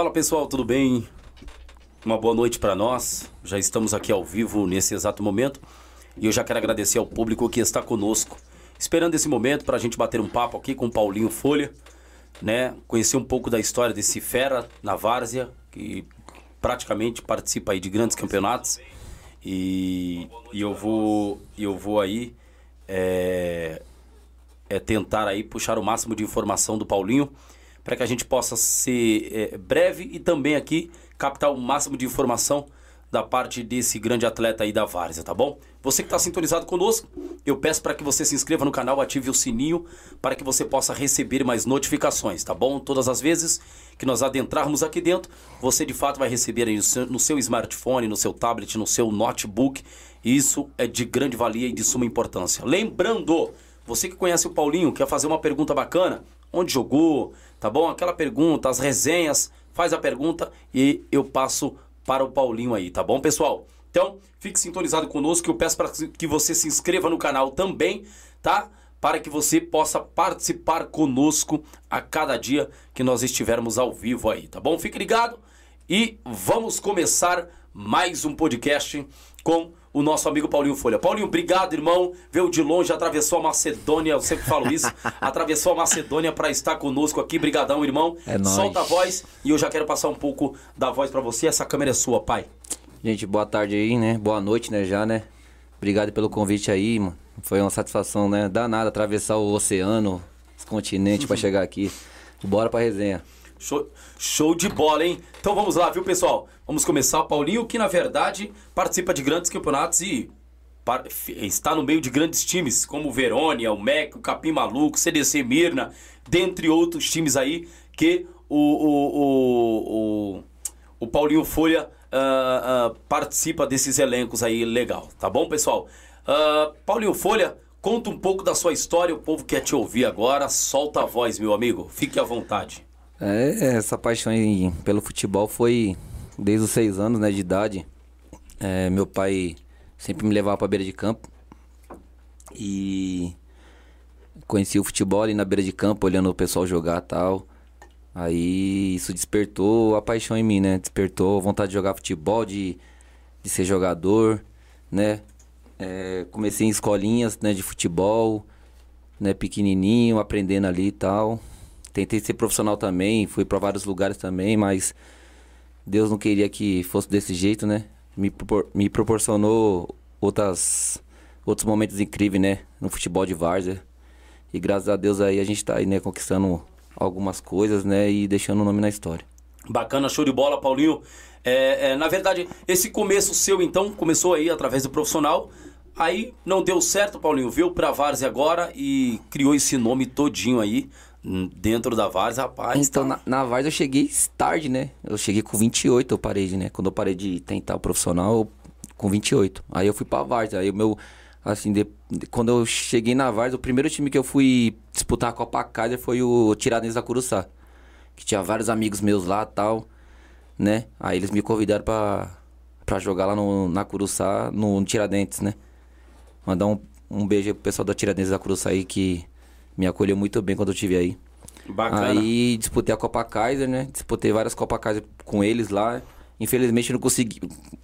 Fala pessoal, tudo bem? Uma boa noite para nós. Já estamos aqui ao vivo nesse exato momento e eu já quero agradecer ao público que está conosco, esperando esse momento para a gente bater um papo aqui com o Paulinho Folha, né? Conhecer um pouco da história desse fera na várzea que praticamente participa aí de grandes campeonatos e, e eu vou eu vou aí é, é tentar aí puxar o máximo de informação do Paulinho para que a gente possa ser é, breve e também aqui captar o máximo de informação da parte desse grande atleta aí da Várzea, tá bom? Você que está sintonizado conosco, eu peço para que você se inscreva no canal, ative o sininho para que você possa receber mais notificações, tá bom? Todas as vezes que nós adentrarmos aqui dentro, você de fato vai receber aí no seu, no seu smartphone, no seu tablet, no seu notebook. Isso é de grande valia e de suma importância. Lembrando, você que conhece o Paulinho, quer fazer uma pergunta bacana, onde jogou, tá bom? Aquela pergunta, as resenhas, faz a pergunta e eu passo para o Paulinho aí, tá bom, pessoal? Então, fique sintonizado conosco, que eu peço para que você se inscreva no canal também, tá? Para que você possa participar conosco a cada dia que nós estivermos ao vivo aí, tá bom? Fique ligado e vamos começar mais um podcast com o nosso amigo Paulinho Folha. Paulinho, obrigado, irmão. Veio de longe, atravessou a Macedônia, eu sempre falo isso. atravessou a Macedônia para estar conosco aqui. Brigadão, irmão. É nóis. Solta a voz e eu já quero passar um pouco da voz para você. Essa câmera é sua, pai. Gente, boa tarde aí, né? Boa noite, né, já, né? Obrigado pelo convite aí, mano. Foi uma satisfação, né? Danada atravessar o oceano, os continentes para chegar aqui. Bora pra resenha. Show, show de bola, hein? Então vamos lá, viu, pessoal? Vamos começar. Paulinho, que na verdade participa de grandes campeonatos e está no meio de grandes times, como o Verônia, o MEC, o Capim Maluco, CDC Mirna, dentre outros times aí, que o, o, o, o, o Paulinho Folha ah, ah, participa desses elencos aí legal, tá bom, pessoal? Ah, Paulinho Folha, conta um pouco da sua história, o povo quer te ouvir agora, solta a voz, meu amigo, fique à vontade. É, essa paixão aí pelo futebol foi desde os seis anos, né, de idade. É, meu pai sempre me levava pra beira de campo. E conheci o futebol ali na beira de campo, olhando o pessoal jogar tal. Aí isso despertou a paixão em mim, né? Despertou a vontade de jogar futebol, de, de ser jogador, né? É, comecei em escolinhas né, de futebol, né, pequenininho, aprendendo ali e tal. Tentei ser profissional também, fui pra vários lugares também, mas Deus não queria que fosse desse jeito, né? Me, propor- me proporcionou outras, outros momentos incríveis, né? No futebol de várzea. E graças a Deus aí a gente tá aí, né? Conquistando algumas coisas, né? E deixando o nome na história. Bacana, show de bola, Paulinho. É, é, na verdade, esse começo seu, então, começou aí através do profissional. Aí não deu certo, Paulinho. Veio pra Várzea agora e criou esse nome todinho aí dentro da Várzea, rapaz. Então, tá- na, na Várzea eu cheguei tarde, né? Eu cheguei com 28, eu parei, de, né? Quando eu parei de tentar o profissional, eu- com 28. Aí eu fui pra Várzea. Aí o meu, assim, de- quando eu cheguei na Várzea, o primeiro time que eu fui disputar a Copa Kaiser foi o Tiradentes da Curuçá. Que tinha vários amigos meus lá e tal, né? Aí eles me convidaram pra, pra jogar lá no, na Curuçá, no, Tiradentes, né? Mandar um, um beijo pro pessoal da Tiradentes da Curuçá aí que me acolheu muito bem quando eu estive aí. Bacana. Aí disputei a Copa Kaiser, né? Disputei várias Copa Kaiser com eles lá. Infelizmente não consegui.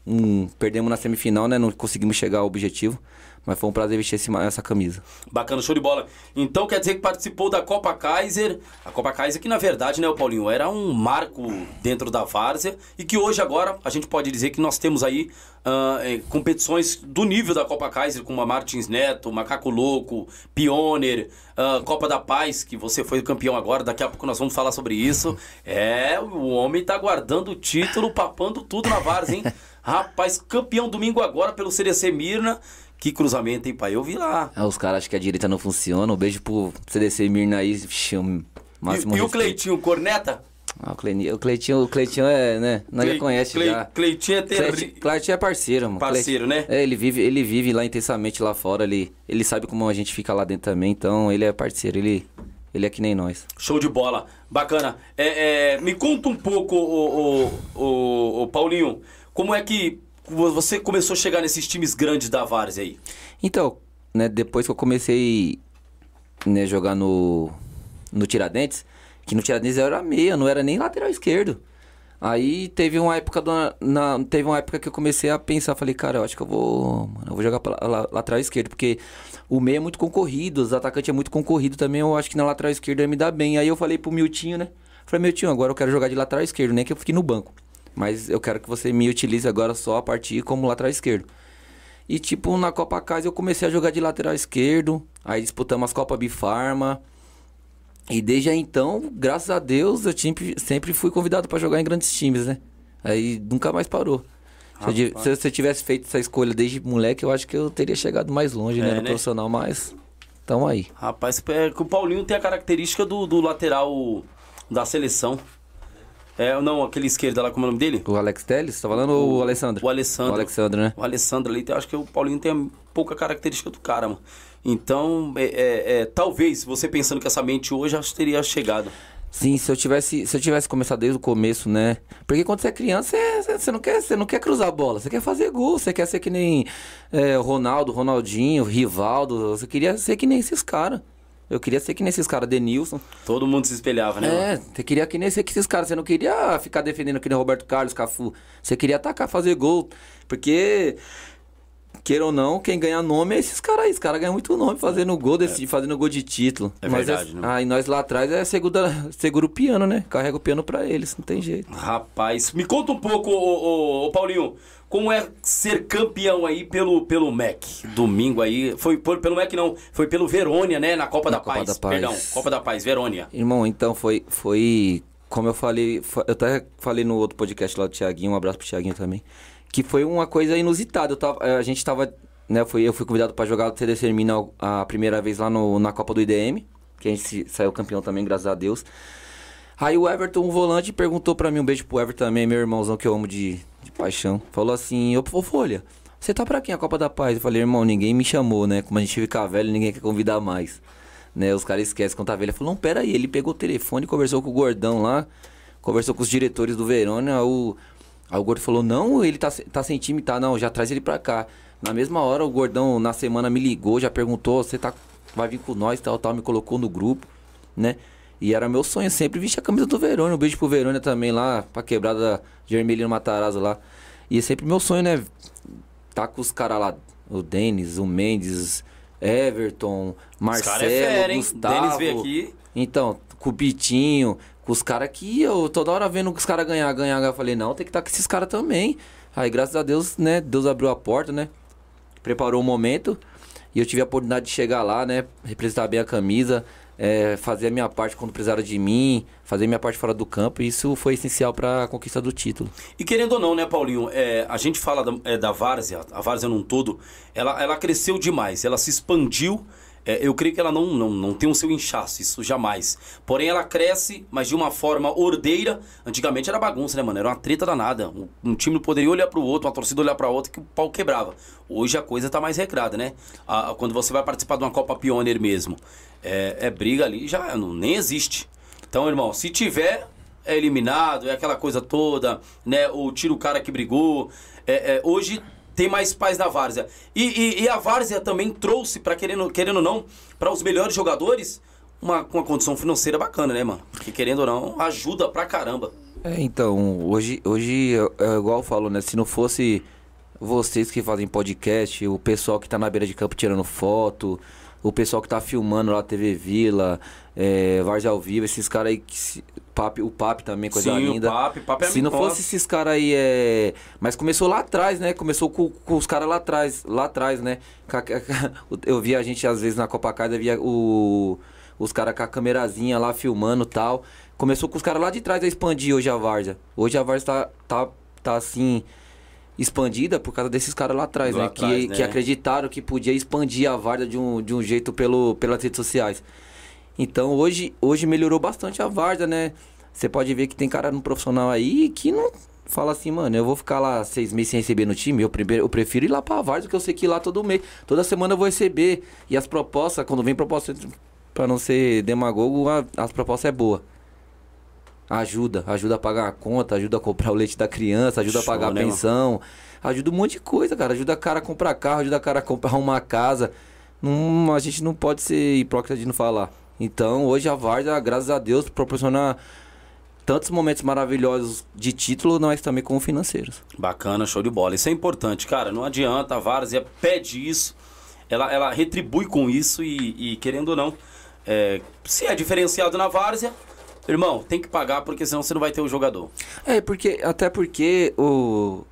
Um, perdemos na semifinal, né? Não conseguimos chegar ao objetivo. Mas foi um prazer vestir esse essa camisa. Bacana, show de bola. Então quer dizer que participou da Copa Kaiser. A Copa Kaiser que na verdade, né, o Paulinho, era um marco dentro da Várzea e que hoje agora a gente pode dizer que nós temos aí eh, competições do nível da Copa Kaiser, como a Martins Neto, Macaco Louco, Pioneer, ah, Copa da Paz, que você foi campeão agora, daqui a pouco nós vamos falar sobre isso. É, o homem tá guardando o título, papando tudo na Várzea, hein? Rapaz, campeão domingo agora pelo CDC Mirna. Que cruzamento, hein, pai? Eu vi lá. Ah, os caras acham que a direita não funciona. Um beijo pro CDC Mirna aí. Vixe, um máximo E, e o. Cleitinho, corneta? Ah, o Cleitinho, o Cleitinho, é, né? Nós já conhece Cle- já. Cleitinho é. Cleitinho é parceiro, mano. Parceiro, Cleitinho- né? É, ele vive, ele vive lá intensamente lá fora. Ele, ele sabe como a gente fica lá dentro também. Então, ele é parceiro. Ele, ele é que nem nós. Show de bola. Bacana. É, é, me conta um pouco, o, o, o, o Paulinho, como é que você começou a chegar nesses times grandes da Várzea aí? Então, né, depois que eu comecei né, jogar no, no Tiradentes, que no Tiradentes eu era meia, não era nem lateral esquerdo. Aí teve uma época do, na, teve uma época que eu comecei a pensar, falei, cara, eu acho que eu vou, mano, eu vou jogar pra lateral esquerdo, porque o meio é muito concorrido, os atacantes é muito concorrido também, eu acho que na lateral esquerda me dar bem. Aí eu falei pro Miltinho, né? Falei, Miltinho, agora eu quero jogar de lateral esquerdo, nem que eu fique no banco. Mas eu quero que você me utilize agora só a partir como lateral esquerdo. E tipo, na Copa Casa eu comecei a jogar de lateral esquerdo, aí disputamos as Copa Bifarma. E desde então, graças a Deus, eu sempre, fui convidado para jogar em grandes times, né? Aí nunca mais parou. Se eu, se você tivesse feito essa escolha desde moleque, eu acho que eu teria chegado mais longe, né? É, No né? profissional, mas. Tamo aí. Rapaz, é que o Paulinho tem a característica do, do lateral da seleção. É, não, aquele esquerdo lá, como é o nome dele? O Alex Telles, você tá falando ou o Alessandro? O Alessandro. O Alexandre, né? O Alessandro ali, eu acho que o Paulinho tem pouca característica do cara, mano. Então, é, é, é, talvez, você pensando com essa mente hoje, acho que teria chegado. Sim, se eu tivesse, se eu tivesse começado desde o começo, né? Porque quando você é criança, você, você- não quer, você não quer cruzar a bola, você quer fazer gol, você quer ser que nem é, o Ronaldo, Ronaldinho, Rivaldo, você queria ser que nem esses caras. Eu queria ser que nem esses caras, Denilson. Todo mundo se espelhava, né? É, você queria que nem ser que esses caras, você não queria ficar defendendo que nem Roberto Carlos, Cafu. Você queria atacar, fazer gol. Porque, queira ou não, quem ganha nome é esses caras aí. Os caras ganham muito nome fazendo gol, desse, fazendo gol de título. É Mas verdade, né? Aí nós lá atrás é segura, segura o piano, né? Carrega o piano pra eles, não tem jeito. Rapaz, me conta um pouco, ô, ô, ô, Paulinho, como é ser campeão aí pelo, pelo MEC? Domingo aí, foi por- pelo MEC não, foi pelo Verônia, né, na Copa, Na da, Copa Paz. da Paz. Perdão, Copa da Paz, Verônia. Irmão, então foi, foi como eu falei, eu até falei no outro podcast lá do Thiaguinho, um abraço pro Thiaguinho também, que foi uma coisa inusitada. Eu tava, eh, a gente tava, né, foi, eu fui convidado pra jogar o CDC Termina a primeira vez lá no, na Copa do IDM, que a gente saiu campeão também, graças a Deus. Aí o Everton, um volante, perguntou pra mim, um beijo pro Everton também, meu irmãozão que eu amo de, de paixão. Falou assim, ô Folha, você tá pra quem a Copa da Paz? Eu falei, irmão, ninguém me chamou, né? Como a gente fica velho, ninguém quer convidar mais. Né? Os caras esquecem quando tá velho. Ele falou, não, pera aí. Ele pegou o telefone, conversou com o Gordão lá, conversou com os diretores do Verônia. O... Aí o Gordo falou, não, ele tá, tá sem time, tá? Não, já traz ele pra cá. Na mesma hora, o Gordão, na semana, me ligou, já perguntou, você tá... vai vir com nós, tal, tal, me colocou no grupo, né? E era meu sonho sempre vestir a camisa do Verônia. Um beijo pro Verônia também lá, pra quebrada de Hermelino Matarazzo lá. E é sempre meu sonho, né? Tá com os caras lá, o Denis, o Mendes, Everton, Os Marcelo, caras é fera, hein? Gustavo. Denis veio aqui. Então, com o Bitinho, com os caras que eu toda hora vendo os caras ganhar, ganhar, ganhar. Eu falei, não, tem que estar com esses caras também. Aí, graças a Deus, né? Deus abriu a porta, né? Preparou o momento. E eu tive a oportunidade de chegar lá, né? Representar bem a camisa, é, fazer a minha parte quando precisaram de mim, fazer a minha parte fora do campo. E isso foi essencial para a conquista do título. E querendo ou não, né, Paulinho? É, a gente fala da, é, da Várzea, a Várzea num todo, ela, ela cresceu demais, ela se expandiu. É, eu creio que ela não, não, não tem o seu inchaço, isso jamais. Porém, ela cresce, mas de uma forma ordeira. Antigamente era bagunça, né, mano? Era uma treta danada. Um, um time poderia olhar pro outro, uma torcida olhar pra outra, que o pau quebrava. Hoje a coisa tá mais regrada, né? A- quando você vai participar de uma Copa Pioneer mesmo, é, é briga ali, já não, nem existe. Então, irmão, se tiver, é eliminado, é aquela coisa toda, né? Ou tira o cara que brigou. É, é, hoje tem mais paz da Várzea. E, e- e a Várzea também trouxe, para querendo, querendo ou não, para os melhores jogadores, uma, uma condição financeira bacana, né, mano? Que querendo ou não, ajuda pra caramba. É, então, hoje, hoje é, é igual eu falo, né? Se não fosse vocês que fazem podcast, o pessoal que tá na beira de campo tirando foto, o pessoal que tá filmando lá TV Vila, é, Várzea ao vivo, esses caras aí que se- Papi, o Papi também, coisa Sim, linda. o Papi, Papi é Se não fosse esses caras aí, é. Mas começou lá atrás, né? Começou com, com os caras lá atrás, lá atrás, né? Eu via a gente, às vezes, na Copa Casa, via o, os caras com a câmerazinha lá filmando e tal. Começou com os caras lá de trás a expandir hoje a Várzea. Hoje a Várzea tá, tá, tá assim. Expandida por causa desses caras lá atrás, Lá né? atrás, que, né? que acreditaram que podia expandir a Várzea de um, de um jeito pelo, pelas redes sociais. Então hoje, hoje melhorou bastante a Várzea, né? Você pode ver que tem cara no profissional aí que não fala assim, mano, eu vou ficar lá seis meses sem receber no time, eu, primeiro, eu prefiro ir lá pra Várzea, que eu sei que lá todo mês, toda semana eu vou receber. E as propostas, quando vem proposta, pra não ser demagogo, a- as propostas é boa. Ajuda, ajuda a pagar a conta, ajuda a comprar o leite da criança, ajuda Show, a pagar a né, mano? pensão, ajuda um monte de coisa, cara. Ajuda o cara a comprar carro, ajuda o cara a comprar uma casa. Não, a gente não pode ser hipócrita de não falar. Então, hoje a Várzea, graças a Deus, proporciona tantos momentos maravilhosos de título, mas também como financeiros. Bacana, show de bola. Isso é importante, cara. Não adianta, a Várzea pede isso, ela, ela retribui com isso e, e querendo ou não, é, se é diferenciado na Várzea, irmão, tem que pagar porque senão você não vai ter o jogador. É, porque até porque o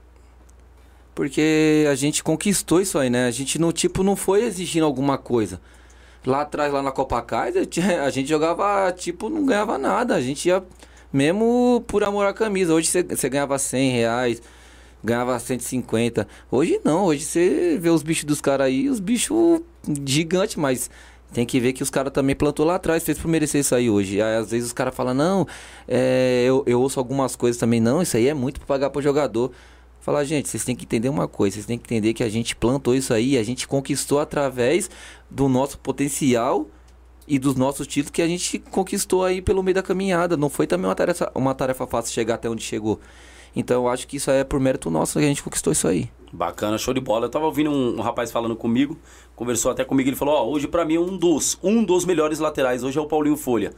porque a gente conquistou isso aí, né? A gente não tipo não foi exigindo alguma coisa. Lá atrás, lá na Copa Kaiser, a gente jogava, tipo, não ganhava nada. A gente ia mesmo por amor à camisa. Hoje você ganhava 100 reais, ganhava 150. Hoje não, hoje você vê os bichos dos caras aí, os bichos gigantes, mas tem que ver que os caras também plantou lá atrás, fez por merecer isso aí hoje. Aí, às vezes os caras falam, não, é, eu, eu ouço algumas coisas também, não, isso aí é muito pra pagar pro jogador. Falar, gente, vocês têm que entender uma coisa, vocês têm que entender que a gente plantou isso aí, a gente conquistou através do nosso potencial e dos nossos títulos que a gente conquistou aí pelo meio da caminhada. Não foi também uma tarefa, uma tarefa fácil chegar até onde chegou. Então eu acho que isso é por mérito nosso que a gente conquistou isso aí. Bacana, show de bola. Eu tava ouvindo um, um rapaz falando comigo, conversou até comigo, ele falou, ó, oh, hoje para mim um dos, um dos melhores laterais hoje é o Paulinho Folha.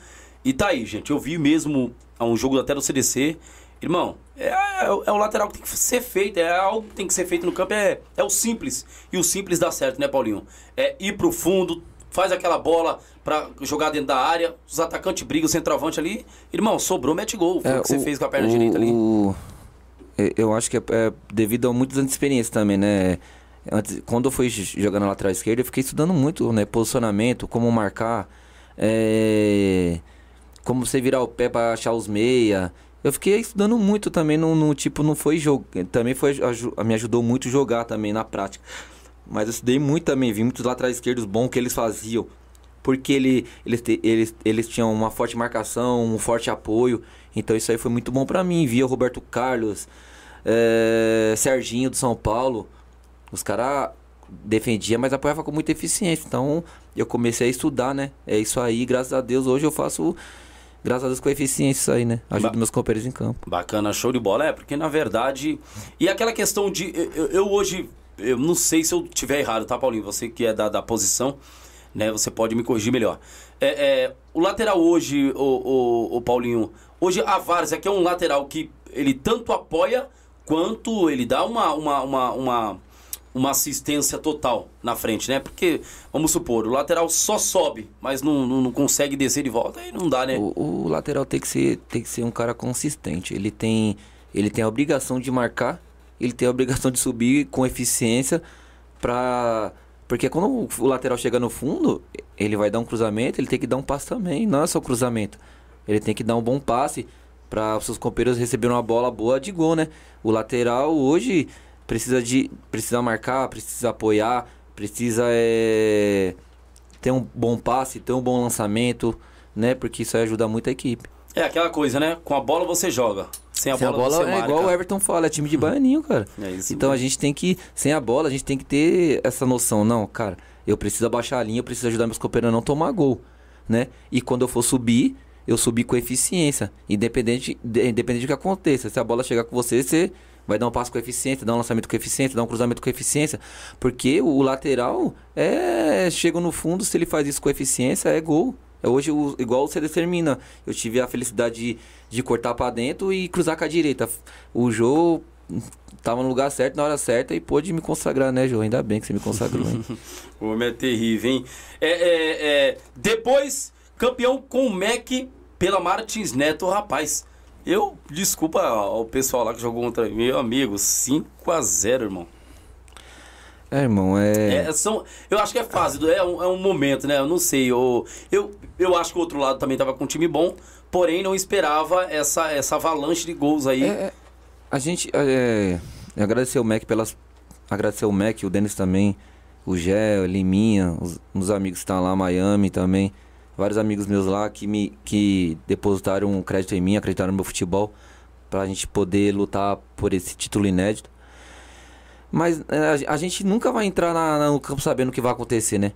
E tá aí, gente, eu vi mesmo um jogo até do CDC, Irmão, é, é, é, o lateral que tem que ser feito, é algo que tem que ser feito no campo, é, é o simples. E o simples dá certo, né, Paulinho? É ir pro fundo, faz aquela bola para jogar dentro da área, os atacantes brigam, o centroavante ali. Irmão, sobrou, mete gol. Foi é, o que você fez com a perna o, direita ali. O, eu acho que é, é, devido a muitos anos de experiência também, né? Antes, quando eu fui jogando na lateral esquerda, eu fiquei estudando muito, né? Posicionamento, como marcar, é, como você virar o pé para achar os meia. Eu fiquei estudando muito também, no, no tipo, não foi jogo. Também foi, me ajudou muito jogar também na prática. Mas eu estudei muito também, vi muitos laterais esquerdos bons que eles faziam. Porque ele, eles, eles, eles tinham uma forte marcação, um forte apoio. Então isso aí foi muito bom para mim. Via Roberto Carlos, é, Serginho do São Paulo. Os caras defendiam, mas apoiavam com muita eficiência. Então eu comecei a estudar, né? É isso aí, graças a Deus, hoje eu faço graças a Deus com eficiência isso aí, né? Ajuda ba meus companheiros em campo. Bacana, show de bola. É, porque na verdade. E aquela questão de. Eu, eu hoje. Eu não sei se eu tiver errado, tá, Paulinho? Você que é da, da posição, né? Você pode me corrigir melhor. É, é o lateral hoje, o, o, o Paulinho. Hoje a Várzea, que é um lateral que ele tanto apoia quanto ele dá uma, uma, uma, uma uma assistência total na frente, né? Porque, vamos supor, o lateral só sobe, mas não, não, não consegue descer de volta, aí não dá, né? O, o, lateral tem que, ser, tem que ser um cara consistente. Ele tem, ele tem a obrigação de marcar, ele tem a obrigação de subir com eficiência pra. Porque quando o lateral chega no fundo, ele vai dar um cruzamento, ele tem que dar um passe também, não é só cruzamento. Ele tem que dar um bom passe para os seus companheiros receberem uma bola boa de gol, né? O lateral hoje precisa de precisa marcar, precisa apoiar, precisa é, ter um bom passe, ter um bom lançamento, né? Porque isso ajuda muito a equipe. É aquela coisa, né? Com a bola você joga. Sem a sem bola, a bola você é igual o Everton fala, é time de baianinho, cara. É isso. Então mesmo. a gente tem que, sem a bola, a gente tem que ter essa noção, não, cara, eu preciso abaixar a linha, eu preciso ajudar meus companheiros a não tomar gol, né? E quando eu for subir, eu subir com eficiência, independente, independente do que aconteça. Se a bola chegar com você, você vai dar um passo com eficiência, dar um lançamento com eficiência, dar um cruzamento com eficiência, porque o lateral é chega no fundo, se ele faz isso com eficiência, é gol. É hoje, igual você determina. Eu tive a felicidade de, de cortar para dentro e cruzar com a direita. O jogo tava no lugar certo, na hora certa e pôde me consagrar, né, João? Ainda bem que você me consagrou. o homem é terrível, hein? É, é, é, depois, campeão com o Mac pela Martins Neto, rapaz. Eu, desculpa ao pessoal lá que jogou contra meu amigo, 5 a 0 irmão. É, irmão, é... é. são, eu acho que é fácil, é um, é um momento, né? Eu não sei. Eu, eu, eu acho que o outro lado também tava com um time bom, porém não esperava essa, essa avalanche de gols aí. É, é a gente. É, agradecer o Mac pelas. Agradecer o Mac, o Denis também, o Gé, o Liminha, os, os amigos que estão lá, Miami também vários amigos meus lá que me que depositaram um crédito em mim, acreditaram no meu futebol pra gente poder lutar por esse título inédito. Mas é, a, gente nunca vai entrar na, no campo sabendo o que vai acontecer, né?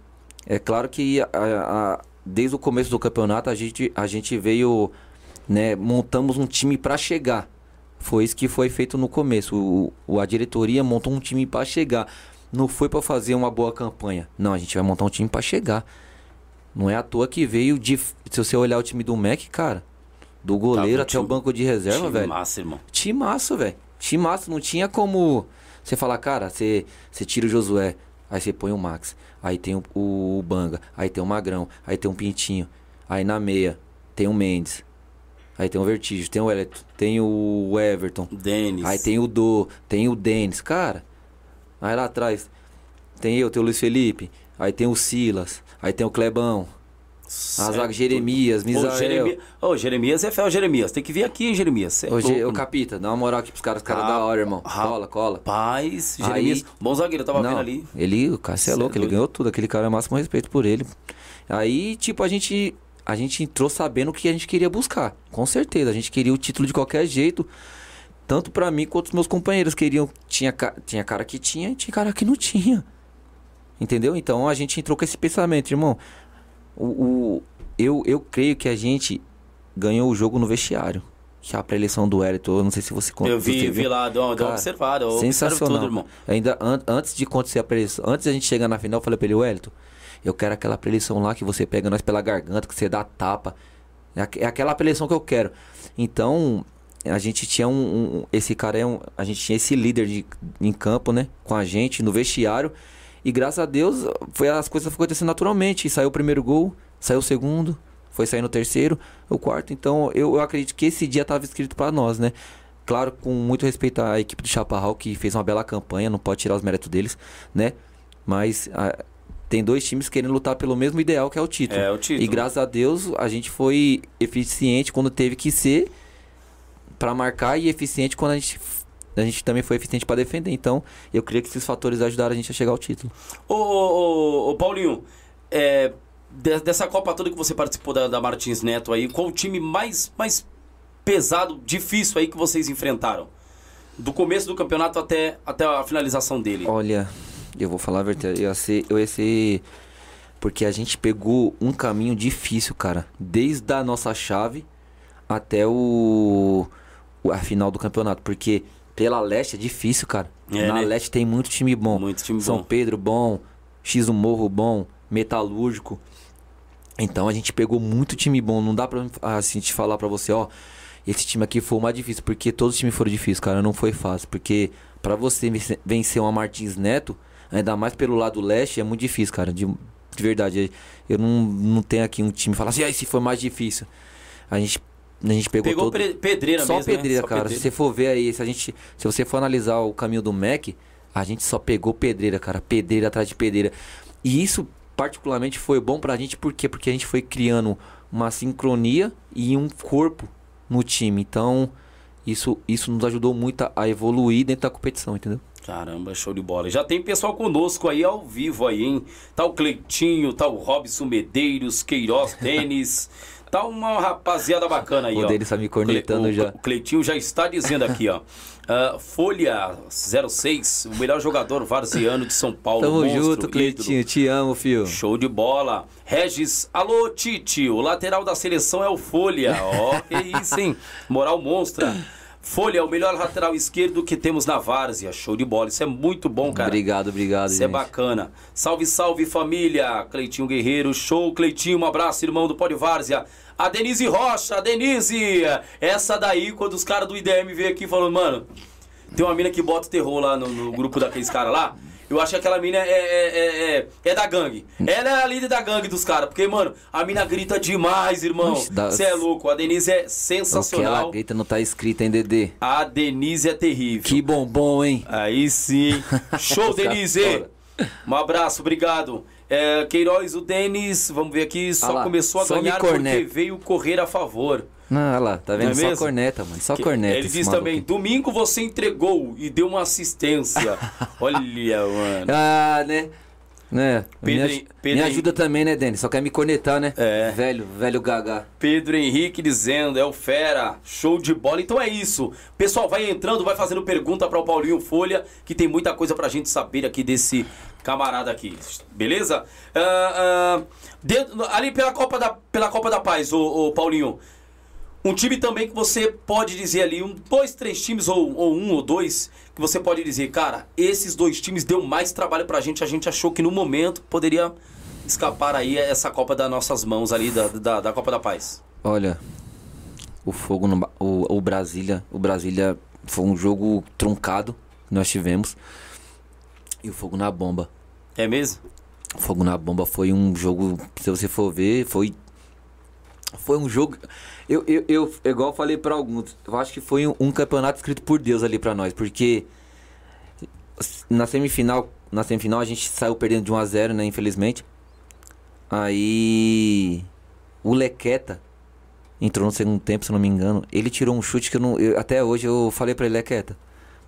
É claro que a, a, desde o começo do campeonato a gente, a gente veio, né, montamos um time para chegar. Foi isso que foi feito no começo. O a diretoria montou um time para chegar. Não foi para fazer uma boa campanha. Não, a gente vai montar um time para chegar. Não é à toa que veio de. Se você olhar o time do Mac, cara, Do goleiro Tava até o time- banco de reserva, Time velho. Massa, irmão. Timaço, velho. Timaço. Não tinha como você falar, cara, você, você tira o Josué, aí você põe o Max, aí tem o, o Banga, aí tem o Magrão, aí tem um Pintinho, aí na meia tem o Mendes, aí tem o Vertigem, tem o Elton, tem o Everton, Denis. aí tem o Do, tem o Denis, cara. Aí lá atrás tem eu, tem o Luiz Felipe, aí tem o Silas, aí tem o Clebão, a Certo. zaga Jeremias, Ô, Misael. Jeremias, ô, Jeremias é fel, Jeremias. Tem que vir aqui, hein, Jeremias. É Ô, Ge- ô, Capita, dá uma moral aqui pros caras, os caras Ah, da hora, irmão. ah, Cola, cola. Aí- Jeremias. Bom zagueiro, eu tava Não, vendo ali. Ele, o Cê é é louco, ele ganhou tudo. Aquele cara é máximo respeito por ele. Aí, tipo, a gente, a gente entrou sabendo o que a gente queria buscar. Com certeza, a gente queria o título de qualquer jeito. Tanto pra mim quanto os meus companheiros queriam. Tinha, tinha cara que tinha e tinha cara que não tinha. Entendeu? Então a gente entrou com esse pensamento, irmão. O, o- eu, eu creio que a gente ganhou o jogo no vestiário. Que a pré-eleição do Wellington, eu não sei se você conta. Eu vi, vi lá, deu deu observo Sensacional. tudo, irmão. Ainda an- antes de acontecer a preleção, antes da gente chegar na final, eu falei pra ele, Wellington, eu quero aquela preleção lá que você pega nós pela garganta, que você dá tapa. É, é aquela preleção que eu quero. Então, a gente tinha um. um- esse cara é um. A gente tinha esse líder de, em campo, né? Com a gente, no vestiário. E graças a Deus, foi, as coisas foram acontecendo naturalmente. E saiu o primeiro gol, saiu o segundo, foi saindo o terceiro, o quarto. Então, eu, eu acredito que esse dia estava escrito pra nós, né? Claro, com muito respeito à equipe do Chaparral, que fez uma bela campanha, não pode tirar os méritos deles, né? Mas ah, tem dois times querendo lutar pelo mesmo ideal, que é o título. É, o título. E graças a Deus, a gente foi eficiente quando teve que ser pra marcar e eficiente quando a gente, a gente também foi eficiente pra defender. Então, eu creio que esses fatores ajudaram a gente a chegar ao título. Ô, ô, ô, ô, Paulinho, é, de- dessa Copa toda que você participou da, da Martins Neto aí, qual o time mais, mais pesado, difícil aí que vocês enfrentaram? Do começo do campeonato até, até a finalização dele. Olha, eu vou falar a verdade, eu ia ser, eu ia ser porque a gente pegou um caminho difícil, cara, desde a nossa chave até o- a final do campeonato, porque pela leste é difícil, cara. É, Na né? leste tem muito time bom. Muito time São bom. Pedro bom, X do Morro bom, Metalúrgico. Então a gente pegou muito time bom. Não dá pra assim, te falar pra você, ó. Esse time aqui foi o mais difícil, porque todos os times foram difíceis, cara. Não foi fácil. Porque pra você vence- vencer uma Martins Neto, ainda mais pelo lado leste, é muito difícil, cara. De, de verdade. Eu não, não tenho aqui um time que fala assim, ah, esse foi mais difícil. A gente, a gente pegou, Pegou todo... pedreira Só mesmo, né? pedreira, Só cara. pedreira. Se você for ver aí, se a gente. Se você for analisar o caminho do Mac, a gente só pegou pedreira, cara. Pedreira atrás de pedreira. E isso, particularmente, foi bom pra gente, por quê? Porque a gente foi criando uma sincronia e um corpo no time. Então, isso, isso nos ajudou muito a, a evoluir dentro da competição, entendeu? Caramba, show de bola. Já tem pessoal conosco aí ao vivo aí, hein? Tá o Cleitinho, tá o Robson Medeiros, Queiroz Denis. Tá uma rapaziada bacana aí, O ó. Tá me cornetando o- já. O Cleitinho já está dizendo aqui, ó. Ah, Folha 06, o melhor jogador varziano de São Paulo. Tamo monstro, junto, ídolo. Cleitinho. Te amo, fio. Show de bola. Regis, alô, Tite. O lateral da seleção é o Folha. Ó, que isso, hein? Moral monstra. Folha é o melhor lateral esquerdo que temos na várzea. Show de bola. Isso é muito bom, cara. Obrigado, obrigado, Isso é gente. bacana. Salve, salve família. Cleitinho Guerreiro, show, Cleitinho, um abraço, irmão do Pode Várzea. A Denise Rocha, a Denise. Essa daí, quando os caras do IDM veio aqui falando, mano, tem uma mina que bota terror lá no, no grupo daqueles caras lá. Eu acho que aquela mina é, é, é, é, é da gangue. Ela é a líder da gangue dos caras. Porque, mano, a mina grita demais, irmão. Você é louco. A Denise é O que ela sensacional. grita não tá escrito, hein, Dedê? A Denise é terrível. Que bombom, hein? Aí sim. Show, Denise. Um abraço, obrigado. É, Queiroz, o Denis, vamos ver aqui, só Ah lá, começou a ganhar porque veio correr a favor. Não, olha lá, tá vendo? É só mesmo? corneta, mano. Só Que- corneta. Ele diz também, aqui. domingo você entregou e deu uma assistência. Olha, mano. Ah, né? Né? Pedro- me, aj- Pedro- me ajuda também, né, Denis? Só quer me cornetar, né? É. Velho, velho gaga. Pedro Henrique dizendo, é o fera, show de bola. Então é isso. Pessoal, vai entrando, vai fazendo pergunta para o Paulinho Folha, que tem muita coisa pra gente saber aqui desse camarada aqui. Beleza? Ah, ah, dentro- ali pela Copa da, pela Copa da Paz, ô, ô, Paulinho. Um time também que você pode dizer ali, um, dois, três times, ou, ou um ou dois, que você pode dizer, cara, esses dois times deu mais trabalho pra gente. A gente achou que no momento poderia escapar aí essa Copa das nossas mãos ali, da, da, da Copa da Paz. Olha, o Fogo no, o, o Brasília. O Brasília foi um jogo truncado que nós tivemos. E o Fogo na Bomba. É mesmo? O Fogo na Bomba foi um jogo, se você for ver, foi. Foi um jogo. Eu, eu, eu igual eu falei pra alguns, eu acho que foi um, um campeonato escrito por Deus ali pra nós, porque na semifinal, na semifinal a gente saiu perdendo de 1 a 0 né, infelizmente. Aí o Lequeta entrou no segundo tempo, se eu não me engano. Ele tirou um chute que eu não. eu- até hoje eu falei pra ele, Lequeta.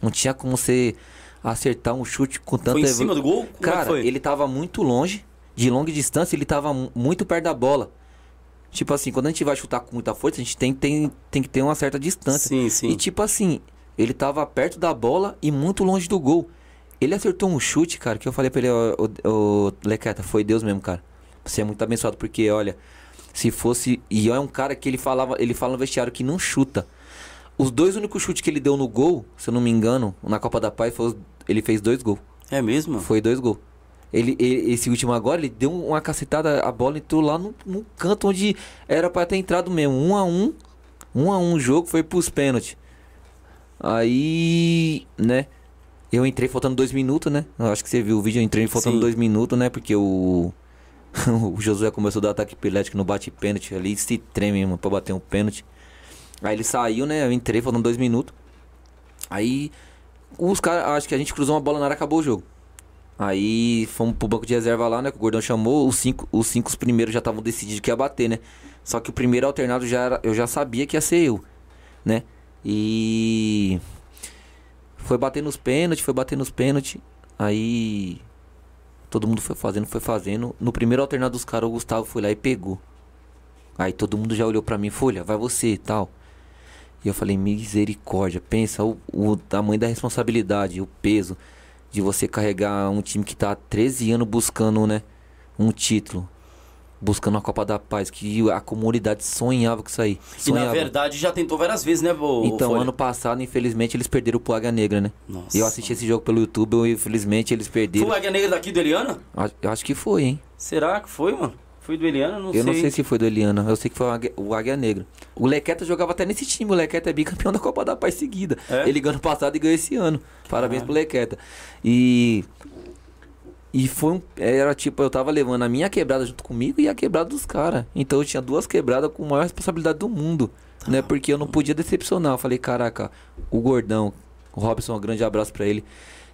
Não tinha como você acertar um chute com tanta Foi em cima do gol? Como é Cara, foi? ele tava muito longe, de longa distância, ele tava mu- muito perto da bola. Tipo assim, quando a gente vai chutar com muita força, a gente tem, tem, tem que ter uma certa distância. Sim, sim. E tipo assim, ele tava perto da bola e muito longe do gol. Ele acertou um chute, cara, que eu falei pra ele, ô, ô, ô, Lequeta, foi Deus mesmo, cara. Você é muito abençoado, porque, olha, se fosse. E é um cara que ele falava, ele fala no vestiário que não chuta. Os dois únicos chutes que ele deu no gol, se eu não me engano, na Copa da Paz, foi ele fez dois gols. É mesmo? Foi dois gols. Ele, ele- esse último agora, ele deu uma cacetada, a bola entrou lá no, no canto onde era pra ter entrado mesmo. Um a um. Um a um o jogo, foi pros pênaltis. Aí, né? Eu entrei faltando dois minutos, né? Eu acho que você viu o vídeo, eu entrei faltando Sim. dois minutos, né? Porque o. o Josué começou a dar ataque epilético no bate pênalti ali, se treme, mano, pra bater um pênalti. Aí ele saiu, né? Eu entrei faltando dois minutos. Aí os caras, acho que a gente cruzou uma bola na área acabou o jogo. Aí fomos pro banco de reserva lá, né? Que o Gordão chamou. Os cinco, os cinco os primeiros já estavam decididos que ia bater, né? Só que o primeiro alternado já era, eu já sabia que ia ser eu, né? E foi bater nos pênaltis, foi bater nos pênaltis. Aí todo mundo foi fazendo, foi fazendo. No primeiro alternado dos caras, o Gustavo foi lá e pegou. Aí todo mundo já olhou pra mim, Folha, vai você e tal. E eu falei, misericórdia, pensa o, o tamanho da responsabilidade, o peso de você carregar um time que tá há 13 anos buscando, né, um título. Buscando a Copa da Paz, que a comunidade sonhava com isso aí. E Sonhava. na verdade já tentou várias vezes, né, ô, Então, Folha? ano passado, infelizmente, eles perderam pro Águia Negra, né? Nossa. Eu assisti esse jogo pelo YouTube e infelizmente eles Foi perderam. o Águia Negra daqui do Eliana? Eu acho que foi, hein? Será que foi, mano? Foi do Eliana? Não eu sei. não sei se foi do Eliana, eu sei que foi o Águia, Negra. O Lequeta jogava até nesse time, o Lequeta é bicampeão da Copa da Paz seguida. É? Ele ganhou ano passado e ganhou esse ano. Parabéns Ah. pro Lequeta. E. E foi um. Era tipo, eu tava levando a minha quebrada junto comigo e a quebrada dos caras. Então eu tinha duas quebradas com a maior responsabilidade do mundo. Né? Porque eu não podia decepcionar. Eu falei, caraca, o gordão, o Robson, um grande abraço pra ele.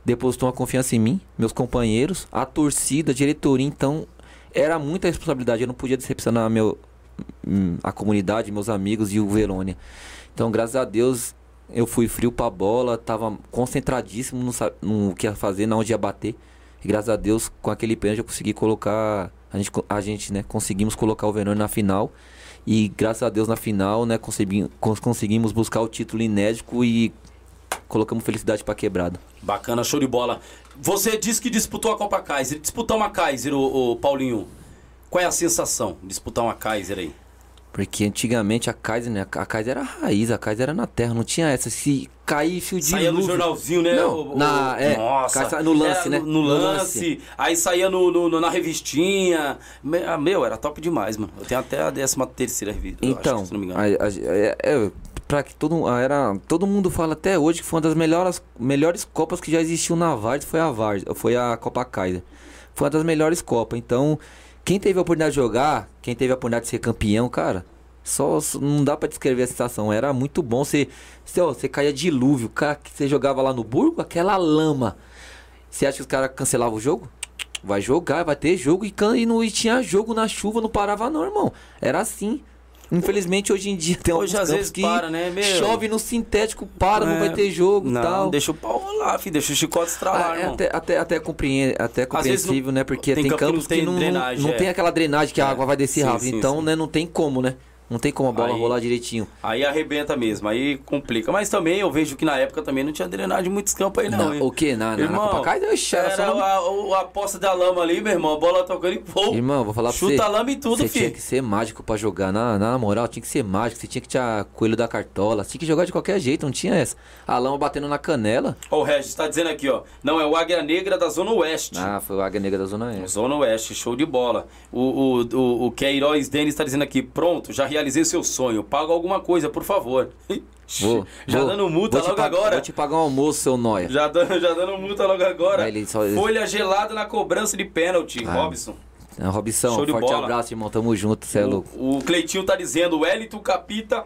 Depositou uma confiança em mim, meus companheiros, a torcida, a diretoria, então era muita responsabilidade. Eu não podia decepcionar meu, hum, a comunidade, meus amigos e o Verônia. Então, graças a Deus, eu fui frio pra bola, tava concentradíssimo no, no que ia fazer, na onde ia bater. E graças a Deus, com aquele pênalti, eu consegui colocar. A gente, a gente, né, conseguimos colocar o Verônia na final. E graças a Deus, na final, né, consegui, cons- conseguimos buscar o título inédito e colocamos felicidade pra quebrada. Bacana, show de bola. Você disse que disputou a Copa Kaiser. Disputar uma Kaiser, o, Paulinho. Qual é a sensação de disputar uma Kaiser aí? Porque antigamente a Kaiser, né? A Kaiser era a raiz, a Kaiser era na terra, não tinha essa. Se cair fio de Saía no jornalzinho, né? Não, o- o- na- é, Nossa. no lance, Era né? No, no No lance. lance. Aí saía no, na revistinha. Ah, Meu, era top demais, mano. Eu tenho até a décima terceira revista. eu acho, Então, se não me engano. a, a- é, é, pra que todo, a- era, todo mundo fala até hoje que foi uma das melhores, melhores Copas que já existiu na Vargas, foi a Vargas, foi a Copa Kaiser. Foi uma das melhores Copas. Então, quem teve a oportunidade de jogar, quem teve a oportunidade de ser campeão, cara, só, não dá pra descrever a sensação. Era muito bom. Você, você, ó, você caía dilúvio, cara, que você jogava lá no Burgo, aquela lama. Você acha que os caras cancelavam o jogo? Vai jogar, vai ter jogo e, e, não, e tinha jogo na chuva, não parava não, irmão. Era assim. Infelizmente hoje em dia tem Hoje, alguns às campos vezes, que para, né, meu? chove no sintético, para, não É, vai ter jogo e Não, tal. deixa o pau rolar, filho. Deixa o chicote estralar, Ah, é até, até, até, compreende, até vezes não- compreensível, né? Porque tem tem, campo que não campos que tem não, não- drenagem, não é. tem aquela drenagem que a É. água vai descer Sim, rápido. sim, então, sim. né, não tem como, né? Não tem como a bola Aí- rolar direitinho. Aí arrebenta mesmo, aí complica. Mas também eu vejo que na época também não tinha drenagem em muitos campos aí, não. Não, o quê? Na, na, na Irmão, Copa Kaiser, ixi, era a, a poça da lama ali, meu irmão. A bola tocando e pô. Irmão, vou falar pra Chuta você. a lama e tudo, Você tinha filho. que ser mágico pra jogar. Na, na moral, tinha que ser mágico. Você tinha que tirar coelho da cartola. Tinha que jogar de qualquer jeito, não tinha essa. A lama batendo na canela. O Regis tá dizendo aqui, ó. Não, é o Águia Negra da Zona Oeste. Ah, foi o Águia Negra da Zona Oeste. Zona Oeste, show de bola. O, o, o, o Queiroz Denis tá dizendo aqui, pronto, já realizei seu sonho. Paga alguma coisa, por favor. Vou, já vou, dando multa logo agora. Vou te pagar um almoço, seu nóia. Já dando, já dando multa logo agora. Só- Folha gelada na cobrança de pênalti, Ah, Robson. É, Robson, Show forte abraço, irmão. Tamo junto, cê é louco. O, Cleitinho tá dizendo, o Elito Capita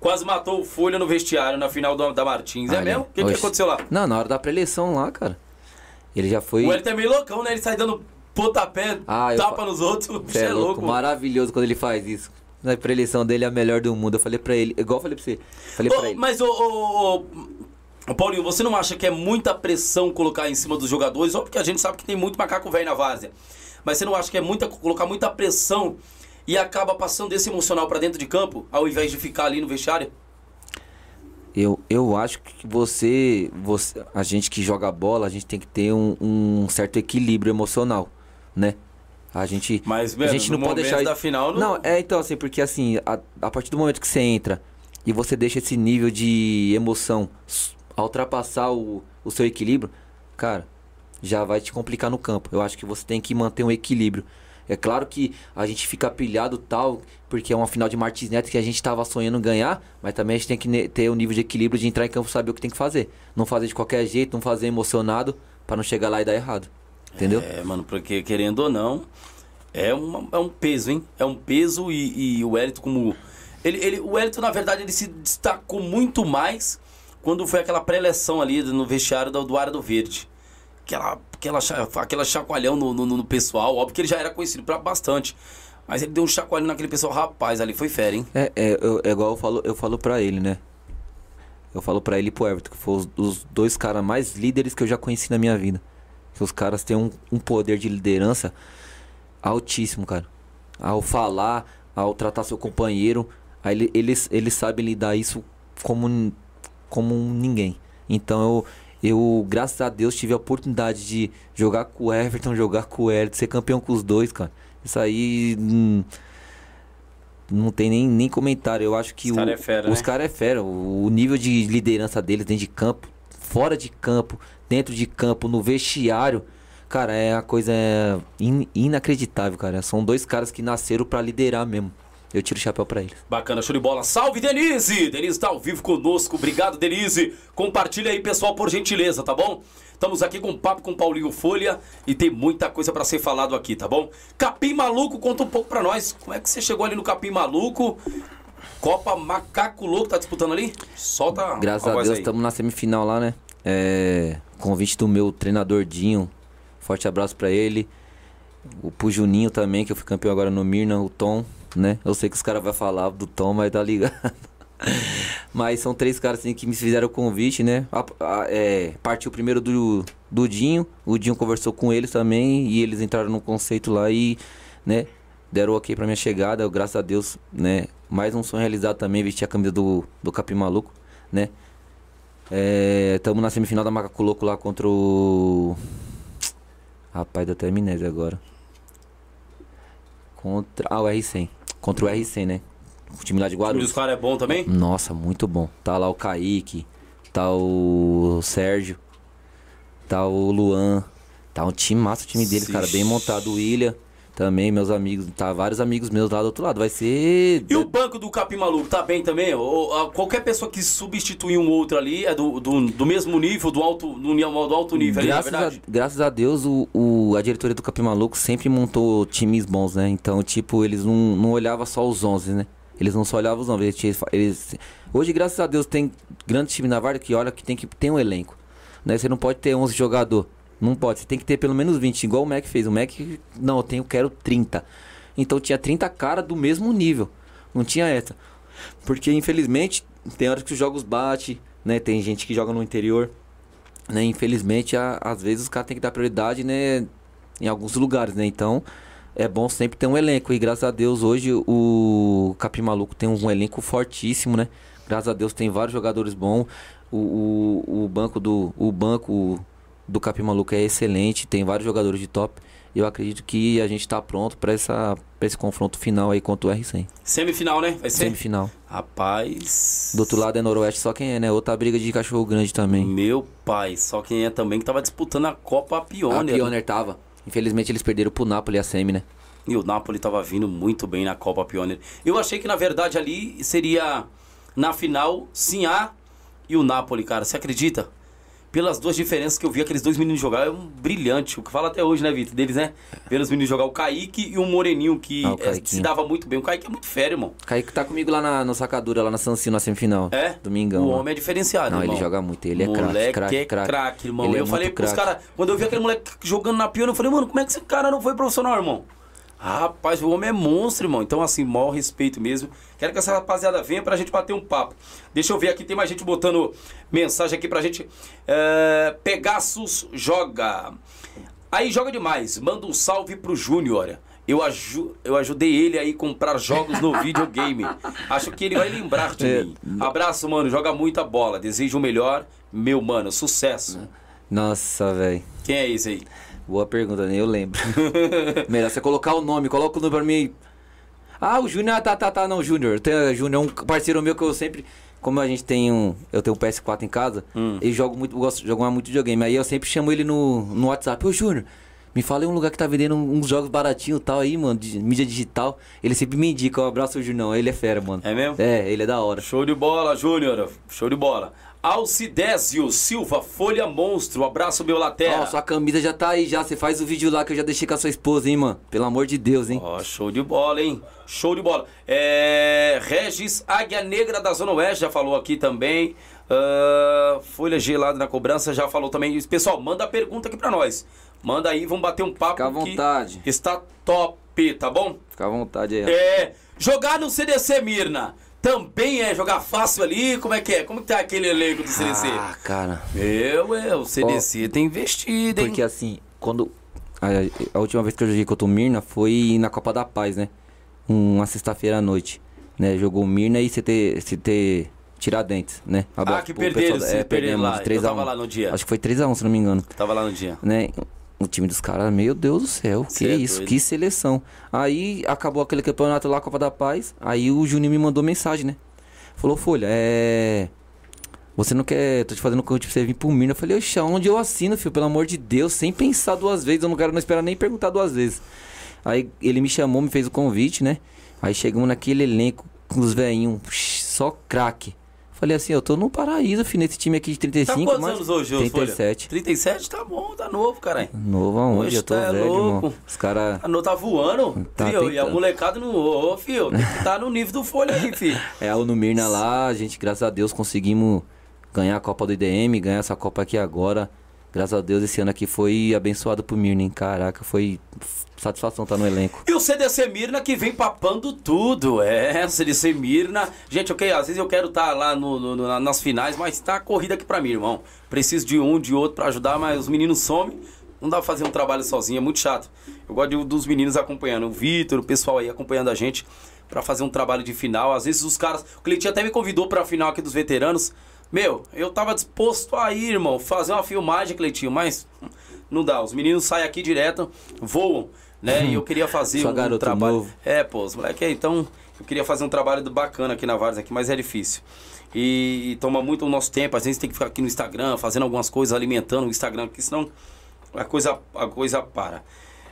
quase matou o Folha no vestiário na final do- da Martins. É Ah, mesmo? O que, que aconteceu lá? Não, na hora da pré-eleição lá, cara. Ele já foi. O Elito é meio loucão, né? Ele sai dando pontapé, Ah, eu tapa fa- nos outros. Cê é louco. Maravilhoso quando ele faz isso. Na pré-eleição dele é a melhor do mundo. Eu falei pra ele, igual eu falei pra você. Falei Ô, pra ele. mas, ô, ô, ô, Paulinho, você não acha que é muita pressão colocar em cima dos jogadores? Ou porque a gente sabe que tem muito macaco velho na várzea. Mas você não acha que é muita, colocar muita pressão e acaba passando esse emocional pra dentro de campo, ao invés de ficar ali no vestiário? Eu, eu acho que você, você. A gente que joga bola, a gente tem que ter um, um certo equilíbrio emocional, né? A gente. Mas, a velho, gente não pode deixar. da final, não- não, é então assim, porque assim, a, a partir do momento que você entra e você deixa esse nível de emoção a ultrapassar o, o seu equilíbrio, cara, já vai te complicar no campo. Eu acho que você tem que manter um equilíbrio. É claro que a gente fica pilhado tal, porque é uma final de Martins Neto que a gente tava sonhando ganhar, mas também a gente tem que ter o nível de equilíbrio de entrar em campo e saber o que tem que fazer. Não fazer de qualquer jeito, não fazer emocionado, pra não chegar lá e dar errado. Entendeu? É, mano, porque querendo ou não, é, uma, é um peso, hein? É um peso e, e o Wellington como... Ele, ele, o Wellington, na verdade, ele se destacou muito mais quando foi aquela pré-eleção ali no vestiário do, do Área do Verde. Aquela, aquela, aquela chacoalhão no, no, no pessoal. Óbvio que ele já era conhecido pra bastante. Mas ele deu um chacoalhão naquele pessoal. Rapaz, ali foi fera, hein? É, é, eu- é igual eu falo, eu falo pra ele, né? Eu falo pra ele e pro Everton, que foram os, os dois caras mais líderes que eu já conheci na minha vida. Que os caras têm um, um poder de liderança altíssimo, cara. Ao falar, ao tratar seu companheiro, aí ele- eles, eles sabem lidar isso como, como ninguém. Então eu, eu, graças a Deus, tive a oportunidade de jogar com o Everton, jogar com o Everton, ser campeão com os dois, cara. Isso aí. hum, não tem nem, nem comentário. Eu acho que Os o- cara é fera, os né? caras é fera. O, o nível de liderança deles dentro de campo, fora de campo, dentro de campo, no vestiário, cara, é uma coisa in- inacreditável, cara. São dois caras que nasceram pra liderar mesmo. Eu tiro o chapéu pra eles. Bacana, show de bola. Salve, Denise! Denise tá ao vivo conosco. Obrigado, Denise. Compartilha aí, pessoal, por gentileza, tá bom? Estamos aqui com um papo com Paulinho Folha e tem muita coisa pra ser falado aqui, tá bom? Capim Maluco, conta um pouco pra nós. Como é que você chegou ali no Capim Maluco? Copa Macaco Louco tá disputando ali? Solta Graças a a Deus, estamos na semifinal lá, né? É, convite do meu treinador Dinho. Forte abraço pra ele. O pro Juninho também, que eu fui campeão agora no Mirna, o Tom, né? Eu sei que os caras vão falar do Tom, mas tá ligado. mas são três caras assim que me fizeram o convite, né? A- a- é, partiu primeiro do, do Dinho, o Dinho conversou com eles também e eles entraram no conceito lá e, né? Deram ok pra minha chegada, eu, graças a Deus, né? Mais um sonho realizado também, vestir a camisa do, do Capim Maluco, né? Estamos na semifinal da Macaco Louco lá contra o. Rapaz, até amnésia agora. Contra. Ah, o R100. Contra o R100, né? O time lá de O time Guarulhos. dos caras é bom também? Nossa, muito bom. Tá lá o Kaique, tá o Sérgio, tá o Luan. Tá um time massa o time deles, cara. Bem montado. O William também, meus amigos. Tá vários amigos meus lá do outro lado. Vai ser. E o banco do Capim Maluco tá bem também? Ou, qualquer pessoa que substituir um outro ali é do, do, do mesmo nível, do alto, do, nível- do alto nível ali, na graças, a, verdade? graças a Deus, o, o- a diretoria do Capim Maluco sempre montou times bons, né? Então, tipo, eles não, não olhavam só os 11, né? Eles não só olhavam os 11. Eles, eles- hoje, graças a Deus, tem grande time na Varda que olha que tem que ter um elenco. Né? Você não pode ter 11 jogador. Não pode. Você tem que ter pelo menos 20, igual o Mac fez. O Mac, não, eu tenho, quero 30. Então, tinha 30 caras do mesmo nível. Não tinha essa. Porque, infelizmente, tem horas que os jogos batem, né? Tem gente que joga no interior né? Infelizmente, a- às vezes os caras têm que dar prioridade, né? Em alguns lugares, né? Então, é bom sempre ter um elenco. E graças a Deus, hoje o Capim Maluco tem um elenco fortíssimo, né? Graças a Deus tem vários jogadores bons. O, o, o banco do o banco do Capim Maluco é excelente, tem vários jogadores de top. E eu acredito que a gente tá pronto para esse confronto final aí contra o R100. Semifinal, né? Vai ser? Semifinal. Rapaz. Do outro lado é Noroeste, só quem é, né? Outra briga de cachorro grande também. Meu pai, só quem é também que tava disputando a Copa A Pioneer. Pioneer tava. Infelizmente eles perderam pro Napoli a semi, né? E o Napoli tava vindo muito bem na Copa Pioneer. Eu achei que, na verdade, ali seria na final, sim A e o Napoli, cara. Você acredita? Pelas duas diferenças que eu vi aqueles dois meninos jogar, é um brilhante. O que fala até hoje, né, Vitor? Deles, né? Pelos meninos jogar o Kaique e o Moreninho, que Ah, o é, se dava muito bem. O Kaique é muito féreo, irmão. Kaique tá comigo lá na, no Sacadura, lá na Sancio, na semifinal. É? Domingão. O homem é diferenciado, Não, irmão. ele joga muito, ele é craque, Moleque craque, é craque. craque, irmão. Ele é eu falei muito pros caras, quando eu vi aquele moleque jogando na piona, eu falei, mano, como é que esse cara não foi profissional, irmão? Rapaz, o homem é monstro, irmão. Então, assim, maior respeito mesmo. Quero que essa rapaziada venha pra gente bater um papo. Deixa eu ver aqui, tem mais gente botando mensagem aqui pra gente. É, Pegasus joga. Aí joga demais. Manda um salve pro Júnior. Eu, aju eu ajudei ele aí comprar jogos no videogame. Acho que ele vai lembrar de É. mim. Abraço, mano. Joga muita bola. Desejo o melhor. Meu mano, sucesso. Nossa, velho. Quem é esse aí? Boa pergunta, nem eu lembro. Melhor você colocar o nome, coloca o nome pra mim. Ah, o Júnior, ah, tá, tá, tá, não, Júnior. O Júnior é um parceiro meu que eu sempre. Como a gente tem um. Eu tenho um PS4 em casa, Hum. e jogo muito, eu gosto de jogar muito videogame. Aí eu sempre chamo ele no, no WhatsApp. Ô, Júnior, me fala em um lugar que tá vendendo uns jogos baratinhos e tal aí, mano, de mídia digital. Ele sempre me indica, um abraço o Júnior. Ele é fera, mano. É mesmo? É, ele é da hora. Show de bola, Júnior. Show de bola. Alcidésio Silva, Folha Monstro. Abraço, meu Ó, Latera. sua camisa já tá aí já. Você faz o vídeo lá que eu já deixei com a sua esposa, hein, mano. Pelo amor de Deus, hein. Ó, show de bola, hein? Show de bola. É, Regis Águia Negra da Zona Oeste já falou aqui também. Ah, Folha gelada na cobrança já falou também. Pessoal, manda a pergunta aqui pra nós. Manda aí, vamos bater um papo. Fica à vontade. Está top, tá bom? Fica à vontade aí, ó. É, jogar no CDC Mirna também é jogar fácil ali? Como é que é? Como que tá aquele elenco do CDC? Ah, cara. Meu, é, o CDC tem investido, hein? Porque assim, quando. A, a última vez que eu joguei contra o Mirna foi na Copa da Paz, né? Uma sexta-feira à noite. Né? Jogou o Mirna e CT, CT Tiradentes, né? Ah, que perderam, pessoal- é, perderam perdemos lá. de 3 Eu a tava 1. lá no dia. Acho que foi 3x1, se não me engano. Tava lá no dia. Né? O time dos caras, meu Deus do céu, Cê que é isso, doido. que seleção. Aí acabou aquele campeonato lá, Copa da Paz. Aí o Juninho me mandou mensagem, né? Falou, Folha, é. Você não quer. Tô te fazendo convite pra você vir pro Mirna. Eu falei, oxa, onde eu assino, filho? Pelo amor de Deus, sem pensar duas vezes. Eu não quero não esperar nem perguntar duas vezes. Aí ele me chamou, me fez o convite, né? Aí chegamos naquele elenco com os velhinhos, só craque. Falei assim, eu tô no paraíso, filho, nesse time aqui de Tá 35, quantos mas anos hoje, ô, 37. Folha? 37? Tá bom, tá novo, caralho. Novo aonde? Hoje eu tô tá velho, louco. irmão. Os caras. A nota tá voando, Tá fio, e a molecada no. Ô, fio, tem que tá no nível do Folha aí, filho. É, o no Mirna lá, a gente, graças a Deus, conseguimos ganhar a Copa do IDM, ganhar essa Copa aqui agora. Graças a Deus, esse ano aqui foi abençoado pro Mirna, hein? Caraca, foi satisfação estar no elenco. E o CDC Mirna que vem papando tudo. É, CDC Mirna. Gente, ok, às vezes eu quero estar lá no, no- nas finais, mas tá corrida aqui pra mim, irmão. Preciso de um, de outro pra ajudar, mas os meninos somem. Não dá pra fazer um trabalho sozinho, é muito chato. Eu gosto de- dos meninos acompanhando. O Vitor, o pessoal aí acompanhando a gente pra fazer um trabalho de final. Às vezes os caras. O Cleitinho até me convidou pra final aqui dos veteranos. Meu, eu tava disposto a ir, irmão, fazer uma filmagem, Cleitinho, mas não dá. Os meninos saem aqui direto, voam, né? E eu queria fazer Só um garoto trabalho. novo. É, pô, os moleques aí, então eu queria fazer um trabalho bacana aqui na Vares aqui, mas é difícil. E, e toma muito o nosso tempo, às vezes tem que ficar aqui no Instagram, fazendo algumas coisas, alimentando o Instagram, porque senão a coisa, a coisa para.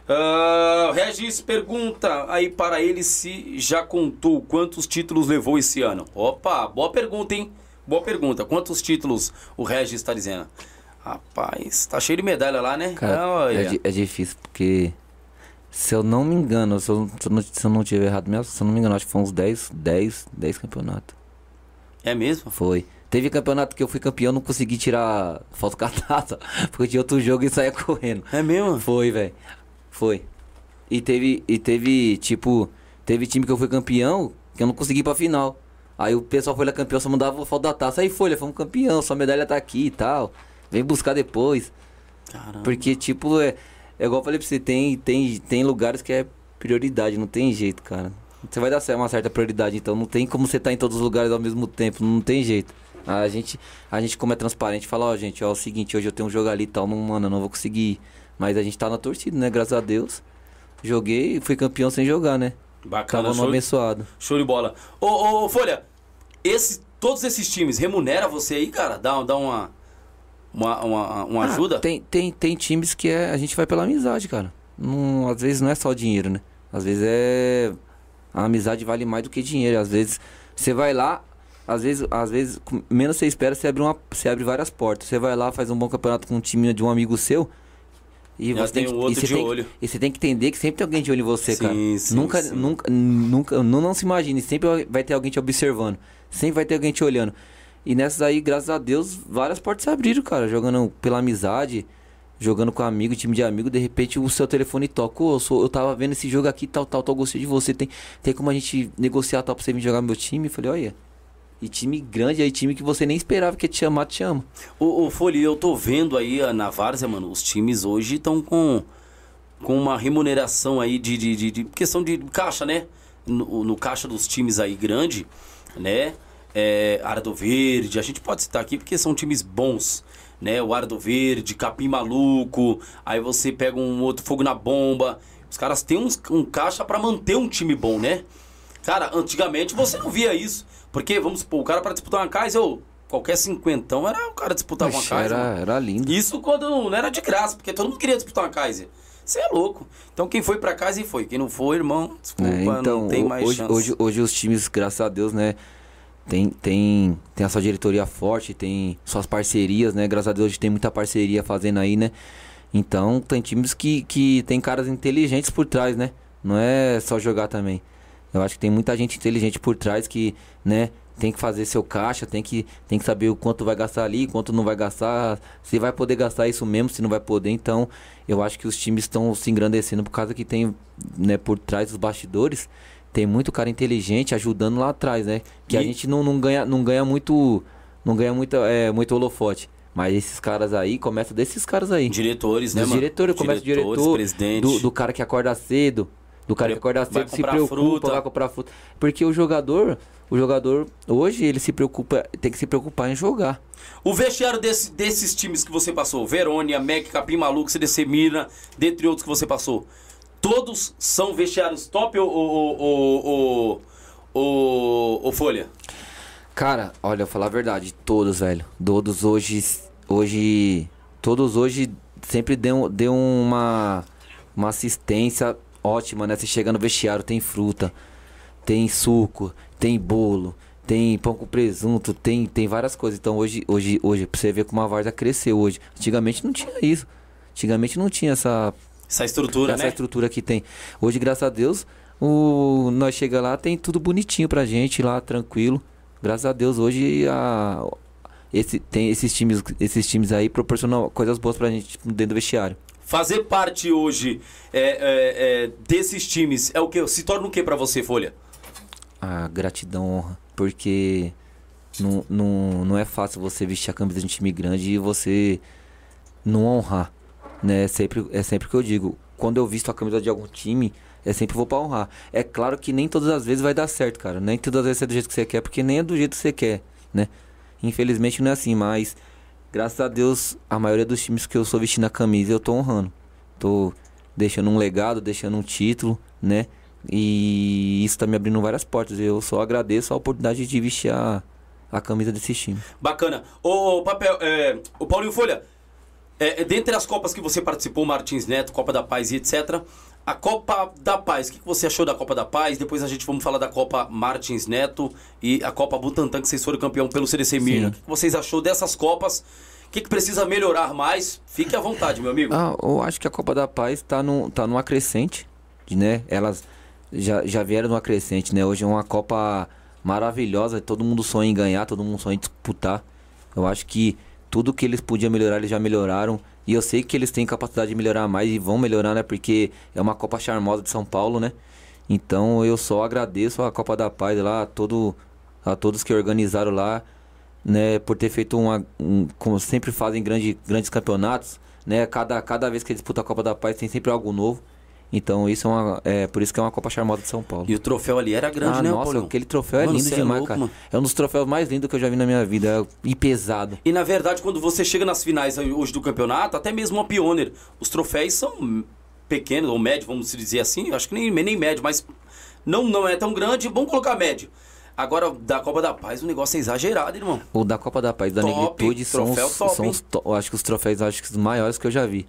Ah, Regis pergunta aí para ele se já contou quantos títulos levou esse ano. Opa, boa pergunta, hein? Boa pergunta. Quantos títulos o Regis está dizendo? Rapaz, tá cheio de medalha lá, né? Cara, Olha. é, é difícil, porque se eu não me engano, se eu, se eu não, se eu não tiver errado mesmo, se eu não me engano, acho que foi uns 10, 10, 10 campeonatos. É mesmo? Foi. Teve campeonato que eu fui campeão, não consegui tirar foto com a taça, porque tinha outro jogo e saía correndo. É mesmo? Foi, velho. Foi. E teve, e teve, tipo, teve time que eu fui campeão que eu não consegui ir pra final. Aí o pessoal foi lá campeão, só mandava foto da taça. Aí Folha, fomos campeão, sua medalha tá aqui e tal. Vem buscar depois. Caramba. Porque, tipo, é, é igual eu falei pra você, tem, tem, tem lugares que é prioridade, não tem jeito, cara. Você vai dar uma certa prioridade, então não tem como você estar em todos os lugares ao mesmo tempo, não tem jeito. A gente, a gente como é transparente, fala, ó, gente, ó, é o seguinte, hoje eu tenho um jogo ali e tal, não, mano, eu não vou conseguir ir. Mas a gente tá na torcida, né? Graças a Deus. Joguei e fui campeão sem jogar, né? Bacana, Tava show, abençoado. show de bola. Ô, ô, ô, Folha, esse, todos esses times remunera você aí, cara? Dá, dá uma, uma, uma, uma Ah, ajuda? tem, tem, tem times que é, a gente vai pela amizade, cara. Não, às vezes não é só dinheiro, né? Às vezes é. A amizade vale mais do que dinheiro. Às vezes você vai lá, às vezes, às vezes, menos você espera, você abre, uma, você abre várias portas. Você vai lá, faz um bom campeonato com um time de um amigo seu. E Já você tem, tem que, outro e você de tem que- olho. e você tem que entender que sempre tem alguém de olho em você, Sim, cara. sim, nunca, sim. nunca, nunca, não, não se imagine, sempre vai ter alguém te observando. Sempre vai ter alguém te olhando. E nessas aí, graças a Deus, várias portas se abriram, cara. Jogando pela amizade, jogando com amigo, time de amigo, de repente o seu telefone toca. Eu, sou- eu tava vendo esse jogo aqui, tal, tal, tal, gostei de você. Tem, tem como a gente negociar tal pra você vir jogar meu time? Eu falei, olha. E time grande aí, time que você nem esperava que ia te chamar, te chama. Ô, ô Folha, eu tô vendo aí a- na Várzea, mano, os times hoje estão com, com uma remuneração aí de, de, de- de questão de caixa, né? No, no caixa dos times aí grande, né? É, Ardo Verde, a gente pode citar aqui porque são times bons, né? O Ardo Verde, Capim Maluco, aí você pega um outro fogo na bomba. Os caras têm uns, um caixa pra manter um time bom, né? Cara, antigamente você não via isso. Porque, vamos supor, o cara pra disputar uma Kaiser, ou qualquer cinquentão era o cara disputar uma Oxe, Kaiser. mano. era, era lindo. Isso quando não era de graça, porque todo mundo queria disputar uma Kaiser. Você é louco. Então quem foi pra Kaiser foi. Quem não foi, irmão, desculpa, É, então, não tem mais hoje, chance. hoje, hoje os times, graças a Deus, né, tem, tem, tem a sua diretoria forte, tem suas parcerias, né? Graças a Deus hoje tem muita parceria fazendo aí, né? Então tem times que, que tem caras inteligentes por trás, né? Não é só jogar também. Eu acho que tem muita gente inteligente por trás que, né, tem que fazer seu caixa, tem que, tem que saber o quanto vai gastar ali, quanto não vai gastar, se vai poder gastar isso mesmo, se não vai poder. Então, eu acho que os times estão se engrandecendo por causa que tem, né, por trás dos bastidores, tem muito cara inteligente ajudando lá atrás, né? Que a E- gente não, não ganha, não ganha muito, não ganha muito, é, muito holofote. Mas esses caras aí, começa desses caras aí. Diretores, né, mano? diretores, começa o Diretores, diretor, presidente. do, do cara que acorda cedo, do cara que acorda cedo se preocupa, fruta. vai comprar fruta. Porque o jogador, o jogador, hoje ele se preocupa, tem que se preocupar em jogar. O vestiário desse- desses times que você passou, Verônia, MEC, Capim Maluco, CDC Mira, dentre outros que você passou, todos são vestiários top ou, ou, ou, ou, Folha? Cara, olha, eu falar a verdade, todos, velho. Todos hoje, hoje, todos hoje sempre deu, deu uma, uma assistência ótima, né? Você chega no vestiário, tem fruta, tem suco, tem bolo, tem pão com presunto, tem, tem várias coisas. Então hoje, hoje, hoje, pra você ver como a Varda cresceu hoje. Antigamente não tinha isso. Antigamente não tinha essa, Essa estrutura, essa né? estrutura que tem. Hoje, graças a Deus, o, nós chega lá, tem tudo bonitinho pra gente lá, tranquilo. Graças a Deus, hoje a, esse, tem esses times, esses times aí proporcionam coisas boas pra gente dentro do vestiário. Fazer parte hoje é, é, é, desses times é o que? Se torna o que pra você, Folha? A gratidão, honra. Porque não, não, não é fácil você vestir a camisa de um time grande e você não honrar. Né? É sempre, é sempre que eu digo. Quando eu visto a camisa de algum time, é sempre vou pra honrar. É claro que nem todas as vezes vai dar certo, cara. Nem todas as vezes é do jeito que você quer, porque nem é do jeito que você quer, né? Infelizmente não é assim, mas graças a Deus, a maioria dos times que eu sou vestindo a camisa, eu tô honrando. Tô deixando um legado, deixando um título, né? E isso tá me abrindo várias portas. Eu só agradeço a oportunidade de vestir a, a camisa desse time. Bacana. Ô, papel, é, o Paulinho Folha, é, é, dentre as Copas que você participou, Martins Neto, Copa da Paz e etc., a Copa da Paz, o que você achou da Copa da Paz? Depois a gente vamos falar da Copa Martins Neto e a Copa Butantan, que vocês foram campeão pelo CDC Mirna. O que vocês achou dessas Copas? O que, que precisa melhorar mais? Fique à vontade, meu amigo. Ah, eu acho que a Copa da Paz tá, num, tá numa crescente, né? Elas já, já vieram numa crescente, né? Hoje é uma Copa maravilhosa, todo mundo sonha em ganhar, todo mundo sonha em disputar. Eu acho que tudo que eles podiam melhorar, eles já melhoraram. E eu sei que eles têm capacidade de melhorar mais e vão melhorar, né? Porque é uma Copa charmosa de São Paulo, né? Então eu só agradeço a Copa da Paz lá, a, todo, a todos que organizaram lá, né? Por ter feito uma. Um, como sempre fazem grande, grandes campeonatos, né? Cada, cada vez que eles disputam a Copa da Paz tem sempre algo novo. Então isso é uma. É por isso que é uma Copa charmosa de São Paulo. E o troféu ali era grande, ah, né, nossa, Paulinho? aquele troféu é Mano, lindo é demais, louco, cara. mano. É um dos troféus mais lindos que eu já vi na minha vida. E pesado. E na verdade, quando você chega nas finais hoje do campeonato, até mesmo uma Pioneer, os troféus são pequenos ou médios, vamos dizer assim. Eu acho que nem, nem médio, mas não, não é tão grande, vamos colocar médio. Agora, da Copa da Paz, o negócio é exagerado, irmão. O da Copa da Paz, da Top, Negritude, são, os, top, são os, acho que os troféus acho que os maiores que eu já vi.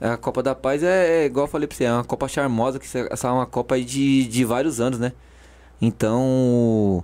A Copa da Paz é, é, igual eu falei pra você, é uma Copa charmosa, que essa é uma Copa de, de vários anos, né? Então,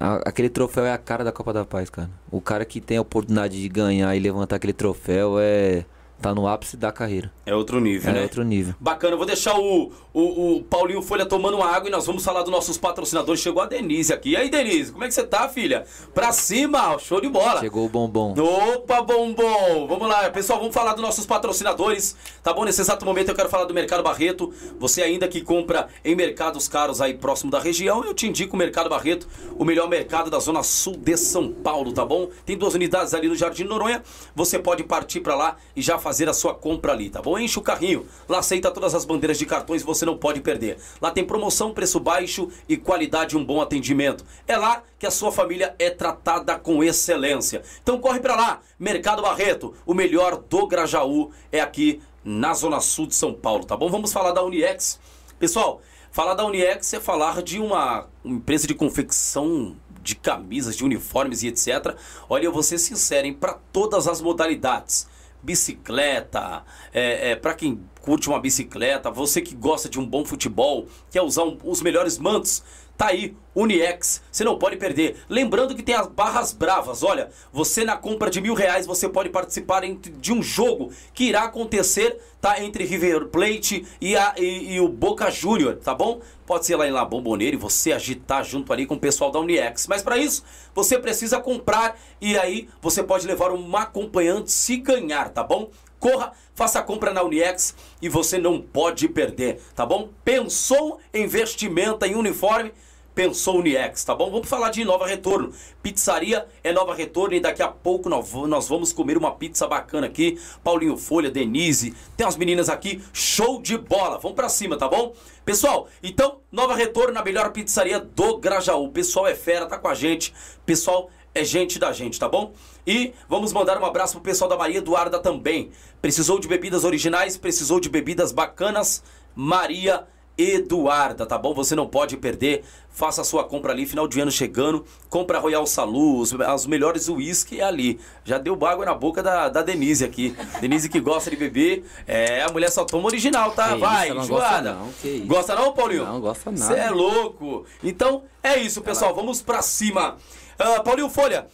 a, aquele troféu é a cara da Copa da Paz, cara. O cara que tem a oportunidade de ganhar e levantar aquele troféu é tá no ápice da carreira. É outro nível, É né? outro nível. Bacana, eu vou deixar o, o, o Paulinho Folha tomando água e nós vamos falar dos nossos patrocinadores. Chegou a Denise aqui. E aí, Denise, como é que você tá, filha? Pra cima, show de bola. Chegou o bombom. Opa, bombom! Vamos lá, pessoal, vamos falar dos nossos patrocinadores, tá bom? Nesse exato momento eu quero falar do Mercado Barreto. Você ainda que compra em mercados caros aí próximo da região, eu te indico o Mercado Barreto, o melhor mercado da zona sul de São Paulo, tá bom? Tem duas unidades ali no Jardim Noronha, você pode partir pra lá e já fazer a sua compra ali, tá bom? Enche o carrinho, lá aceita todas as bandeiras de cartões você não pode perder. Lá tem promoção, preço baixo e qualidade um bom atendimento. É lá que a sua família é tratada com excelência. Então corre pra lá, Mercado Barreto, o melhor do Grajaú é aqui na zona sul de São Paulo, tá bom? Vamos falar da Uniex. Pessoal, falar da Uniex é falar de uma, empresa de confecção de camisas, de uniformes e etc. Olha, eu vou ser sincero? Para todas as modalidades. Bicicleta, é, é, para quem curte uma bicicleta, você que gosta de um bom futebol, quer usar um- os melhores mantos, tá aí, Uniex, você não pode perder. Lembrando que tem as barras bravas, olha, você na compra de mil reais você pode participar de um jogo que irá acontecer, tá, entre River Plate e, a- e- e o Boca Júnior, tá bom? Pode ser lá em La Bombonera e você agitar junto ali com o pessoal da Uniex. Mas para isso, você precisa comprar e aí você pode levar um acompanhante se ganhar, tá bom? Corra, faça a compra na Uniex e você não pode perder, tá bom? Pensou em investimento em uniforme? Pensou Uniex, tá bom? Vamos falar de Nova Retorno. Pizzaria é Nova Retorno e daqui a pouco nós vamos comer uma pizza bacana aqui. Paulinho Folha, Denise, tem umas meninas aqui, show de bola. Vamos pra cima, tá bom? Pessoal, então, Nova Retorno na melhor pizzaria do Grajaú. Pessoal é fera, tá com a gente. Pessoal é gente da gente, tá bom? E vamos mandar um abraço pro pessoal da Maria Eduarda também. Precisou de bebidas originais, precisou de bebidas bacanas, Maria Eduarda, tá bom? Você não pode perder. Faça a sua compra ali, final de ano chegando. Compra Royal Salu, os, os melhores uísque é ali. Já deu água na boca da, da Denise aqui. Denise que gosta de beber. É, a mulher só toma original, tá? Que Vai, isso, não enjoada. gosta não, que isso. Gosta não, Paulinho? Não, gosta nada. Você é louco. Então, é isso, pessoal. Vamos pra cima. Ah, Paulinho Folha,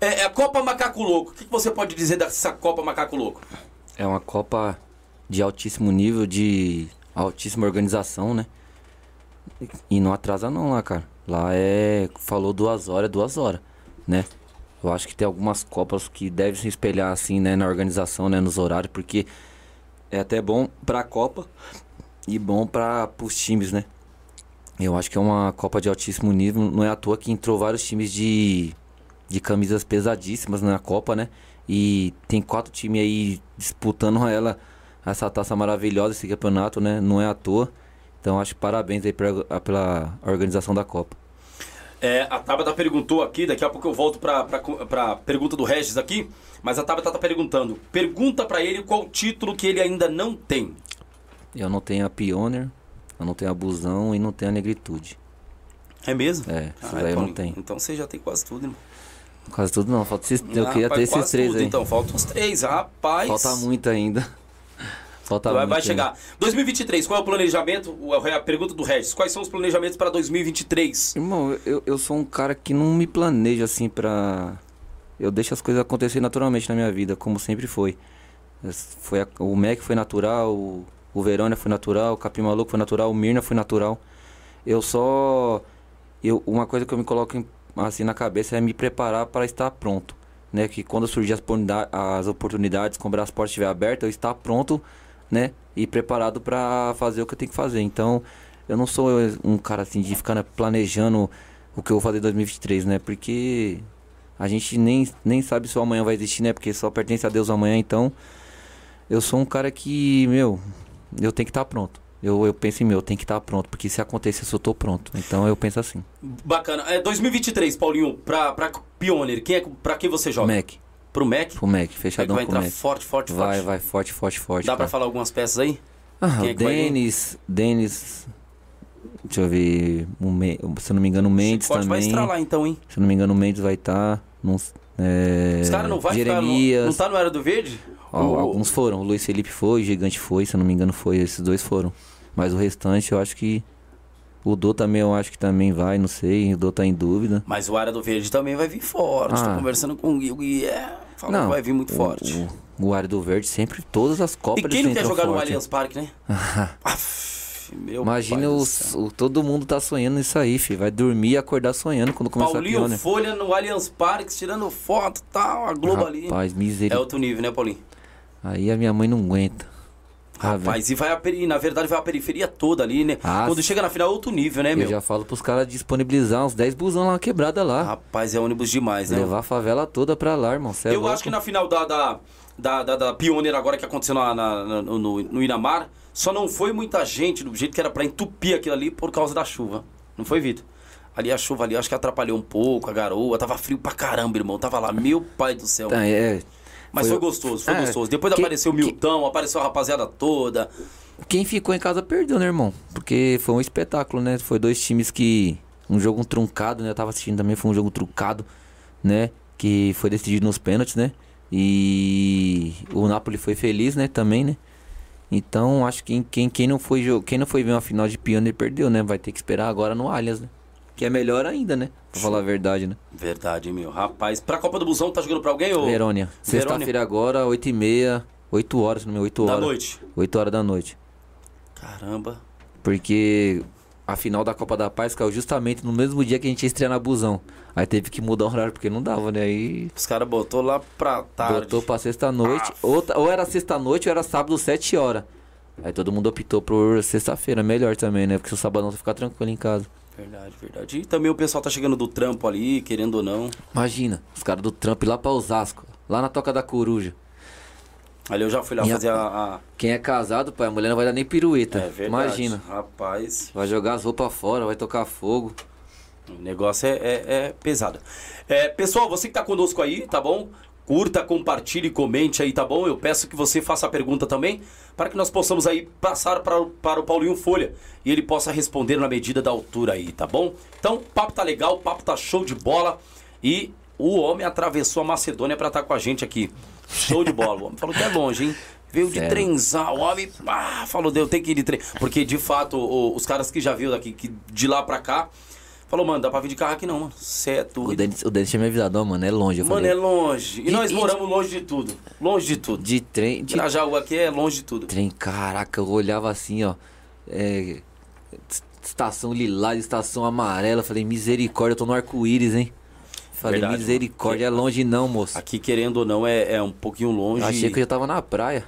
é, é a Copa Macaco Louco. O que, que você pode dizer dessa Copa Macaco Louco? É uma Copa de altíssimo nível, de altíssima organização, né? E não atrasa não lá, cara. Lá é. Falou duas horas, duas horas, né? Eu acho que tem algumas Copas que devem se espelhar assim, né, na organização, né, nos horários, porque é até bom pra Copa e bom para os times, né? Eu acho que é uma Copa de altíssimo nível. Não é à toa que entrou vários times de, de camisas pesadíssimas na Copa, né? E tem quatro times aí disputando ela, essa taça maravilhosa, esse campeonato, né? Não é à toa. Então acho que parabéns aí pra- pela organização da Copa. É, a Tabata perguntou aqui, daqui a pouco eu volto pra, pra, pra pergunta do Regis aqui, mas a Tabata tá perguntando. Pergunta pra ele qual título que ele ainda não tem. Eu não tenho a Pioneer, eu não tenho a Busão e não tenho a Negritude. É mesmo? É, Ah, daí eu não Paulinho, tenho. Então você já tem quase tudo, irmão. Quase tudo não, falta esses, eu Ah, queria ter esses três tudo, aí. Então, faltam os três, rapaz. Falta muito ainda. Falta vai, muito. vai ainda. chegar. 2023, qual é o planejamento? A pergunta do Regis. Quais são os planejamentos para 2023? Irmão, eu, eu sou um cara que não me planeja assim pra. Eu deixo as coisas acontecer naturalmente na minha vida, como sempre foi. Foi a- o Mac foi natural, o, o Verônia foi natural, o Capim Maluco foi natural, o Mirna foi natural. Eu só. Eu, uma coisa que eu me coloco em- assim na cabeça é me preparar para estar pronto. Né? Que quando surgir as, as oportunidades, quando as portas estiver abertas, eu estar pronto, né? E preparado para fazer o que eu tenho que fazer. Então, eu não sou um cara assim de ficar planejando o que eu vou fazer em 2023, né? Porque a gente nem, nem sabe se o amanhã vai existir, né? Porque só pertence a Deus amanhã. Então, eu sou um cara que, meu, eu tenho que estar pronto. Eu, eu penso em meu, eu tenho que estar pronto. Porque se acontecer, eu tô pronto. Então, eu penso assim. Bacana. É 2023, Paulinho, pra, pra Pioneer, quem é, pra quem você joga? Mac, Pro Mac? pro Mac, É fechadão vai pro entrar Mac. forte, forte, Vai, forte. vai, forte, forte, forte. Dá pra cara. falar algumas peças aí? Ah, Quem é o vai vir? Denis, Denis, deixa eu ver, Me- se eu não me engano o Mendes Chicote vai também. estralar então, hein? Se eu não me engano o Mendes vai estar. Não, é, Os caras não vai Jeremias. não tá no Era do Verde? Ó, Alguns foram. O Luiz Felipe foi, o Gigante foi, se eu não me engano foi. Esses dois foram. Mas o restante eu acho que. O Dô também eu acho que também vai, não sei. O Dô tá em dúvida. Mas o Área do Verde também vai vir forte. Tô Ah. conversando com o Gui. É. Falou que vai vir muito o- forte. O, o Área do Verde sempre, todas as E Copas quem eles não quer jogar no forte. Allianz Parque, né? Aff, meu Imagina os, o, todo mundo tá sonhando nisso aí, filho. Vai dormir e acordar sonhando quando começar a Paulinho Pioneer. Folha no Allianz Parque, tirando foto e tal, a Globo ali. Rapaz, É misericórdia. outro nível, né, Paulinho? Aí a minha mãe não aguenta. Ah. Rapaz, e vai a peri... na verdade vai a periferia toda ali, né? Ah, Quando chega na final é outro nível, né, Eu meu? já falo pros caras disponibilizar uns 10 busão lá quebrada lá. Rapaz, é ônibus demais, né? Levar a favela toda pra lá, irmão. Cê é Eu louco. acho que na final da, da, da, da, da Pioneer agora que aconteceu na, na- na- no, no Inamar, só não foi muita gente do jeito que era pra entupir aquilo ali por causa da chuva. Não foi, Vitor? Ali a chuva ali, acho que atrapalhou um pouco, a garoa, tava frio pra caramba, irmão. Tava lá, meu pai do céu. Tá, é, Mas foi, gostoso, foi É, gostoso. Depois que- apareceu o Milton, apareceu a rapaziada toda. Quem ficou em casa perdeu, né, irmão? Porque foi um espetáculo, né? Foi dois times que. Um jogo truncado, né? Eu tava assistindo também, foi um jogo truncado, né? Que foi decidido nos pênaltis, né? E o Napoli foi feliz, né? Também, né? Então, acho que quem, quem, não foi, quem não foi ver uma final de Pioneer perdeu, né? Vai ter que esperar agora no Allianz, né? Que é melhor ainda, né? Pra falar a verdade, né? Verdade, meu. Rapaz, pra Copa do Busão, tá jogando pra alguém, ô? Verônia. Sexta-feira agora, 8h30, 8 horas, não é 8 Da horas. noite. 8 horas da noite. Caramba. Porque a final da Copa da Paz caiu justamente no mesmo dia que a gente ia estrear na Busão. Aí teve que mudar o horário, porque não dava, né? Aí Os caras botou lá pra tarde. botou pra sexta-noite. Ou, ta- ou era sexta-noite ou era sábado, 7 horas. Aí todo mundo optou por sexta-feira, melhor também, né? Porque o sabadão você ficar tranquilo em casa. Verdade, verdade. E também o pessoal tá chegando do trampo ali, querendo ou não. Imagina, os caras do Trump lá pra Osasco, lá na Toca da Coruja. Ali eu já fui lá E a- fazer a. a- Quem é casado, pai, a mulher não vai dar nem pirueta. É verdade. Imagina. Rapaz, Vai jogar as roupas fora, vai tocar fogo. o negócio é, é- é pesado. É, pessoal, você que tá conosco aí, tá bom? Curta, compartilhe, comente aí, tá bom? Eu peço que você faça a pergunta também, para que nós possamos aí passar para, o- para o Paulinho Folha e ele possa responder na medida da altura aí, tá bom? Então, papo tá legal, o papo tá show de bola e o homem atravessou a Macedônia para estar com a gente aqui. Show de bola. O homem falou que é longe, hein? Veio de trenzar, o homem ah, falou, deu, tem que ir de trem. Porque, de fato, o- os caras que já viram daqui, que de lá pra cá, falou, mano, dá pra vir de carro aqui não, mano. Cê é O. Denis, o Denis tinha me avisado, ó, mano, é longe. Eu Mano, falei, é longe. E, E- nós e- moramos longe de tudo. Longe de tudo. De trem, de Grajaú aqui é longe de tudo. trem, caraca, eu olhava assim, ó. é, estação lilás, estação amarela. Falei, misericórdia, eu tô no arco-íris, hein? Falei, Verdade, misericórdia, é mano. longe não, moço. Aqui, querendo ou não, é, é um pouquinho longe. Eu achei que eu já tava na praia.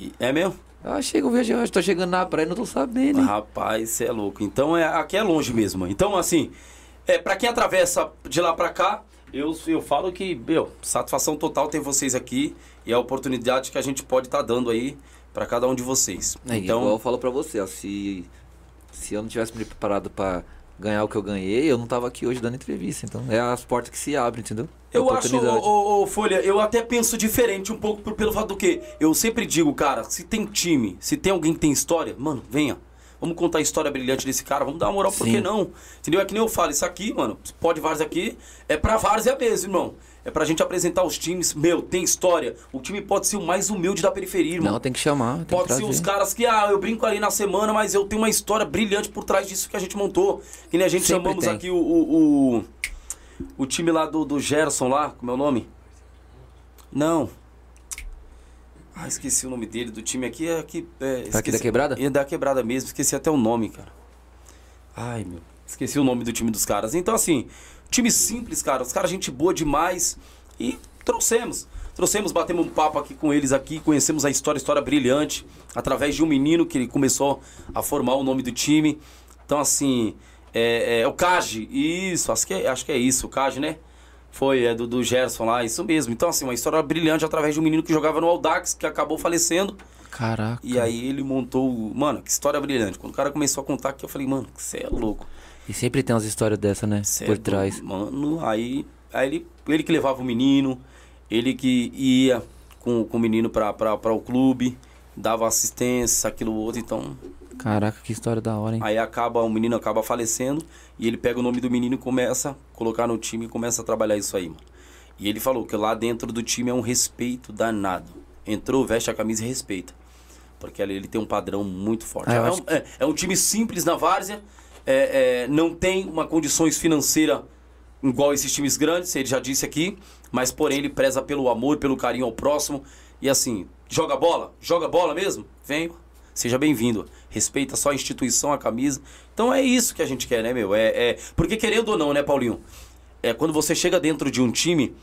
E- É mesmo? Eu achei que eu vejo, eu tô chegando na praia não tô sabendo, hein? Rapaz, você é louco. Então, é, aqui é longe mesmo. Então, assim, é, pra quem atravessa de lá pra cá, eu, eu falo que, meu, satisfação total ter vocês aqui e a oportunidade que a gente pode estar dando aí pra cada um de vocês. É, então, igual eu falo pra você, ó, se, se eu não tivesse me preparado pra ganhar o que eu ganhei, eu não tava aqui hoje dando entrevista. Então, é as portas que se abrem, entendeu? É Eu acho, ô, ô, Folha, eu até penso diferente um pouco por- pelo fato do que eu sempre digo, cara, se tem time, se tem alguém que tem história, mano, venha. Vamos contar a história brilhante desse cara, vamos dar uma moral, por que não? Entendeu? É que nem eu falo, isso aqui, mano, pode vários aqui, é pra várzea mesmo, irmão. É pra gente apresentar os times, meu, tem história. O time pode ser o mais humilde da periferia, irmão. Não, tem que chamar, tem Pode que ser os caras que, ah, eu brinco ali na semana, mas eu tenho uma história brilhante por trás disso que a gente montou. Que nem a gente Sempre chamamos tem. aqui o, o, o, o time lá do, do Gerson lá, como é o nome? Não. Ah, esqueci o nome dele, do time aqui. É aqui, é, Aqui da quebrada? É da quebrada mesmo, esqueci até o nome, cara. Ai, meu. Esqueci o nome do time dos caras. Então, assim, time simples, cara. Os caras, gente boa demais. E trouxemos. Trouxemos, batemos um papo aqui com eles aqui, conhecemos a história, história brilhante, através de um menino que ele começou a formar o nome do time. Então, assim, é, é o Kaji, isso, acho que é, acho que é isso, o Kaji, né? Foi, é do, do Gerson lá, isso mesmo. Então, assim, uma história brilhante através de um menino que jogava no Audax, que acabou falecendo. Caraca. E aí ele montou. Mano, que história brilhante. Quando o cara começou a contar aqui, eu falei, mano, você é louco. E sempre tem umas histórias dessa, né? É Por trás. Mano, aí, aí ele, ele que levava o menino, ele que ia com, com o menino pra, pra, pra o clube, dava assistência, aquilo outro, então. Caraca, que história da hora, hein? Aí acaba, o menino acaba falecendo e ele pega o nome do menino e começa a colocar no time e começa a trabalhar isso aí, mano. E ele falou que lá dentro do time é um respeito danado. entrou, veste a camisa e respeita. Porque ali ele tem um padrão muito forte. Ah, é, um, é- é um time simples na várzea, é- é, não tem uma condições financeiras igual esses times grandes, ele já disse aqui, mas porém ele preza pelo amor, pelo carinho ao próximo. E assim, joga bola? Joga bola mesmo? Vem, seja bem-vindo. Respeita só a instituição, a camisa. Então é isso que a gente quer, né, meu? É, é... Porque querendo ou não, né, Paulinho? É quando você chega dentro de um time,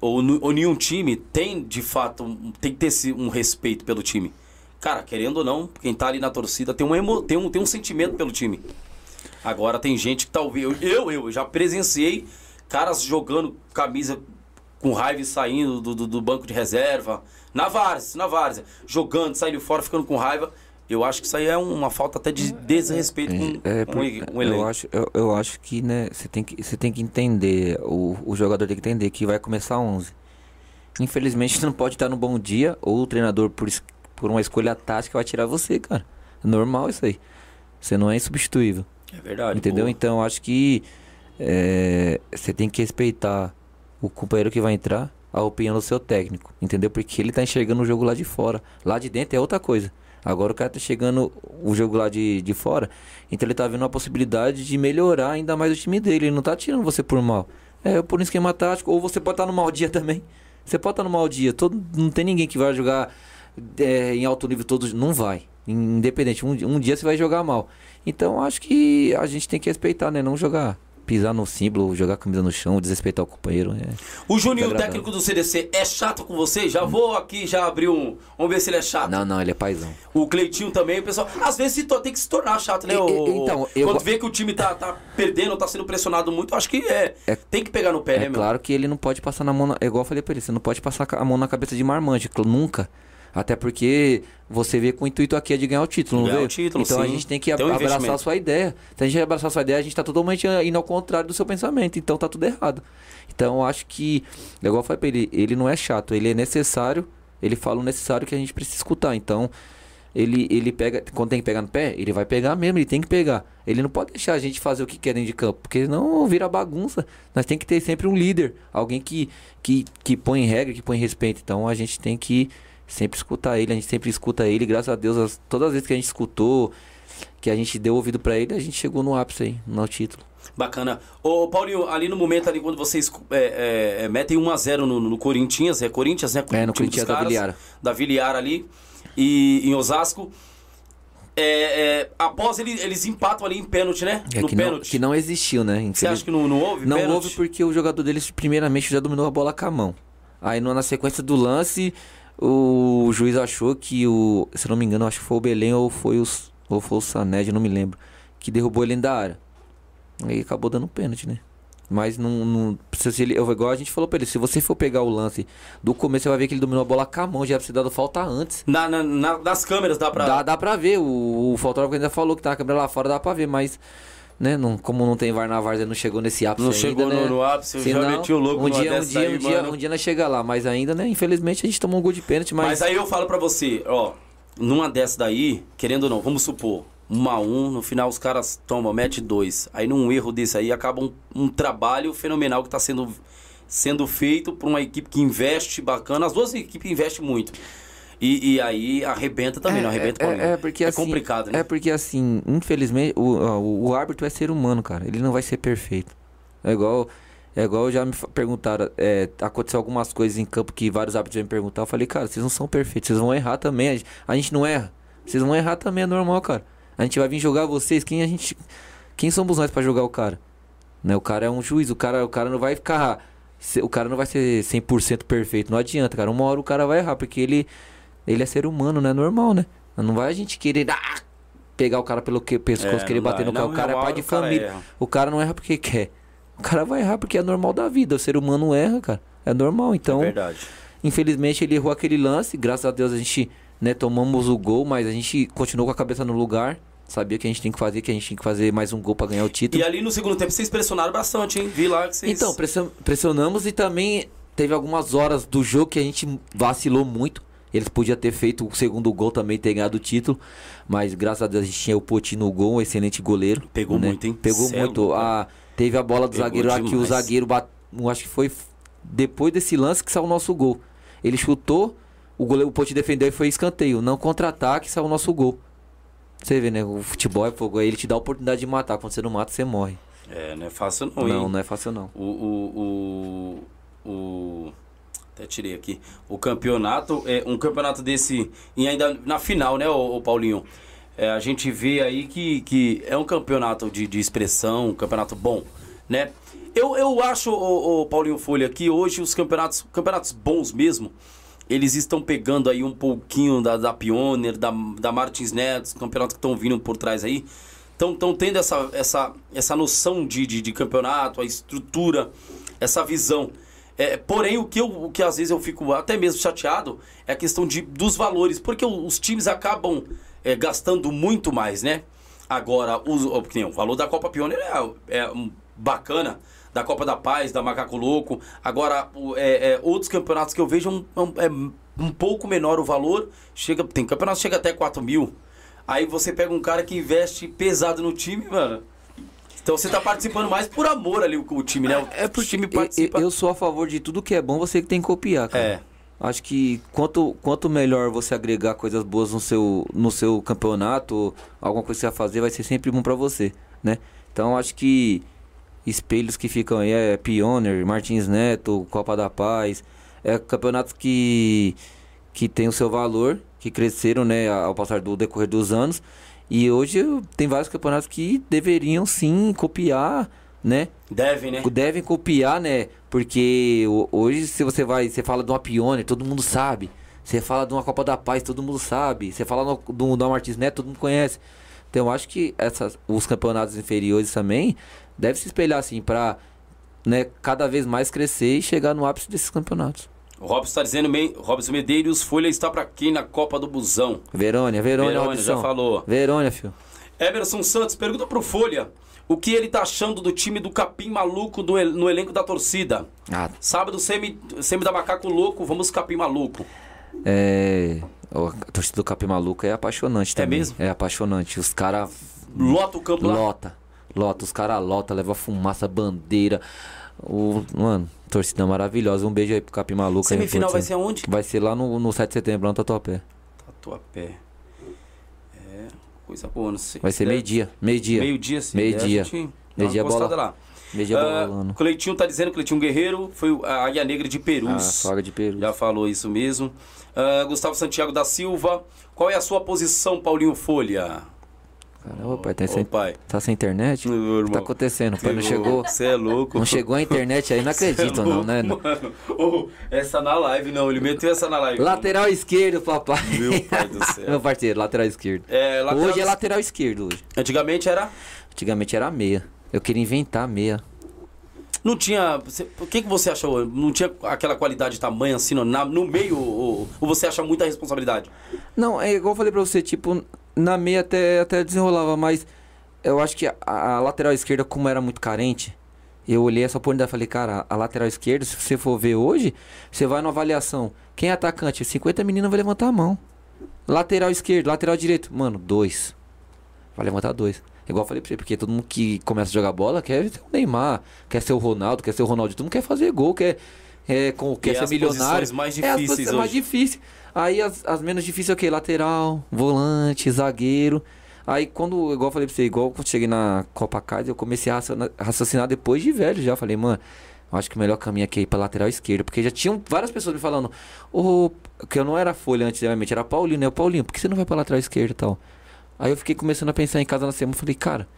ou, no- ou nenhum time, tem de fato, um- tem que ter esse- um respeito pelo time. Cara, querendo ou não, quem tá ali na torcida tem um, emo... tem um, tem um sentimento pelo time. Agora tem gente que talvez. Eu, eu, eu já presenciei caras jogando camisa com raiva e saindo do, do, do banco de reserva. Na várzea, na várzea. Jogando, saindo fora, ficando com raiva. Eu acho que isso aí é um, uma falta até de desrespeito com, É, com, um elenco. eu, acho, eu, eu acho que, né, você tem que, você tem que entender, o, o jogador tem que entender que vai começar 11. Infelizmente, você não pode estar no bom dia, ou o treinador, por, por uma escolha tática, vai tirar você, cara. É normal isso aí. Você não é insubstituível. É verdade. Entendeu? boa. Então acho que é, você tem que respeitar o companheiro que vai entrar, a opinião do seu técnico. Entendeu? Porque ele tá enxergando o jogo lá de fora. Lá de dentro é outra coisa. Agora o cara tá chegando o jogo lá de, de fora, então ele tá vendo uma possibilidade de melhorar ainda mais o time dele. Ele não tá tirando você por mal. É por um esquema tático, ou você pode estar no mau dia também. Você pode estar no mau dia. Todo, não tem ninguém que vai jogar é, em alto nível todos. Não vai. Independente, um, um dia você vai jogar mal. Então acho que a gente tem que respeitar, né? Não jogar, pisar no símbolo, jogar a camisa no chão, desrespeitar o companheiro. É. O Juninho, técnico do CDC, é chato com você? Já vou aqui, já abrir um. Vamos ver se ele é chato. Não, não, ele é paizão. O Cleitinho também, o pessoal. Às vezes tem que se tornar chato, né? E- o- então, eu Quando vê que o time tá, tá perdendo, tá sendo pressionado muito, acho que é, É- Tem que pegar no pé, né, É meu? claro que ele não pode passar na mão. Na... É igual eu falei pra ele, você não pode passar a mão na cabeça de marmante, cl- nunca. Até porque você vê que o intuito aqui é de ganhar o título, Ganhar não vê? o título, então sim. a gente tem que Tem abraçar a sua ideia. Se a gente abraçar a sua ideia, a gente tá totalmente indo ao contrário do seu pensamento. Então tá tudo errado. Então eu acho que, igual eu falei pra ele, ele não é chato, ele é necessário, ele fala o necessário que a gente precisa escutar. Então, ele, ele pega, quando tem que pegar no pé, ele vai pegar mesmo, ele tem que pegar. Ele não pode deixar a gente fazer o que quer dentro de campo, porque senão vira bagunça. Nós tem que ter sempre um líder, alguém que, que, que põe regra, que põe respeito. Então a gente tem que sempre escutar ele, a gente sempre escuta ele. Graças a Deus, as- todas as vezes que a gente escutou, que a gente deu ouvido pra ele, a gente chegou no ápice aí, no título. Bacana. Ô, Paulinho, ali no momento ali, quando vocês é, é, é, metem 1x0 no, no Corinthians, é Corinthians, né? É, no Corinthians da caras, Viliara. Da Viliara ali, e em Osasco. É, é, após ele- eles empatam ali em pênalti, né? É no que, não, pênalti. que não existiu, né? Você acha que não, não houve Não pênalti? houve porque o jogador deles, primeiramente, já dominou a bola com a mão. Aí na sequência do lance, o juiz achou que o. Se não me engano, acho que foi o Belém ou foi, os, ou foi o Saned, não me lembro. Que derrubou ele da área. Aí acabou dando pênalti, né? Mas não. não se ele, eu- igual a gente falou pra ele, se você for pegar o lance do começo, você vai ver que ele dominou a bola com a mão, já era pra ter dado falta antes. Na, na- na- nas câmeras dá pra. Dá, dá pra ver, o, o fotógrafo ainda falou que tá a câmera lá fora, dá pra ver, mas. Né, não, como não tem VAR na Várzea, não chegou nesse ápice Não ainda, chegou no- né? no ápice, eu já Senão, meti o louco um dia, um dia, aí, um dia, um dia nós chega lá, mas ainda, né, infelizmente a gente tomou um gol de pênalti, mas... Mas aí eu falo pra você, ó, numa dessa daí, querendo ou não, vamos supor, um a um, no final os caras tomam, mete dois. Aí num erro desse aí acaba um, um trabalho fenomenal que tá sendo, sendo feito por uma equipe que investe bacana. As duas equipes investem muito. E, e aí arrebenta também, não arrebenta é, é, é porque é assim, complicado, né? É porque assim, infelizmente, o, o, árbitro é ser humano, cara. Ele não vai ser perfeito. É igual, é igual já me perguntaram, é, aconteceu algumas coisas em campo que vários árbitros me perguntaram. Eu falei, cara, vocês não são perfeitos, vocês vão errar também. A gente, a gente não erra. Vocês vão errar também, é normal, cara. A gente vai vir jogar vocês, quem a gente. Quem somos nós pra jogar o cara? Né? O cara é um juiz, o cara, o cara não vai ficar. O cara não vai ser 100% perfeito, não adianta, cara. Uma hora o cara vai errar, porque ele ele é ser humano, né? Normal, né? Não vai a gente querer ah, pegar o cara pelo que, pescoço, É, querer não bater no cara. Não, O cara é pai de cara família. erra. O cara não erra porque quer. O cara vai errar porque é normal da vida. O ser humano erra, cara. É normal. Então, É verdade. infelizmente, ele errou aquele lance. Graças a Deus a gente, né, tomamos o gol, mas a gente continuou com a cabeça no lugar. Sabia que a gente tem que fazer, que a gente tem que fazer mais um gol pra ganhar o título. E ali no segundo tempo vocês pressionaram bastante, hein? Vi lá que vocês... Então, pression- pressionamos e também teve algumas horas do jogo que a gente vacilou muito. Eles podiam ter feito o segundo gol também, ter ganhado o título. Mas graças a Deus a gente tinha o Poti no gol, um excelente goleiro. Pegou né? muito, hein? Pegou é muito. louco, a, teve a bola do Pegou zagueiro lá que o zagueiro bat, eu acho que foi depois desse lance que saiu o nosso gol. Ele chutou, o goleiro o Ponte defendeu e foi escanteio. Não contra-ataque, saiu o nosso gol. Você vê, né? O futebol é fogo. Aí ele te dá a oportunidade de matar. Quando você não mata, você morre. É, não é fácil não, Não, hein? não é fácil não. O, o, o, o- Até tirei aqui. O campeonato, é um campeonato desse. E ainda na final, né, ô Paulinho? É, a gente vê aí que, que é um campeonato de, de expressão, um campeonato bom, né? Eu, eu acho, ô, Paulinho Folha, que hoje os campeonatos, campeonatos bons mesmo, eles estão pegando aí um pouquinho da, da Pioneer, da, da Martins Neto, os campeonatos que estão vindo por trás aí. Estão tendo essa, essa, essa noção de, de, de campeonato, a estrutura, essa visão. É, porém, o que, eu, o que às vezes eu fico até mesmo chateado é a questão de, dos valores, porque os times acabam é, gastando muito mais, né? Agora, os- o, valor da Copa Pioneer é, é um, bacana, da Copa da Paz, da Macaco Louco. Agora, é, é, outros campeonatos que eu vejo um- um- é um pouco menor o valor. Chega, tem campeonato chega até 4 mil. Aí você pega um cara que investe pesado no time, mano. Então você tá participando mais por amor ali o, o time, né? O, É o time participa. Eu, sou a favor de tudo que é bom, você que tem que copiar, cara. É. Acho que quanto, quanto melhor você agregar coisas boas no seu, no seu campeonato, alguma coisa que você vai fazer, vai ser sempre bom pra você, né? Então acho que espelhos que ficam aí é Pioneer, Martins Neto, Copa da Paz, é campeonatos que que tem o seu valor, que cresceram, né, ao passar do decorrer dos anos. E hoje tem vários campeonatos que deveriam sim copiar, né? Deve, né? Devem copiar, né? Porque ho- hoje, se você vai, você fala de uma Pione, todo mundo sabe. Você fala de uma Copa da Paz, todo mundo sabe. Você fala no, do, do Martins Neto, todo mundo conhece. Então, eu acho que essas, os campeonatos inferiores também devem se espelhar assim pra né, cada vez mais crescer e chegar no ápice desses campeonatos. O Robson tá dizendo, Me- Robson Medeiros, Folha está pra quem na Copa do Busão? Verônia, Verônia, Verônia, já falou. Verônia, filho. Emerson Santos, pergunta pro Folha o que ele tá achando do time do Capim Maluco do no elenco da torcida. Ah, Sábado, semi, semi da Macaco Louco, vamos Capim Maluco. é. A torcida do Capim Maluco é apaixonante também. mesmo? É apaixonante. Os caras Lota o campo lá. Lota. Lota, os caras lota, leva fumaça, bandeira. O, mano, torcida maravilhosa. Um beijo aí pro Capim Maluco. aí, Semifinal vai torcida. ser aonde? Vai ser lá no, no 7 de setembro, lá no Tatuapé. Tatuapé. É, coisa boa, não sei. Vai ser Deve- meio-dia. Meio-dia. Meio-dia, sim. Meio-dia. É, Meio-dia, bola. lá. Meio-dia Ah, bolando. Cleitinho tá dizendo, Cleitinho Guerreiro, foi a Águia Negra de Perus. folga de Peru. Já falou isso mesmo. Ah, Gustavo Santiago da Silva, qual é a sua posição, Paulinho Folha? Caramba, pai, tá Ô, sem, pai. tá sem internet? Meu O que tá acontecendo? Pai, não chegou. Você é louco. Não chegou a internet aí, não é acredito, não, louco, né? Mano, Ô, essa na live não, ele meteu essa na live. Lateral esquerdo, papai. Meu pai do céu. Meu parceiro, lateral esquerdo. É, lateral Hoje é lateral esquerdo, hoje. Antigamente era. Antigamente era meia. Eu queria inventar meia. Não tinha. O que, que você achou? Não tinha aquela qualidade de tamanho assim no, na- no meio? Ou, ou você acha muita responsabilidade? Não, é igual eu falei pra você, tipo, na meia até, até desenrolava, mas eu acho que a, a lateral esquerda, como era muito carente, eu olhei essa oportunidade e falei, cara, a lateral esquerda, se você for ver hoje, você vai na avaliação. Quem é atacante? 50 meninas vai levantar a mão. Lateral esquerdo, lateral direito, mano, dois. Vai levantar dois. Igual eu falei pra você, porque todo mundo que começa a jogar bola quer ser o Neymar, quer ser o Ronaldo, quer ser o Ronaldo, todo mundo quer fazer gol, quer, é, com, quer ser milionário. mais É, as difíceis mais difíceis. Aí as, as menos difíceis é o quê? Lateral, volante, zagueiro. Aí quando, igual eu falei pra você, igual quando cheguei na Copa Cais, eu comecei a raciocinar depois de velho já. Falei, mano, acho que o melhor caminho aqui é ir pra lateral esquerda. Porque já tinham várias pessoas me falando, ô, que eu não era folha antigamente, era Paulinho, né? Paulinho, por que você não vai pra lateral esquerda e tal? Aí eu fiquei começando a pensar em casa na semana, falei, cara,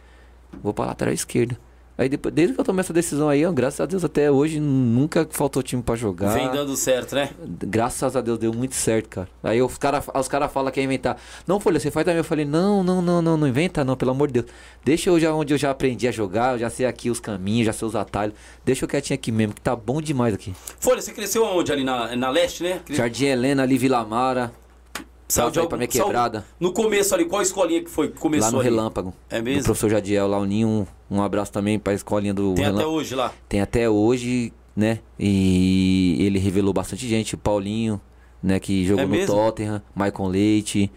vou pra lateral esquerda. Aí depois, desde que eu tomei essa decisão aí, ó, graças a Deus até hoje nunca faltou time pra jogar. Vem dando certo, né? Graças a Deus deu muito certo, cara. Aí os caras os cara falam que é inventar. Não, Folha, você faz também. Eu falei, não, não, não, não, não inventa não, pelo amor de Deus. Deixa eu já onde eu já aprendi a jogar, eu já sei aqui os caminhos, já sei os atalhos. Deixa eu quietinho aqui mesmo, que tá bom demais aqui. Folha, você cresceu aonde? Ali na, na leste, né? Cre- Jardim Helena, ali Vila Mara, Saiu de aí pra minha saiu- quebrada. No começo ali, qual escolinha que foi que começou lá no ali? Relâmpago. É Do mesmo? professor Jadiel, lá o Ninho. Um, um abraço também pra escolinha do Tem até Relâmpago. hoje lá. Tem até hoje, né? E ele revelou bastante gente. O Paulinho, né? Que jogou É no mesmo? Tottenham. Maicon Leite.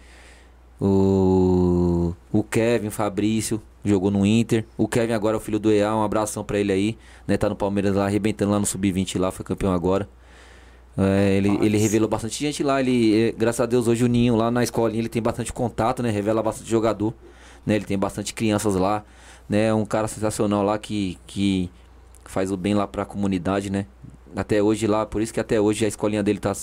O, o Kevin Fabrício. Jogou no Inter. O Kevin agora é o filho do EA. Um abração pra ele aí. Né? Tá no Palmeiras lá, arrebentando lá no Sub-20 lá. Foi campeão agora. É, ele, ele revelou bastante gente lá. Ele, é, graças a Deus, hoje o Ninho lá na escolinha ele tem bastante contato, né? Revela bastante jogador. Né? Ele tem bastante crianças lá. Né? Um cara sensacional lá que, que faz o bem lá pra comunidade, né? Até hoje lá, por isso que até hoje a escolinha dele tá,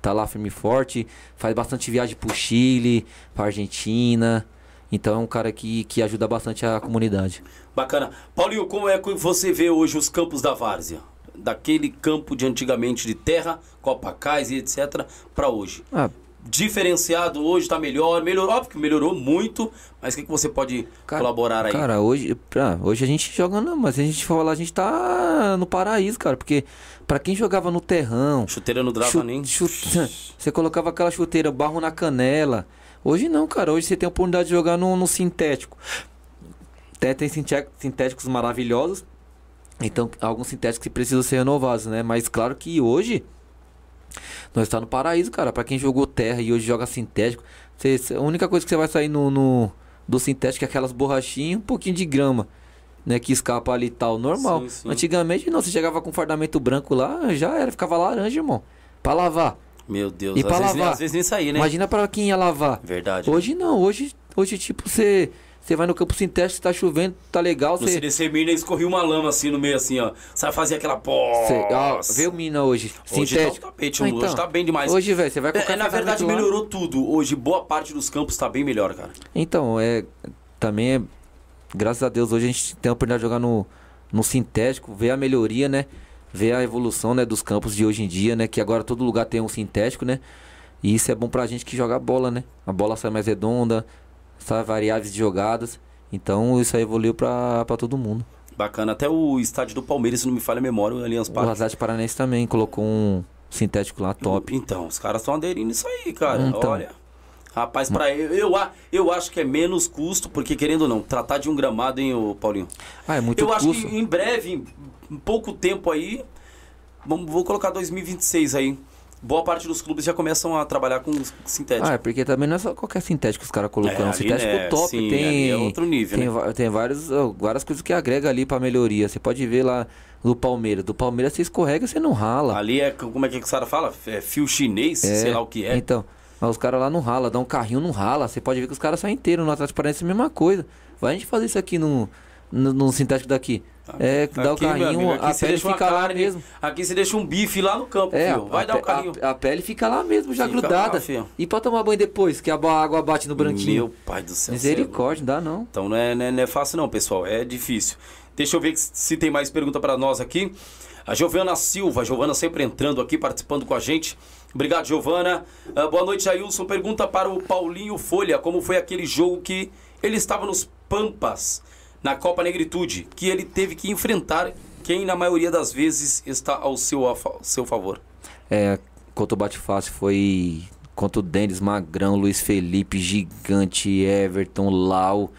tá lá firme e forte. Faz bastante viagem pro Chile, pra Argentina. Então é um cara que, que ajuda bastante a comunidade. Bacana. Paulinho, como é que você vê hoje os campos da Várzea? Daquele campo de antigamente de terra, Copacais e etc, para hoje? Ah, diferenciado hoje está melhor, melhorou, óbvio que melhorou muito, mas o que, que você pode cara, colaborar aí? Cara, hoje, ah, hoje a gente joga, não, mas a gente fala, a gente tá no paraíso, cara, porque para quem jogava no terrão, chuteira no drava nem, você colocava aquela chuteira, barro na canela. Hoje não, cara, hoje você tem a oportunidade de jogar no, no sintético. Tem, tem sintéticos maravilhosos, então, alguns sintéticos que precisam ser renovados, né? Mas claro que hoje nós está no paraíso, cara. Para quem jogou terra e hoje joga sintético, você, a única coisa que você vai sair no, no do sintético é aquelas borrachinhas, um pouquinho de grama, né, que escapa ali e tal, normal. Sim, sim. Antigamente não, você chegava com fardamento branco lá, já era, ficava laranja, irmão. Para lavar. Meu Deus, e para lavar. às vezes nem sair, né? Imagina para quem ia lavar. Verdade. Hoje não, hoje hoje tipo você você vai no campo sintético, tá chovendo, tá legal. Você... CDC Mina escorria uma lama assim no meio, assim, ó. Sabe fazer aquela pó. Ah, vê o Mina hoje. Hoje sintético. tá o tapete, ah, então, hoje tá bem demais. Hoje, velho, você vai colocar. É, na verdade, melhorou tudo. Hoje, boa parte dos campos tá bem melhor, cara. Então, é. Também é. Graças a Deus, hoje a gente tem a oportunidade de jogar no, no sintético, ver a melhoria, né? Ver a evolução né, dos campos de hoje em dia, né? Que agora todo lugar tem um sintético, né? E isso é bom pra gente que joga bola, né? A bola sai mais redonda, variáveis de jogadas. Então isso aí evoluiu pra, pra todo mundo. Bacana. Até o estádio do Palmeiras, se não me falha a memória, o Allianz Parque. O Atlético Paranaense também colocou um sintético lá top. Então, os caras estão aderindo isso aí, cara. Então. Olha. Rapaz, para eu, eu, eu acho que é menos custo, porque querendo ou não, tratar de um gramado, hein, Paulinho? Ah, é muito Eu custo. acho que em breve, em pouco tempo aí, vamos, vou colocar 2026 aí boa parte dos clubes já começam a trabalhar com sintético. Ah, é porque também não é só qualquer sintético que os caras colocam. É, um sintético né? top Sim, tem. É outro nível, tem, né? tem vários, várias coisas que agrega ali pra melhoria. Você pode ver lá do Palmeiras. Do Palmeiras você escorrega, você não rala. Ali é, como é que o cara fala? É fio chinês, é, sei lá o que é. Então, mas os caras lá não rala, dá um carrinho, não rala. Você pode ver que os caras saem inteiros. No Atlético Paranaense é a mesma coisa. Vai a gente fazer isso aqui no, no, no sintético daqui. É, aqui, dá o carrinho, amigo, a pele fica lá mesmo. Aqui você deixa um bife lá no campo, é, filho. Vai dar o carrinho. A, a, pele fica lá mesmo, já fica grudada. Lá, e pra tomar banho depois, que a água bate no branquinho. Meu pai do céu. Misericórdia, não dá não. Então não é, não é, não é fácil não, pessoal. É difícil. Deixa eu ver se tem mais pergunta para nós aqui. A Giovana Silva, a Giovana sempre entrando aqui, participando com a gente. Obrigado, Giovana. Uh, boa noite, Jailson. Pergunta para o Paulinho Folha, como foi aquele jogo que ele estava nos Pampas na Copa Negritude, que ele teve que enfrentar quem na maioria das vezes está ao seu, ao seu favor. É, contra o Bate Fácil foi contra o Denis Magrão, Luiz Felipe, Gigante, Everton, Lau.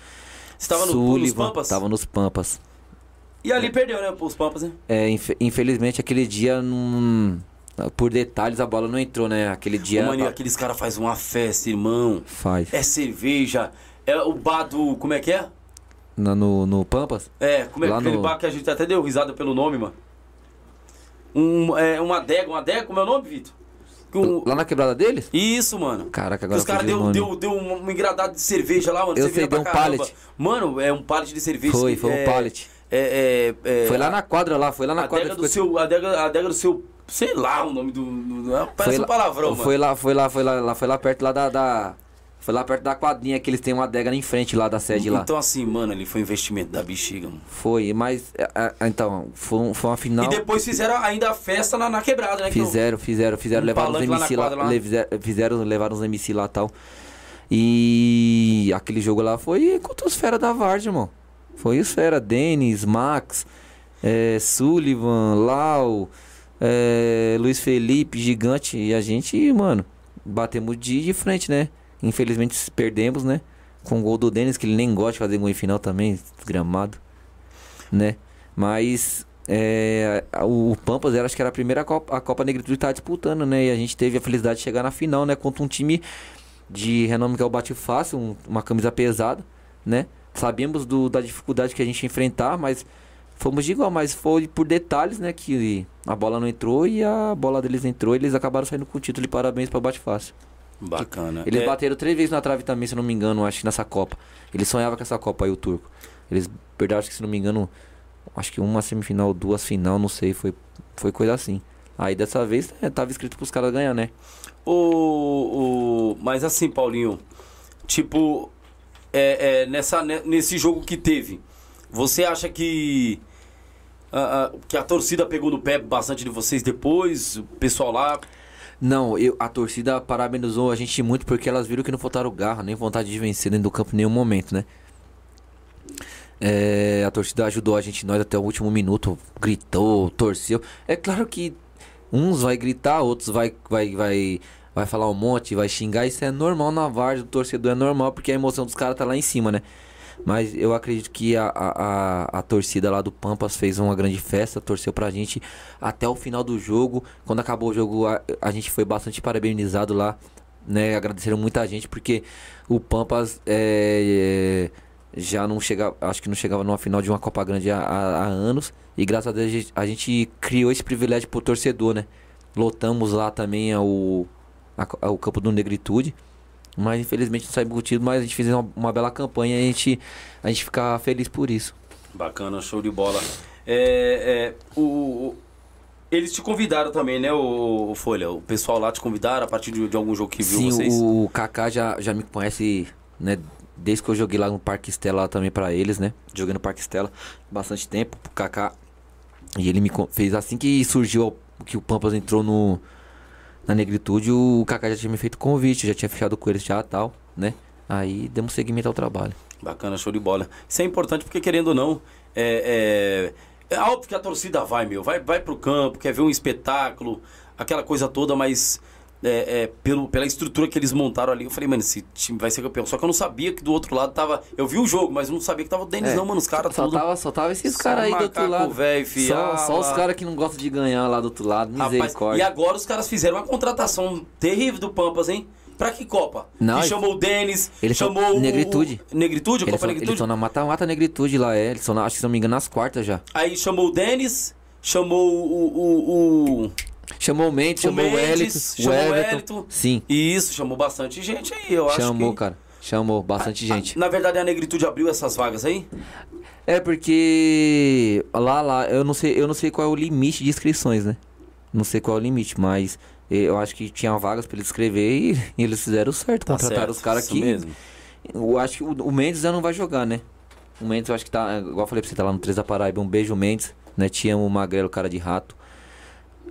Estava no, nos Pampas? Estava nos Pampas. E ali é. perdeu, né? Os Pampas, né? É, infelizmente aquele dia não. Por detalhes a bola não entrou, né? Aquele dia. Ô, mano, aqueles caras fazem uma festa, irmão. Faz. É cerveja. É o bar do. Como é que é? Na, no, no Pampas? É, como é Lá aquele no... bar que a gente até deu risada pelo nome, mano. Um, é, uma adega, uma adega, como é o nome, Vitor? Um... Lá na quebrada deles? Isso, mano. Caraca, agora Os caras deu, deu, deu um engradado de cerveja lá, mano. Eu sei, deu um caramba. pallet. Mano, é um pallet de cerveja. Foi, foi é, um pallet. É, é, é, foi lá na quadra lá, foi lá na quadra. Do seu, a, adega, a adega do seu. Sei lá o nome do. do parece foi um palavrão, lá, mano. Foi lá, foi lá, foi lá, lá, foi lá perto lá da, da foi lá perto da quadrinha que eles têm uma adega em frente lá da sede então, lá. Então assim, mano, ali foi um investimento da bexiga, mano. Foi, mas é, é, então, foi, foi uma final. E depois fizeram ainda a festa na, na quebrada, né? Fizeram, fizeram, fizeram, um levaram os MC lá, lá, lá. Fizeram, levaram os MC lá e tal. E aquele jogo lá foi contra os fera da Vardy, irmão. Foi os fera, Denis, Max, é, Sullivan, Lau, é, Luiz Felipe, Gigante. E a gente, mano, batemos de, de frente, né? Infelizmente perdemos, né? Com o gol do Denis, que ele nem gosta de fazer gol em final também, desgramado, né? Mas é, o Pampas era, acho que era a primeira Copa, a Copa Negritude estar disputando, né? E a gente teve a felicidade de chegar na final, né? Contra um time de renome que é o Bate Fácil, um, uma camisa pesada, né? Sabíamos do, da dificuldade que a gente enfrentar, mas Fomos de igual, mas foi por detalhes, né? Que a bola não entrou e a bola deles entrou. E eles acabaram saindo com o título de parabéns pra Bate Fácil. Bacana. Eles É, bateram três vezes na trave também, se não me engano, acho que nessa Copa. Eles sonhavam com essa Copa aí, o turco. Eles perderam, acho que se não me engano, acho que uma semifinal, duas final, não sei, foi, foi coisa assim. Aí dessa vez é, tava escrito pros caras ganhar, né? O, o, mas assim, Paulinho, tipo, é, é, nessa, ne- nesse jogo que teve, você acha que, a- a- que a torcida pegou no pé bastante de vocês depois? O pessoal lá. Não, eu, a torcida parabenizou a gente muito porque elas viram que não faltaram garra, nem vontade de vencer dentro do campo em nenhum momento, né? É, a torcida ajudou a gente, nós até o último minuto, gritou, torceu. É claro que uns vai gritar, outros vai, vai, vai, vai falar um monte, vai xingar. Isso é normal na várzea do torcedor, é normal porque a emoção dos caras tá lá em cima, né? Mas eu acredito que a, a, a, torcida lá do Pampas fez uma grande festa, torceu pra gente até o final do jogo. Quando acabou o jogo, a, a gente foi bastante parabenizado lá, né? Agradeceram muita gente, porque o Pampas é, é, já não chegava, acho que não chegava numa final de uma Copa Grande há, há- há anos. E graças a Deus a gente, a gente criou esse privilégio pro torcedor, né? Lotamos lá também o, o campo do Negritude. Mas infelizmente não saímos com o título, mas a gente fez uma, uma bela campanha e a gente, a gente fica feliz por isso. Bacana, show de bola. É, é, o, eles te convidaram também, né, o, Folha? O pessoal lá te convidaram a partir de, de algum jogo que viu Sim, vocês? o Kaká já, já me conhece, né? Desde que eu joguei lá no Parque Estela também pra eles, né? Joguei no Parque Estela bastante tempo, o Kaká. E ele me fez assim que surgiu que o Pampas entrou no na negritude, o Kaká já tinha me feito convite, já tinha fechado com eles já tal, né? Aí demos seguimento ao trabalho. Bacana, show de bola. Isso é importante porque, querendo ou não, é, é, é óbvio que a torcida vai, meu. Vai, vai pro campo, quer ver um espetáculo, aquela coisa toda, mas é, é, pelo, pela estrutura que eles montaram ali, eu falei, mano, esse time vai ser campeão. Só que eu não sabia que do outro lado tava. Eu vi o jogo, mas não sabia que tava o Denis, É, não, mano. Os caras só tudo. tava, só tava esses caras aí do outro lado. velho, só, só os caras que não gostam de ganhar lá do outro lado. Rapaz, Misericórdia. e agora os caras fizeram uma contratação terrível do Pampas, hein? Pra que Copa? Não, e eles- chamou o Denis, eles são chamou o- Negritude. o- Negritude, Eles Copa estão Negritude. na mata-mata negritude lá, é. Eles estão, acho que se não me engano, nas quartas já. Aí chamou o Denis, chamou o. o, o- Chamou o Mendes, O chamou o Mendes, Wellington, o chamou o. Wellington. Sim, E isso, chamou bastante gente aí, eu acho chamou, cara. Chamou bastante gente. Na verdade, a Negritude abriu essas vagas aí? É porque lá, lá, eu não sei, eu não sei qual é o limite de inscrições, né? Não sei qual é o limite, mas eu acho que tinha vagas pra eles escrever e, e eles fizeram certo, Tá contrataram certo, os caras aqui. mesmo. Eu acho que o, o Mendes já não vai jogar, né? O Mendes eu acho que tá, igual eu falei pra você, tá lá no 3 da Paraíba. Um beijo, Mendes, né? Te amo, Magrelo, cara de rato.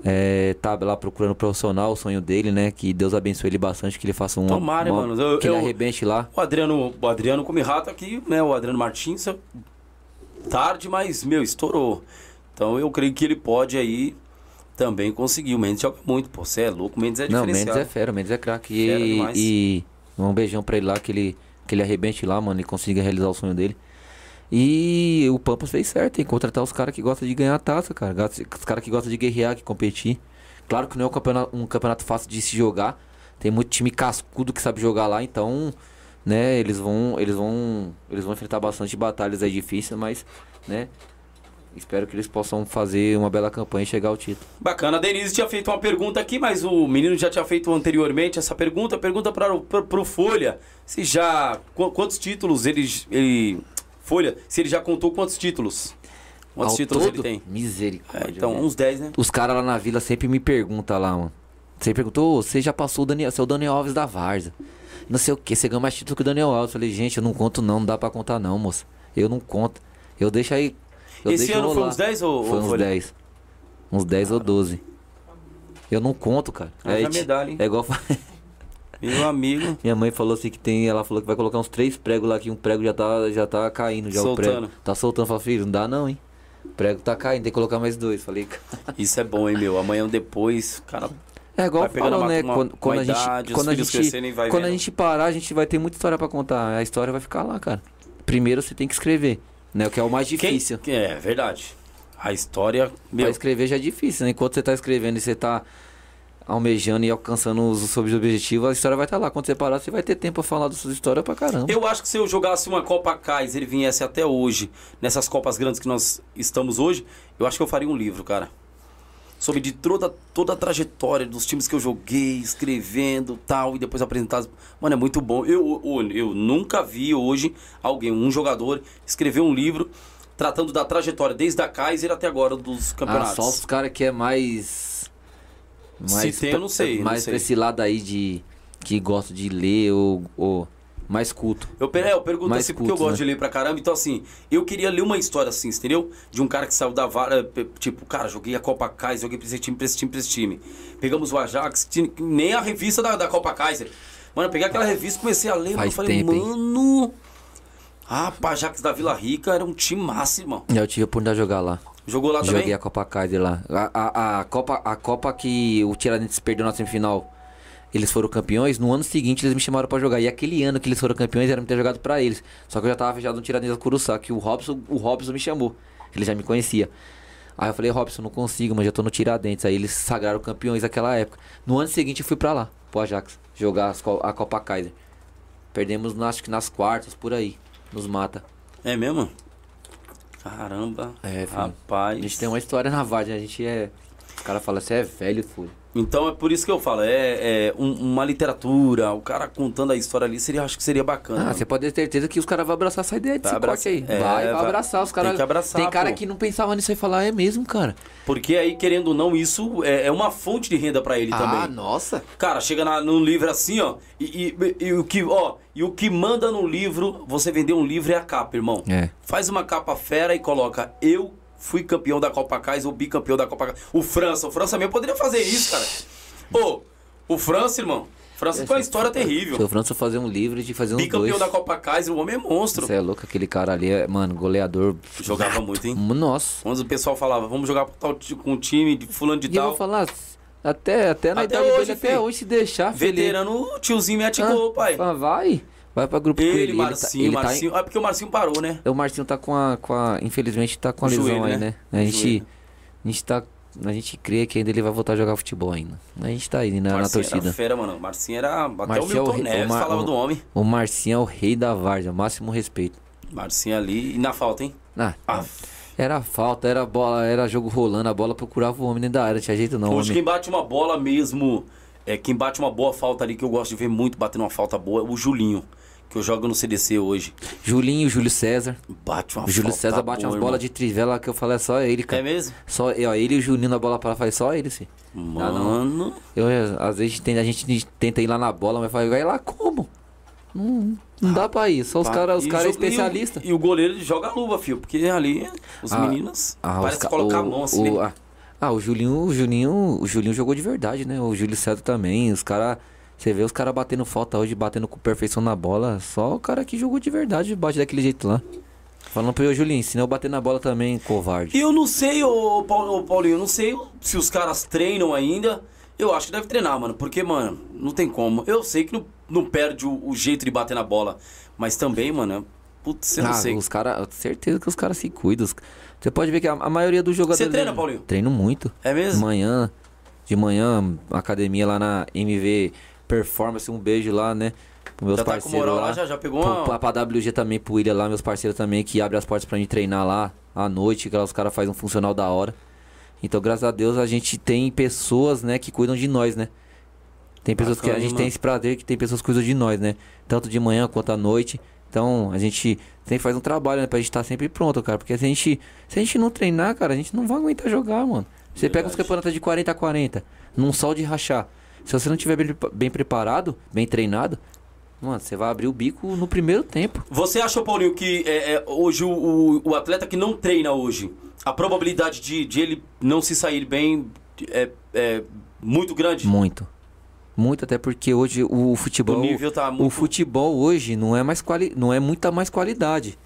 É, tá lá procurando profissional, o sonho dele, né? Que Deus abençoe ele bastante, que ele faça um. Tomara, uma- mano. Eu- que ele eu- arrebente lá. O Adriano, o Adriano come rato aqui, né? O Adriano Martins, eu- tarde, mas, meu, estourou. Então eu creio que ele pode aí também conseguir. O Mendes joga muito, pô. Você é louco, o Mendes é Não, diferenciado. Mendes é fera, Mendes é craque. E, demais. e um beijão pra ele lá, que ele, que ele arrebente lá, mano, e consiga realizar o sonho dele. E o Pampas fez certo, em contratar os caras que gostam de ganhar a taça, cara. Os caras que gostam de guerrear, que competir. Claro que não é um campeonato, um campeonato fácil de se jogar. Tem muito time cascudo que sabe jogar lá, então, né, eles vão, eles vão, eles vão enfrentar bastante batalhas aí difíceis, mas, né, espero que eles possam fazer uma bela campanha e chegar ao título. Bacana, a Denise tinha feito uma pergunta aqui, mas o menino já tinha feito anteriormente essa pergunta. Pergunta para o Folha se já. qu- Quantos títulos ele, ele. Folha, se ele já contou quantos títulos? Quantos Ao títulos todo, ele tem? Misericórdia. É, então, velho. uns 10, né? Os caras lá na vila sempre me perguntam lá, mano. Você perguntou, "Ô, você já passou o Daniel, você é o Daniel Alves da Varza. Não sei o que, você ganhou mais título que o Daniel Alves. Eu falei, gente, eu não conto não, não dá pra contar não, moça. Eu não conto. Eu deixo aí. Eu Esse deixo ano foi rolar. uns 10 ou, Foi uns Folha? 10. Uns 10 ou 12. Eu não conto, cara. Ah, ti- medalha, hein? é igual. Meu amigo. Minha mãe falou assim que tem. Ela falou que vai colocar uns três pregos lá, que um prego já tá, já tá caindo, já o Soltando. prego. Tá soltando. Falei, filho, não dá não, hein? O prego tá caindo, tem que colocar mais dois. Falei, Isso é bom, hein, meu? Amanhã depois, cara. É igual uma- né? uma- quando uma quando a gente, idade, quando a gente, quando a gente parar, a gente vai ter muita história pra contar. A história vai ficar lá, cara. Primeiro você tem que escrever, né? O que é o mais Quem- difícil. É, verdade. A história. Meu, Pra escrever já é difícil, né? Enquanto você tá escrevendo e você tá almejando e alcançando os seus objetivos, a história vai estar lá. Quando você parar, você vai ter tempo pra falar da sua história pra caramba. Eu acho que se eu jogasse uma Copa Kaiser e viesse até hoje, nessas Copas grandes que nós estamos hoje, eu acho que eu faria um livro, cara. Sobre de toda, toda a trajetória dos times que eu joguei, escrevendo tal, e depois apresentado. Mano, é muito bom. Eu, eu, eu nunca vi hoje alguém, um jogador, escrever um livro tratando da trajetória desde a Kaiser até agora dos Ah, campeonatos. só os caras que é mais. Se tem, eu não sei, não Mais sei. pra esse lado aí de. Que gosta de ler ou. ou mais culto. Eu, é, eu pergunto Mais assim porque eu culto, gosto né? de ler pra caramba. Então, assim, eu queria ler uma história assim, entendeu? De um cara que saiu da vara. Tipo, cara, joguei a Copa Kaiser, joguei pra esse time, pra esse time, pra esse time. Pegamos o Ajax, nem a revista da, da Copa Kaiser. Mano, eu peguei aquela revista e comecei a ler, mano. Eu falei, tempo, hein? mano. Ah, Ajax da Vila Rica era um time irmão. Eu tive a oportunidade de jogar lá. Jogou lá Joguei também? a Copa Kaiser lá. A, a, a Copa, a Copa que o Tiradentes perdeu na semifinal, eles foram campeões. No ano seguinte eles me chamaram pra jogar. E aquele ano que eles foram campeões era me ter jogado pra eles. Só que eu já tava fechado no Tiradentes da Curuçá, que o Robson, o Robson me chamou. Ele já me conhecia. Aí eu falei, Robson, não consigo, mas já tô no Tiradentes. Aí eles sagraram campeões naquela época. No ano seguinte eu fui pra lá, pro Ajax, jogar a Copa Kaiser. Perdemos, acho que nas quartas, por aí. Nos mata. É mesmo? Caramba. É, filho. Rapaz. A gente tem uma história na Vargem, a gente é. Os caras falam, você é velho, furo. Então é por isso que eu falo, é, é um- uma literatura, o cara contando a história ali, seria, acho que seria bacana. Ah, você pode ter certeza que os caras vão abraçar essa ideia de Vai esse corte abraçar- aí. é, vai, vai vai- abraçar. Os tem caras. que abraçar, Tem cara pô. que não pensava nisso e falar, é mesmo, cara. Porque aí, querendo ou não, isso é, é uma fonte de renda pra ele Ah, também. nossa. Cara, chega na, num livro assim, ó, e, e- e o que, ó, e o que manda no livro, você vender um livro é a capa, irmão. É. Faz uma capa fera e coloca eu fui campeão da Copa Kaiser ou bicampeão da Copa Kaiser. O França, o França mesmo poderia fazer isso, cara. Ô, o França, irmão. França tem uma história terrível. Se o França fazer um livro de fazer uns Bicampeão dois. da Copa Kaiser, o homem é monstro. Você é louco, aquele cara ali é, mano, goleador. Jogava muito, hein? Nossa. Quando o pessoal falava, vamos jogar com, um time de fulano de E eu tal. vou falar, até, até na Até idade hoje, dele, até filho. hoje, se deixar, filho, ele- Veterano, o tiozinho mete Ah, gol, pai. fala, Vai, vai pra grupo com Ele, ele. Marcinho, ele tá, ele Marcinho. Ah, porque o Marcinho parou, né? Tá, o Marcinho tá com a, com a. Infelizmente tá com a O lesão joelho, aí, né? né? A O gente. joelho. A gente tá. A gente crê que ainda ele vai voltar a jogar futebol ainda. A gente tá aí na, na torcida. era fera, mano. Marcinho era. Até Marcinho o é o Milton rei- Neves o Mar- falava o- do homem. O Marcinho é o rei da várzea, máximo respeito. Marcinho ali. E na falta, hein? Ah, Ah, era falta, era bola, era jogo rolando, a bola procurava o homem dentro da área, não tinha jeito não. hoje homem. quem bate uma bola mesmo. É, quem bate uma boa falta ali, que eu gosto de ver muito batendo uma falta boa, é o Julinho. Que eu jogo no CDC hoje. Julinho, Júlio César. Bate uma O Júlio César bate boa, umas bolas de trivela que eu falei, é só ele, É cara. mesmo? Só ó, ele e o Juninho na bola para faz só ele, sim. Mano. Eu, eh, às vezes tem, a gente tenta ir lá na bola, mas vai vai lá como? Não, não dá pra ir. Só os caras os cara é joga- e o- especialista. E, o goleiro joga a luva, filho. Porque ali os Ah, meninos. Ah, parece os colocar a mão assim. o- né? ah, ah, o Julinho, o Julinho, o Julinho jogou de verdade, né? O Júlio César também. Os caras. Você vê os caras batendo falta hoje, batendo com perfeição na bola. Só o cara que jogou de verdade bate daquele jeito lá. Falando eu, Julinho, ensina eu bater na bola também, covarde. E eu não sei, ô, ô, Paulinho, eu não sei se os caras treinam ainda. Eu acho que deve treinar, mano. Porque, mano, não tem como. Eu sei que não, não perde o, o jeito de bater na bola. Mas também, mano, putz, eu não ah, sei. os caras, certeza que os caras se cuidam. Você pode ver que a, a maioria dos jogadores. Você treina, Paulinho? Treino muito. É De mesmo? manhã, de manhã, academia lá na MV Performance, um beijo lá, né? Pros meus Já tá parceiros moral lá. já, já pegou Pro- uma. Pra, WG também, pro William lá, meus parceiros também, que abre as portas pra gente treinar lá à noite, que lá os caras fazem um funcional da hora. Então, graças a Deus, a gente tem pessoas, né, que cuidam de nós, né? Tem pessoas que Bacana, a gente mano. tem esse prazer que tem pessoas que cuidam de nós, né? Tanto de manhã quanto à noite. Então, a gente sempre faz um trabalho, né, pra gente estar sempre pronto, cara. Porque se a gente, se a gente não treinar, cara, a gente não vai aguentar jogar, mano. Você pega os Verdade. campeonatos de 40 a 40, num sol de rachar. Se você não tiver bem, bem preparado, bem treinado, mano, você vai abrir o bico no primeiro tempo. Você acha, Paulinho, que é, é, hoje o, o, o atleta que não treina hoje, a probabilidade de, de ele não se sair bem é, é muito grande? Muito. Muito, até porque hoje o futebol. O nível tá O muito- futebol hoje não é mais quali... não é muita mais qualidade.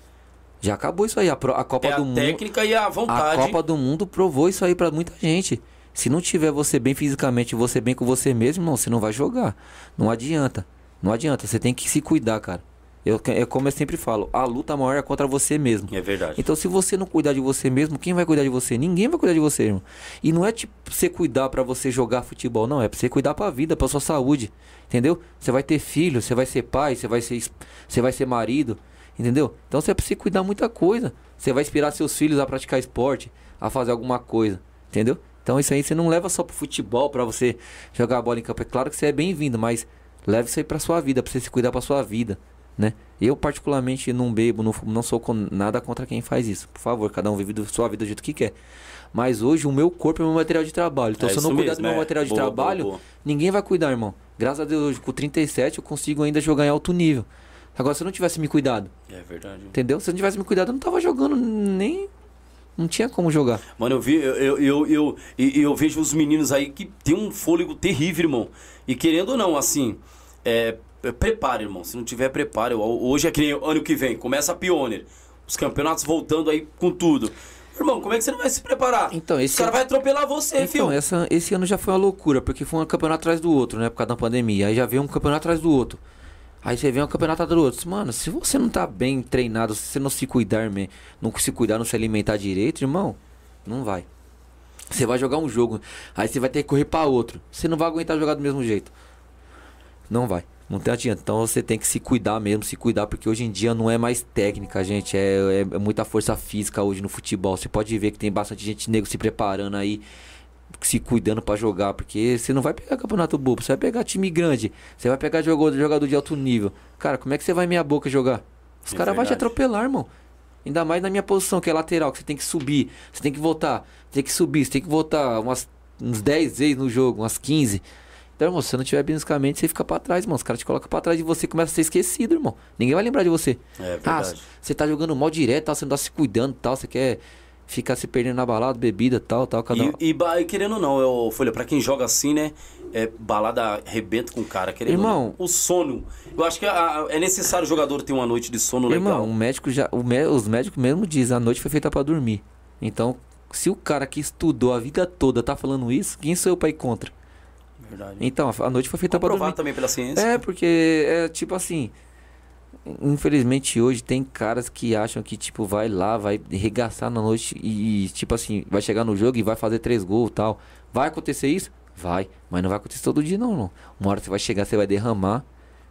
Já acabou isso aí. A, a Copa É a do Mundo. técnica e a A vontade. Copa do Mundo provou isso aí pra muita gente. Se não tiver você bem fisicamente, você bem com você mesmo, não, você não vai jogar. Não adianta. Não adianta. Você tem que se cuidar, cara. Eu, é como eu sempre falo, a luta maior é contra você mesmo. É verdade. Então, se você não cuidar de você mesmo, quem vai cuidar de você? Ninguém vai cuidar de você, irmão. E não é tipo você cuidar para você jogar futebol, não. É pra você cuidar pra vida, pra sua saúde. Entendeu? Você vai ter filho, você vai ser pai, você vai ser, você vai ser marido. Entendeu? Então, você precisa cuidar muita coisa. Você vai inspirar seus filhos a praticar esporte, a fazer alguma coisa. Entendeu? Então, isso aí você não leva só pro futebol, para você jogar a bola em campo. É claro que você é bem-vindo, mas leve isso aí pra sua vida, pra você se cuidar pra sua vida né? Eu, particularmente, não bebo, não, não sou com, nada contra quem faz isso. Por favor, cada um vive a sua vida do jeito que quer. Mas hoje o meu corpo é o meu material de trabalho. Então, é se eu não cuidar do meu é. material de boa, trabalho, boa, boa. ninguém vai cuidar, irmão. Graças a Deus, hoje, com 37, eu consigo ainda jogar em alto nível. Agora, se eu não tivesse me cuidado. É verdade. Entendeu? Se eu não tivesse me cuidado, eu não tava jogando nem. Não tinha como jogar. Mano, eu vi, eu, eu, eu, eu, vejo os meninos aí que tem um fôlego terrível, irmão. E querendo ou não, assim, é, é, prepare, irmão. Se não tiver preparo, hoje é que nem ano que vem, começa a Pioneer. Os campeonatos voltando aí com tudo. Irmão, como é que você não vai se preparar? Então, esse o cara vai atropelar você, então, filho. Essa, esse ano já foi uma loucura, porque foi um campeonato atrás do outro, né? Por causa da pandemia. Aí já veio um campeonato atrás do outro. Aí você vê um campeonato do outro. Mano, se você não tá bem treinado, se você não se cuidar, não se cuidar, não se alimentar direito, irmão, não vai. Você vai jogar um jogo, aí você vai ter que correr para outro. Você não vai aguentar jogar do mesmo jeito. Não vai. Não tem adianta. Então você tem que se cuidar mesmo, se cuidar, porque hoje em dia não é mais técnica, gente. É, é, é muita força física hoje no futebol. Você pode ver que tem bastante gente negro se preparando aí, se cuidando para jogar. Porque você não vai pegar campeonato bobo, você vai pegar time grande, você vai pegar jogador, jogador de alto nível. Cara, como é que você vai meia boca jogar? Os é caras vão te atropelar, irmão. Ainda mais na minha posição, que é lateral, que você tem que subir, você tem que voltar, tem que subir, você tem que voltar umas, uns 10 vezes no jogo, umas 15. Então, irmão, se você não tiver fisicamente, você fica pra trás, irmão. Os caras te colocam pra trás e você começa a ser esquecido, irmão. Ninguém vai lembrar de você. É verdade. Ah, você tá jogando mal direto, tal, você não tá se cuidando tal, você quer ficar se perdendo na balada, bebida, tal, tal, cada um. E, e, querendo ou não, eu, Folha, pra quem joga assim, né? É, balada arrebenta com o cara, querendo Irmão, o sono. Eu acho que a, a, é necessário o jogador ter uma noite de sono irmão, legal. Irmão, o médico já. O, os médicos mesmo dizem, a noite foi feita para dormir. Então, se o cara que estudou a vida toda tá falando isso, quem sou eu pra ir contra? Verdade. Então, a noite foi feita para dormir. também pela ciência. É, porque é tipo assim, infelizmente hoje tem caras que acham que tipo vai lá, vai regaçar na noite e tipo assim, vai chegar no jogo e vai fazer três gols, tal. Vai acontecer isso? Vai, mas não vai acontecer todo dia não, não. Uma hora você vai chegar, você vai derramar.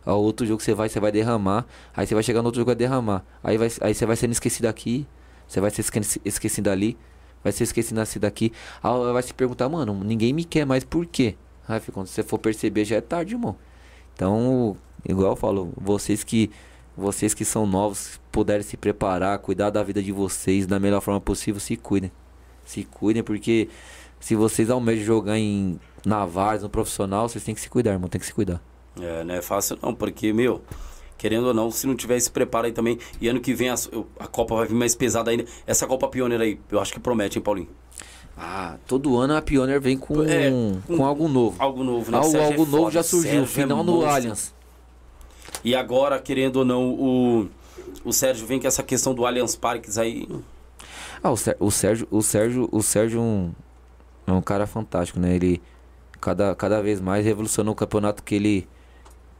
Ao outro jogo você vai, você vai derramar. Aí você vai chegar no outro jogo vai derramar. Aí vai aí você vai sendo esquecido aqui, você vai ser esquecido ali, vai ser esquecido assim daqui. Aí vai se perguntar, mano, ninguém me quer mais por quê? Aí, quando você for perceber, já é tarde, irmão. Então, igual eu falo, vocês que vocês que são novos, puderem se preparar, cuidar da vida de vocês da melhor forma possível, se cuidem. Se cuidem, porque se vocês almejam jogar em Navares, no profissional, vocês têm que se cuidar, irmão. Tem que se cuidar. É, não é fácil não, porque, meu, querendo ou não, se não tiver esse preparo aí também, e ano que vem a, a Copa vai vir mais pesada ainda. Essa Copa Pioneira aí, eu acho que promete, hein, Paulinho? Ah, todo ano a Pioneer vem com, é, com, com algo novo. Algo novo, né? Algo, algo é novo já surgiu, Sérgio final é no Allianz. E agora, querendo ou não, o, o Sérgio vem com essa questão do Allianz Parques aí. Ah, o, Sérgio, o Sérgio, o Sérgio, o Sérgio um, é um cara fantástico, né? Ele cada, cada vez mais revolucionou o campeonato que ele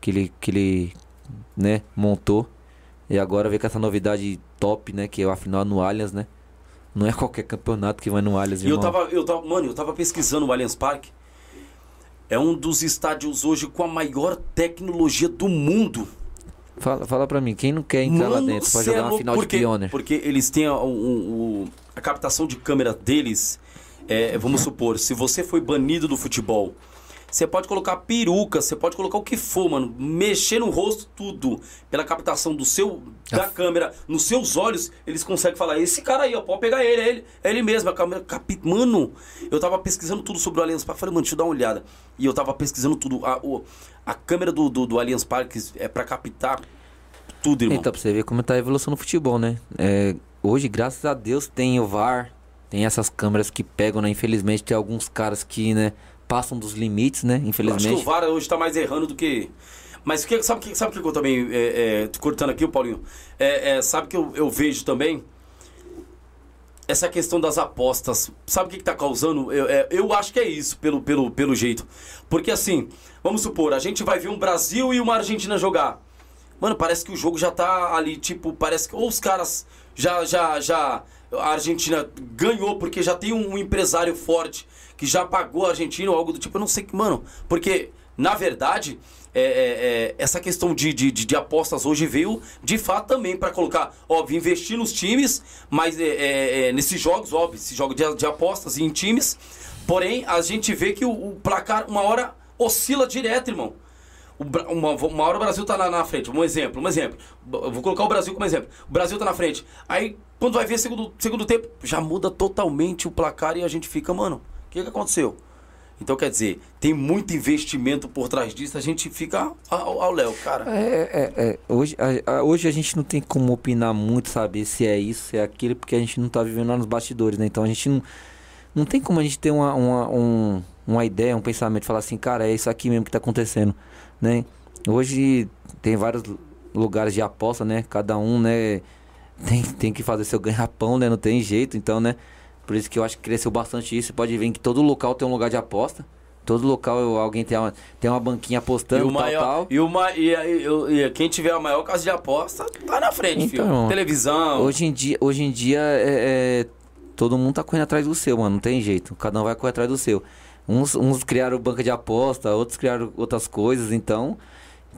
que ele que ele, né, montou. E agora vem com essa novidade top, né, que é a final no Allianz, né? Não é qualquer campeonato que vai no Allianz. E eu tava, eu tava, mano, eu tava pesquisando o Allianz Parque. É um dos estádios hoje com a maior tecnologia do mundo. Fala, fala pra mim, quem não quer entrar mano, lá dentro pra jogar é uma final porque, de Pioneer? Porque eles têm a, um, a captação de câmera deles. É, vamos supor, se você foi banido do futebol você pode colocar peruca, você pode colocar o que for, mano. Mexer no rosto, tudo. Pela captação do seu da ah. câmera, nos seus olhos, eles conseguem falar: esse cara aí, ó, pode pegar ele, é ele, é ele mesmo. A câmera capi... Mano, eu tava pesquisando tudo sobre o Allianz Parque. Falei, mano, deixa eu dar uma olhada. E eu tava pesquisando tudo. A, o, a câmera do, do, do Allianz Parque é para captar tudo, irmão. Então, pra você ver como tá a evolução no futebol, né? É, hoje, graças a Deus, tem o VAR, tem essas câmeras que pegam, né? Infelizmente, tem alguns caras que, né? Passam dos limites, né? Infelizmente. Eu acho que o VAR hoje está mais errando do que. Mas que, sabe o que, sabe que eu também. É, é, cortando aqui, o Paulinho. É, é, sabe que eu, eu vejo também? Essa questão das apostas. Sabe o que, está causando? Eu, é, eu acho que é isso, pelo, pelo, pelo jeito. Porque assim, vamos supor, a gente vai ver um Brasil e uma Argentina jogar. Mano, parece que o jogo já tá ali, tipo, parece que. Ou os caras já, já, já. A Argentina ganhou porque já tem um, um empresário forte que já pagou a Argentina ou algo do tipo. Eu não sei que, mano. Porque, na verdade, é, é, é, essa questão de, de, de, apostas hoje veio de fato também para colocar, óbvio, investir nos times, mas é, é, é, nesses jogos, óbvio, esse jogo de, de apostas em times. Porém, a gente vê que o, o placar, uma hora, oscila direto, irmão. Uma, uma, hora o Brasil tá na, na, frente. Um exemplo, um exemplo. Eu vou colocar o Brasil como exemplo. O Brasil tá na frente. Aí, quando vai ver segundo, segundo tempo, já muda totalmente o placar e a gente fica, mano, que, que aconteceu? Então, quer dizer, tem muito investimento por trás disso, a gente fica ao Léo, cara. É, é, é. Hoje, a, a, hoje a gente não tem como opinar muito, saber se é isso, se é aquilo, porque a gente não tá vivendo lá nos bastidores, né? Então a gente não. Não tem como a gente ter uma, uma, um, uma ideia, um pensamento, falar assim, cara, é isso aqui mesmo que tá acontecendo né? Hoje tem vários lugares de aposta, né? Cada um, né? Tem, tem que fazer seu ganha-pão, né? Não tem jeito, então, né? Por isso que eu acho que cresceu bastante isso. Você pode ver que todo local tem um lugar de aposta. Todo local alguém tem uma, tem uma banquinha apostando, e tal, maior, tal. E, uma, e, e, e, quem tiver a maior casa de aposta tá na frente, então, filho. Televisão. Hoje em dia, hoje em dia é, é, todo mundo tá correndo atrás do seu, mano. Não tem jeito. Cada um vai correr atrás do seu. Uns, uns criaram banca de aposta, outros criaram outras coisas, então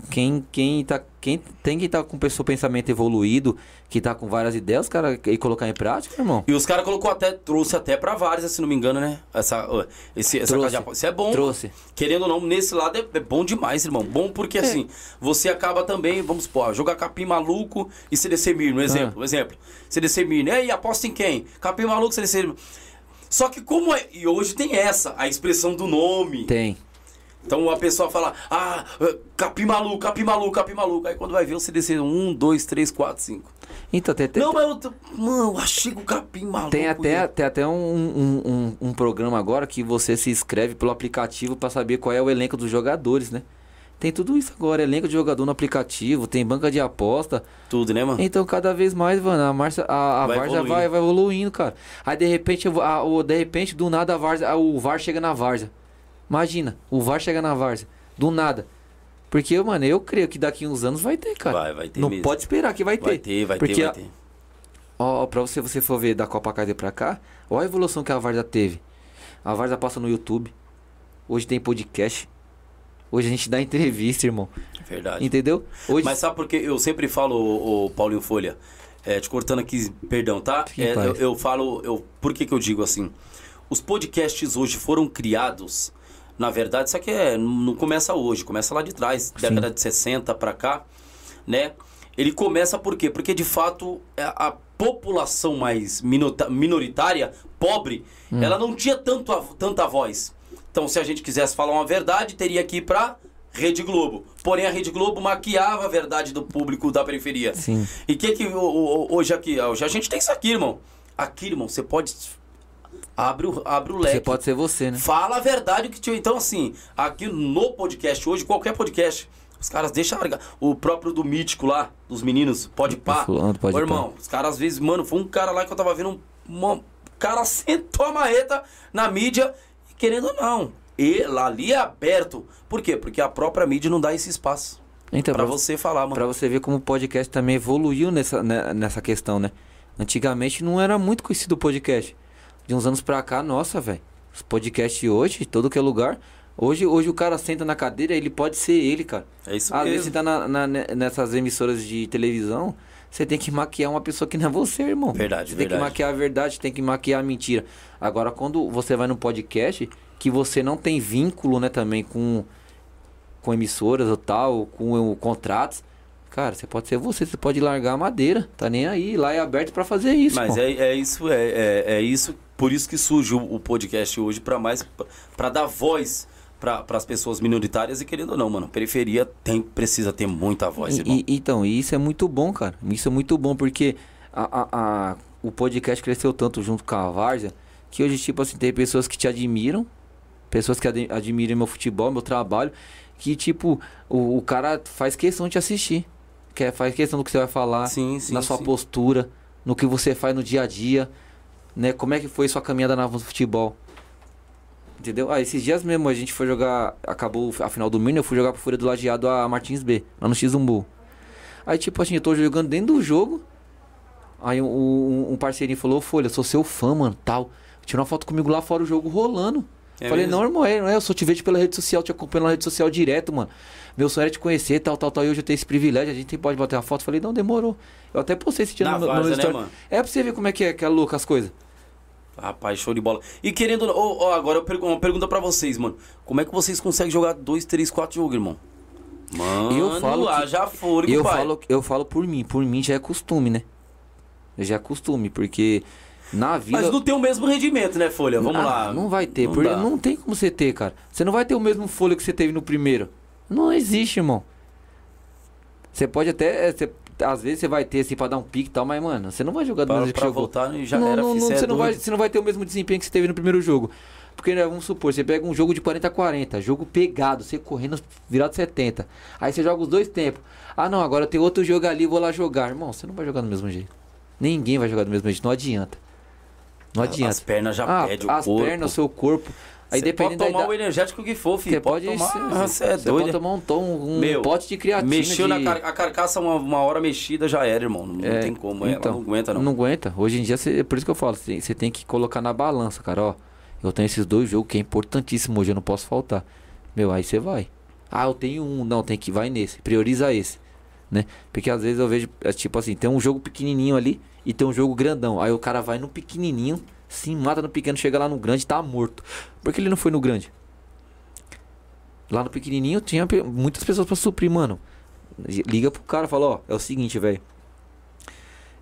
quem, quem, tá, quem tem que estar tá com o pensamento evoluído, que tá com várias ideias, cara, e colocar em prática, irmão. E os caras colocou até, trouxe até pra vários, se não me engano, né? Essa, esse, essa trouxe. Isso é bom. Trouxe. Querendo ou não, nesse lado é, é bom demais, irmão. Bom porque é. assim, você acaba também, vamos supor, jogar capim maluco e CDC Mir, no exemplo. Ah. Um exemplo. CDC Mir, né? E aposta em quem? Capim maluco, CDC Mir. Só que como é. E hoje tem essa, a expressão do nome. Tem. Então a pessoa fala, ah, capim maluco, capim maluco, capim maluco. Aí quando vai ver você descer um, dois, três, quatro, cinco. Então, tem, tem, Não, mas eu. Mano, achei o capim maluco. Tem até, tem até um, um, um, um, programa agora que você se inscreve pelo aplicativo para saber qual é o elenco dos jogadores, né? Tem tudo isso agora, elenco de jogador no aplicativo, tem banca de aposta. Tudo, né, mano? Então, cada vez mais, mano, a, Marcia, a, a vai Varsa vai, vai evoluindo, cara. Aí, de repente, a, o, de repente, do nada, a Varsa, o VAR chega na Varsa. Imagina, o VAR chega na Varsa. Do nada. Porque, mano, eu creio que daqui uns anos vai ter, cara. Vai, vai ter Não mesmo. pode esperar que vai ter. Vai ter, vai Porque ter, vai ter. Ó, pra você, você for ver da Copa Caixa pra cá, olha a evolução que a Varsa teve. A Varsa passa no YouTube. Hoje tem podcast. Hoje a gente dá entrevista, irmão. Verdade. Entendeu? Hoje... Mas sabe por que eu sempre falo, o, o Paulinho Folha, é, te cortando aqui, perdão, tá? É, eu, eu, falo, eu, por que, que eu digo assim? Os podcasts hoje foram criados, na verdade, isso aqui é, não começa hoje, começa lá de trás, Sim. década de 60 para cá, né? Ele começa por quê? Porque de fato é, a população mais minoritária, pobre, hum. ela não tinha tanto a, tanta voz. Então, se a gente quisesse falar uma verdade, teria que ir para Rede Globo. Porém, a Rede Globo maquiava a verdade do público da periferia. Sim. E o que que hoje aqui, hoje a gente tem isso aqui, irmão. Aqui, irmão, você pode abre o, abre o leque. Você pode ser você, né? Fala a verdade que te... Então, assim, aqui no podcast hoje, qualquer podcast, os caras deixam o próprio do mítico lá, dos meninos, pode pá. Fulano, pode Ô, irmão, os caras às vezes, mano, foi um cara lá que eu tava vendo um, um cara sentou a marreta na mídia querendo ou não. E lá ali é aberto. Por quê? Porque a própria mídia não dá esse espaço. Então, para você falar, mano. Pra você ver como o podcast também evoluiu nessa, né, nessa questão, né? Antigamente não era muito conhecido o podcast. De uns anos pra cá, nossa, velho. Os podcasts hoje, todo que é lugar. Hoje, hoje o cara senta na cadeira, ele pode ser ele, cara. É isso Às mesmo. vezes você tá na, na, nessas emissoras de televisão, você tem que maquiar uma pessoa que não é você, irmão. Verdade, você verdade. tem que maquiar a verdade, tem que maquiar a mentira. Agora, quando você vai no podcast, que você não tem vínculo, né, também com, com emissoras ou tal, com contratos, cara, você pode ser você, você pode largar a madeira, tá nem aí, lá é aberto para fazer isso. Mas é, é, isso, é, é, é, isso, por isso que surge o, o podcast hoje para mais, para dar voz para as pessoas minoritárias e querendo ou não, mano, periferia tem, precisa ter muita voz. E, e, então, isso é muito bom, cara. Isso é muito bom porque a, a, a, o podcast cresceu tanto junto com a Várzea que hoje, tipo assim, tem pessoas que te admiram, pessoas que ad, admiram meu futebol, meu trabalho, que tipo, o, o, cara faz questão de te assistir. Quer, faz questão do que você vai falar, sim, sim, na sua sim. postura, no que você faz no dia a dia, né? Como é que foi sua caminhada no futebol. Entendeu? Ah, esses dias mesmo a gente foi jogar. Acabou a final do Minas, eu fui jogar pro Fúria do Lajeado a Martins B, lá no X Umbu. Aí, tipo assim, eu tô jogando dentro do jogo. Aí um, um, um parceirinho falou, Folha, sou seu fã, mano, tal. Tirou uma foto comigo lá fora o jogo rolando. É Falei, mesmo? não, irmão, é, não é, eu só te vejo pela rede social, te acompanho na rede social direto, mano. Meu sonho era te conhecer, tal, tal, tal. E hoje eu tenho esse privilégio, a gente pode bater uma foto. Falei, não, demorou. Eu até postei esse dia Na no, meu- no né, story. mano? É pra você ver como é que é, que é louco as coisas. Rapaz, show de bola. E querendo. Ô, ó, agora eu pergunto uma pergunta pra vocês, mano. Como é que vocês conseguem jogar dois, três, quatro jogos, irmão? Mano, Eu falo que- já foram, eu pai. falo, eu falo por mim, por mim já é costume, né? Já é costume, porque na vida. Mas não tem o mesmo rendimento, né, Folha? Vamos Ah, lá. Não vai ter, Não porque dá. não tem como você ter, cara. Você não vai ter o mesmo folha que você teve no primeiro. Não existe, irmão. Você pode até. é, você- às vezes você vai ter assim pra dar um pique e tal, mas, mano, você não vai jogar do mesmo jeito que jogou. voltar e já não, era, não, não, cê é você, não vai, você não vai ter o mesmo desempenho que você teve no primeiro jogo. Porque, né, vamos supor, você pega um jogo de 40 a 40, jogo pegado, você correndo virado 70. Aí você joga os dois tempos. Ah, não, agora tem outro jogo ali, vou lá jogar. Irmão, você não vai jogar do mesmo jeito. Ninguém vai jogar do mesmo jeito, não adianta. Não adianta. As pernas já ah, pedem o as corpo. pernas, o seu corpo. Aí Você dependendo pode da tomar idade- o energético que for, filho. você pode, tomar. ser- Ah, Você é doido. pode tomar um tom, um Meu, pote de creatina. Mexeu de... na car a carcaça uma, uma hora mexida já era, irmão. Não, não É, tem como. então, ela não aguenta, não. Não aguenta. Hoje em dia, você, é por isso que eu falo, você, você tem que colocar na balança, cara, ó. Eu tenho esses dois jogos que é importantíssimo hoje, eu não posso faltar. Meu, aí você vai. Ah, eu tenho um, não, tem que vai nesse, prioriza esse, né? Porque às vezes eu vejo, é, tipo assim, tem um jogo pequenininho ali e tem um jogo grandão. Aí o cara vai no pequenininho, se mata no pequeno, chega lá no grande tá morto. Por que ele não foi no grande? Lá no pequenininho tinha muitas pessoas pra suprir, mano. Liga pro cara, fala, ó, é o seguinte, velho.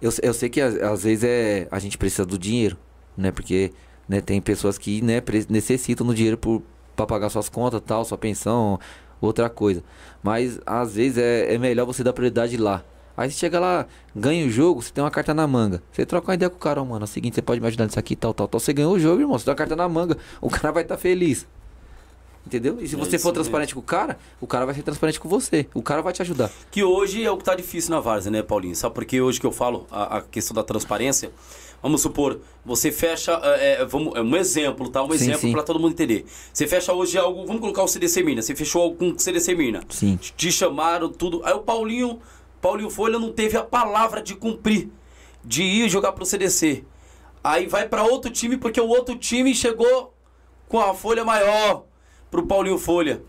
Eu, eu sei que às, vezes é a gente precisa do dinheiro, né? Porque né, tem pessoas que né, necessitam do dinheiro por, pra pagar suas contas, tal, sua pensão, outra coisa. Mas às vezes é, é melhor você dar prioridade lá. Aí você chega lá, ganha o jogo, você tem uma carta na manga. Você troca uma ideia com o cara, ó, mano. É o seguinte, você pode me ajudar nisso aqui, tal, tal, tal. Você ganhou o jogo, irmão. Você tem uma carta na manga. O cara vai estar feliz. Entendeu? E se É você for mesmo. transparente com o cara, o cara vai ser transparente com você. O cara vai te ajudar. Que hoje é o que tá difícil na Várzea, né, Paulinho? Sabe por que hoje que eu falo a, a questão da transparência? Vamos supor, você fecha. É, é, vamos, é um exemplo, tá? Um Sim, exemplo pra todo mundo entender. Você fecha hoje algo. Vamos colocar o CDC Mina. Você fechou algo com o CDC Mina. Sim. Te chamaram, tudo. Aí o Paulinho, Paulinho Folha não teve a palavra de cumprir, de ir jogar pro CDC. Aí vai pra outro time porque o outro time chegou com a folha maior pro Paulinho Folha.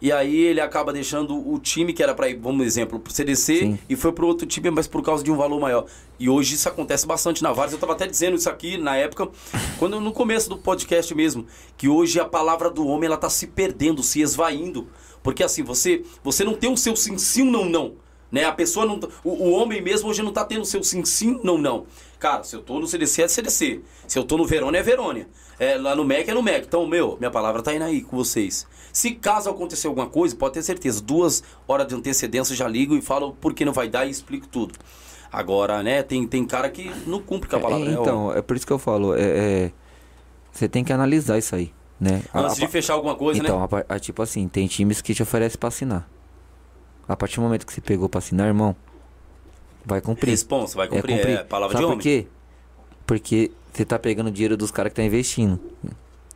E aí ele acaba deixando o time que era pra ir, vamos exemplo, pro CDC Sim. e foi pro outro time, mas por causa de um valor maior. E hoje isso acontece bastante na Várzea. Eu tava até dizendo isso aqui na época, quando no começo do podcast mesmo, que hoje a palavra do homem ela tá se perdendo, se esvaindo. Porque assim, você você não tem o seu sim sim não não. Né? A pessoa não. tá- O, o homem mesmo hoje não tá tendo seu sim, sim, não, não. Cara, se eu tô no CDC é CDC. Se eu tô no Verônia é Verônia. É, lá no MEC é no MEC. Então, meu, minha palavra tá indo aí com vocês. Se caso acontecer alguma coisa, pode ter certeza. Duas horas de antecedência já ligo e falo por que não vai dar e explico tudo. Agora, né, tem, tem cara que não cumpre com a palavra. É, então, é por isso que eu falo. É, é, você tem que analisar isso aí, né? Antes a- de fechar alguma coisa, então, né? a- tipo assim, tem times que te oferecem pra assinar. A partir do momento que você pegou pra assinar, irmão, vai cumprir. Responsa, vai cumprir. É, palavra Sabe de por homem. quê? Porque você tá pegando dinheiro dos caras que tá investindo.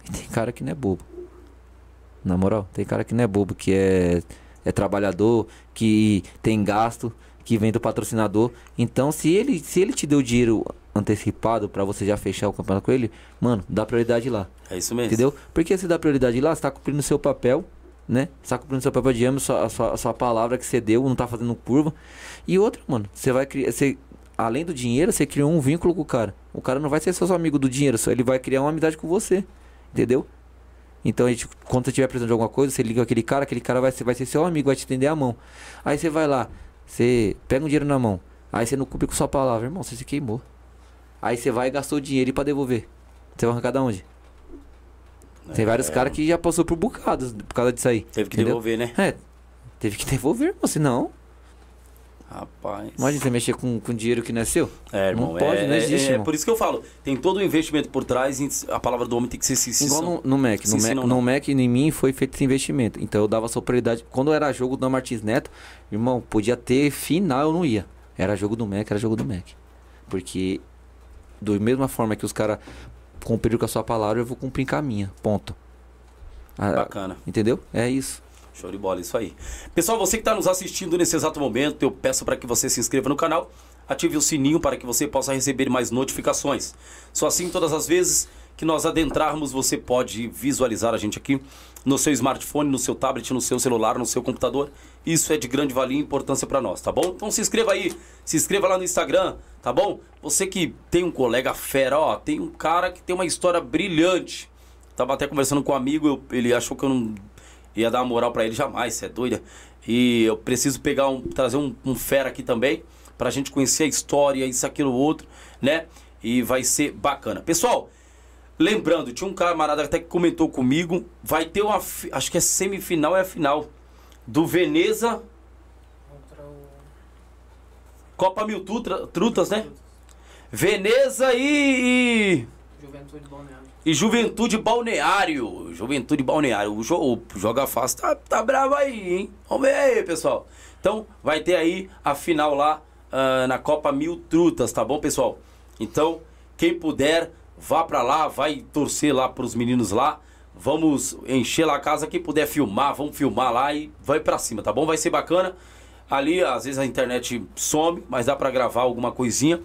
E tem cara que não é bobo. Na moral, tem cara que não é bobo, que é, é trabalhador, que tem gasto, que vem do patrocinador. Então, se ele, se ele te deu dinheiro antecipado pra você já fechar o campeonato com ele, mano, dá prioridade lá. É isso mesmo. Entendeu? Porque se dá prioridade lá, você tá cumprindo o seu papel, né? Você tá cumprindo o seu papel de âmbito, sua, a sua, sua palavra que você deu, não tá fazendo curva. E outra, mano, você vai criar. Você, além do dinheiro, você criou um vínculo com o cara. O cara não vai ser seu amigo do dinheiro, só ele vai criar uma amizade com você. Entendeu? Então, a gente, quando você tiver precisando de alguma coisa, você liga aquele cara, aquele cara vai vai ser seu amigo, vai te estender a mão. Aí você vai lá, você pega um dinheiro na mão, aí você não cumpre com sua palavra, irmão, você se queimou. Aí você vai e gastou dinheiro e pra devolver. Você vai arrancar da onde? Tem vários É, caras que já passou por bocados por causa disso aí. Teve que entendeu? devolver, né? É, teve que devolver, irmão, senão. Rapaz. Imagina você mexer com, com dinheiro que não é seu. É, irmão. Não pode, é, não existe, é, é por isso que eu falo. Tem todo o investimento por trás e a palavra do homem tem que ser sim, sim, Igual no, no Mac. No, sim, Mac não, no não. Mac e em mim foi feito esse investimento. Então eu dava sua prioridade. Quando era jogo do Martins Neto, irmão, podia ter final, eu não ia. Era jogo do Mac, era jogo do Mac. Porque, da mesma forma que os caras cumpriram com a sua palavra, eu vou cumprir com a minha. Ponto. Ah, Bacana. Entendeu? É isso. Show de bola, isso aí. Pessoal, você que está nos assistindo nesse exato momento, eu peço para que você se inscreva no canal, ative o sininho para que você possa receber mais notificações. Só assim, todas as vezes que nós adentrarmos, você pode visualizar a gente aqui no seu smartphone, no seu tablet, no seu celular, no seu computador. Isso é de grande valia e importância para nós, tá bom? Então se inscreva aí, se inscreva lá no Instagram, tá bom? Você que tem um colega fera, ó, tem um cara que tem uma história brilhante. Tava até conversando com um amigo, eu, ele achou que eu não ia dar uma moral para ele jamais, você é doida. E eu preciso pegar um, trazer um, um fera aqui também, pra gente conhecer a história, isso, aquilo, outro, né? E vai ser bacana. Pessoal, Lembrando, tinha um camarada até que comentou comigo, vai ter uma, acho que é semifinal é a final do Veneza contra o Copa Mil Truta, Trutas, né? Veneza e, e Juventude Balneário. E Juventude Balneário. Juventude Balneário. O, jo, o Joga Fácil tá, tá bravo aí, hein? Vamos ver aí, pessoal. Então, vai ter aí a final lá uh, na Copa Mil Trutas, tá bom, pessoal? Então, quem puder, vá para lá, vai torcer lá para os meninos lá. Vamos encher lá a casa, quem puder filmar, vamos filmar lá e vai para cima, tá bom? Vai ser bacana. Ali, às vezes a internet some, mas dá para gravar alguma coisinha.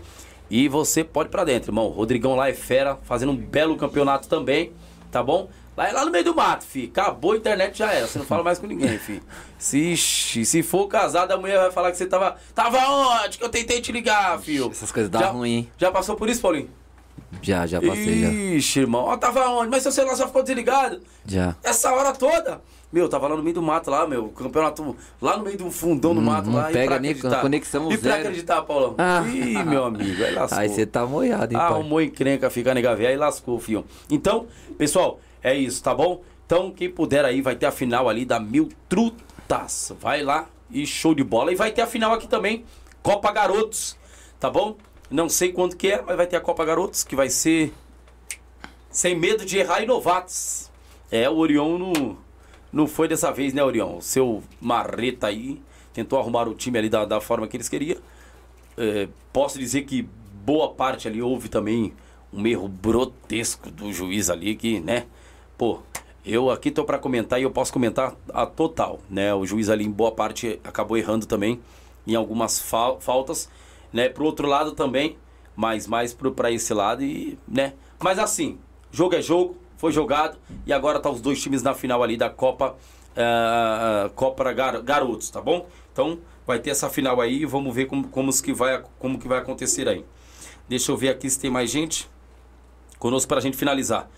E você pode para dentro, irmão. O Rodrigão lá é fera, fazendo um belo campeonato também, tá bom? Lá é lá no meio do mato, fi. Acabou a internet, já era. Você não fala mais com ninguém, fi. Se, se for casado, a mulher vai falar que você tava. Tava onde? Que eu tentei te ligar, filho. Essas coisas dão ruim. Já passou por isso, Paulinho? Já, já passei já. Ixi, irmão. Ó, tava onde? Mas seu celular só ficou desligado? Já. Essa hora toda? Meu, tava lá no meio do mato lá, meu. Campeonato lá no meio do fundão do hum, mato não lá. pega nem conexão E pra acreditar, Paulão? Ah. Ih, meu amigo, aí lascou. Aí você tá moiado, hein, ah, pai? Arrumou encrenca, fica nega velha, aí lascou, filho. Então, pessoal, é isso, tá bom? Então, quem puder aí, vai ter a final ali da Mil Trutas. Vai lá e show de bola. E vai ter a final aqui também, Copa Garotos, tá bom? Não sei quando que é, mas vai ter a Copa Garotos, que vai ser sem medo de errar e novatos. É, o Orion não, não foi dessa vez, né, Orion? O seu marreta aí tentou arrumar o time ali da, da forma que eles queriam. É, posso dizer que boa parte ali houve também um erro grotesco do juiz ali que, né? Pô, eu aqui tô para comentar e eu posso comentar a total, né? O juiz ali em boa parte acabou errando também em algumas fal faltas né? Pro outro lado também, mas mais para esse lado e, né? Mas assim, jogo é jogo, foi jogado e agora tá os dois times na final ali da Copa uh, Copa Gar Garotos, tá bom? Então vai ter essa final aí e vamos ver como, como, que vai, como que vai acontecer aí. Deixa eu ver aqui se tem mais gente conosco para a gente finalizar.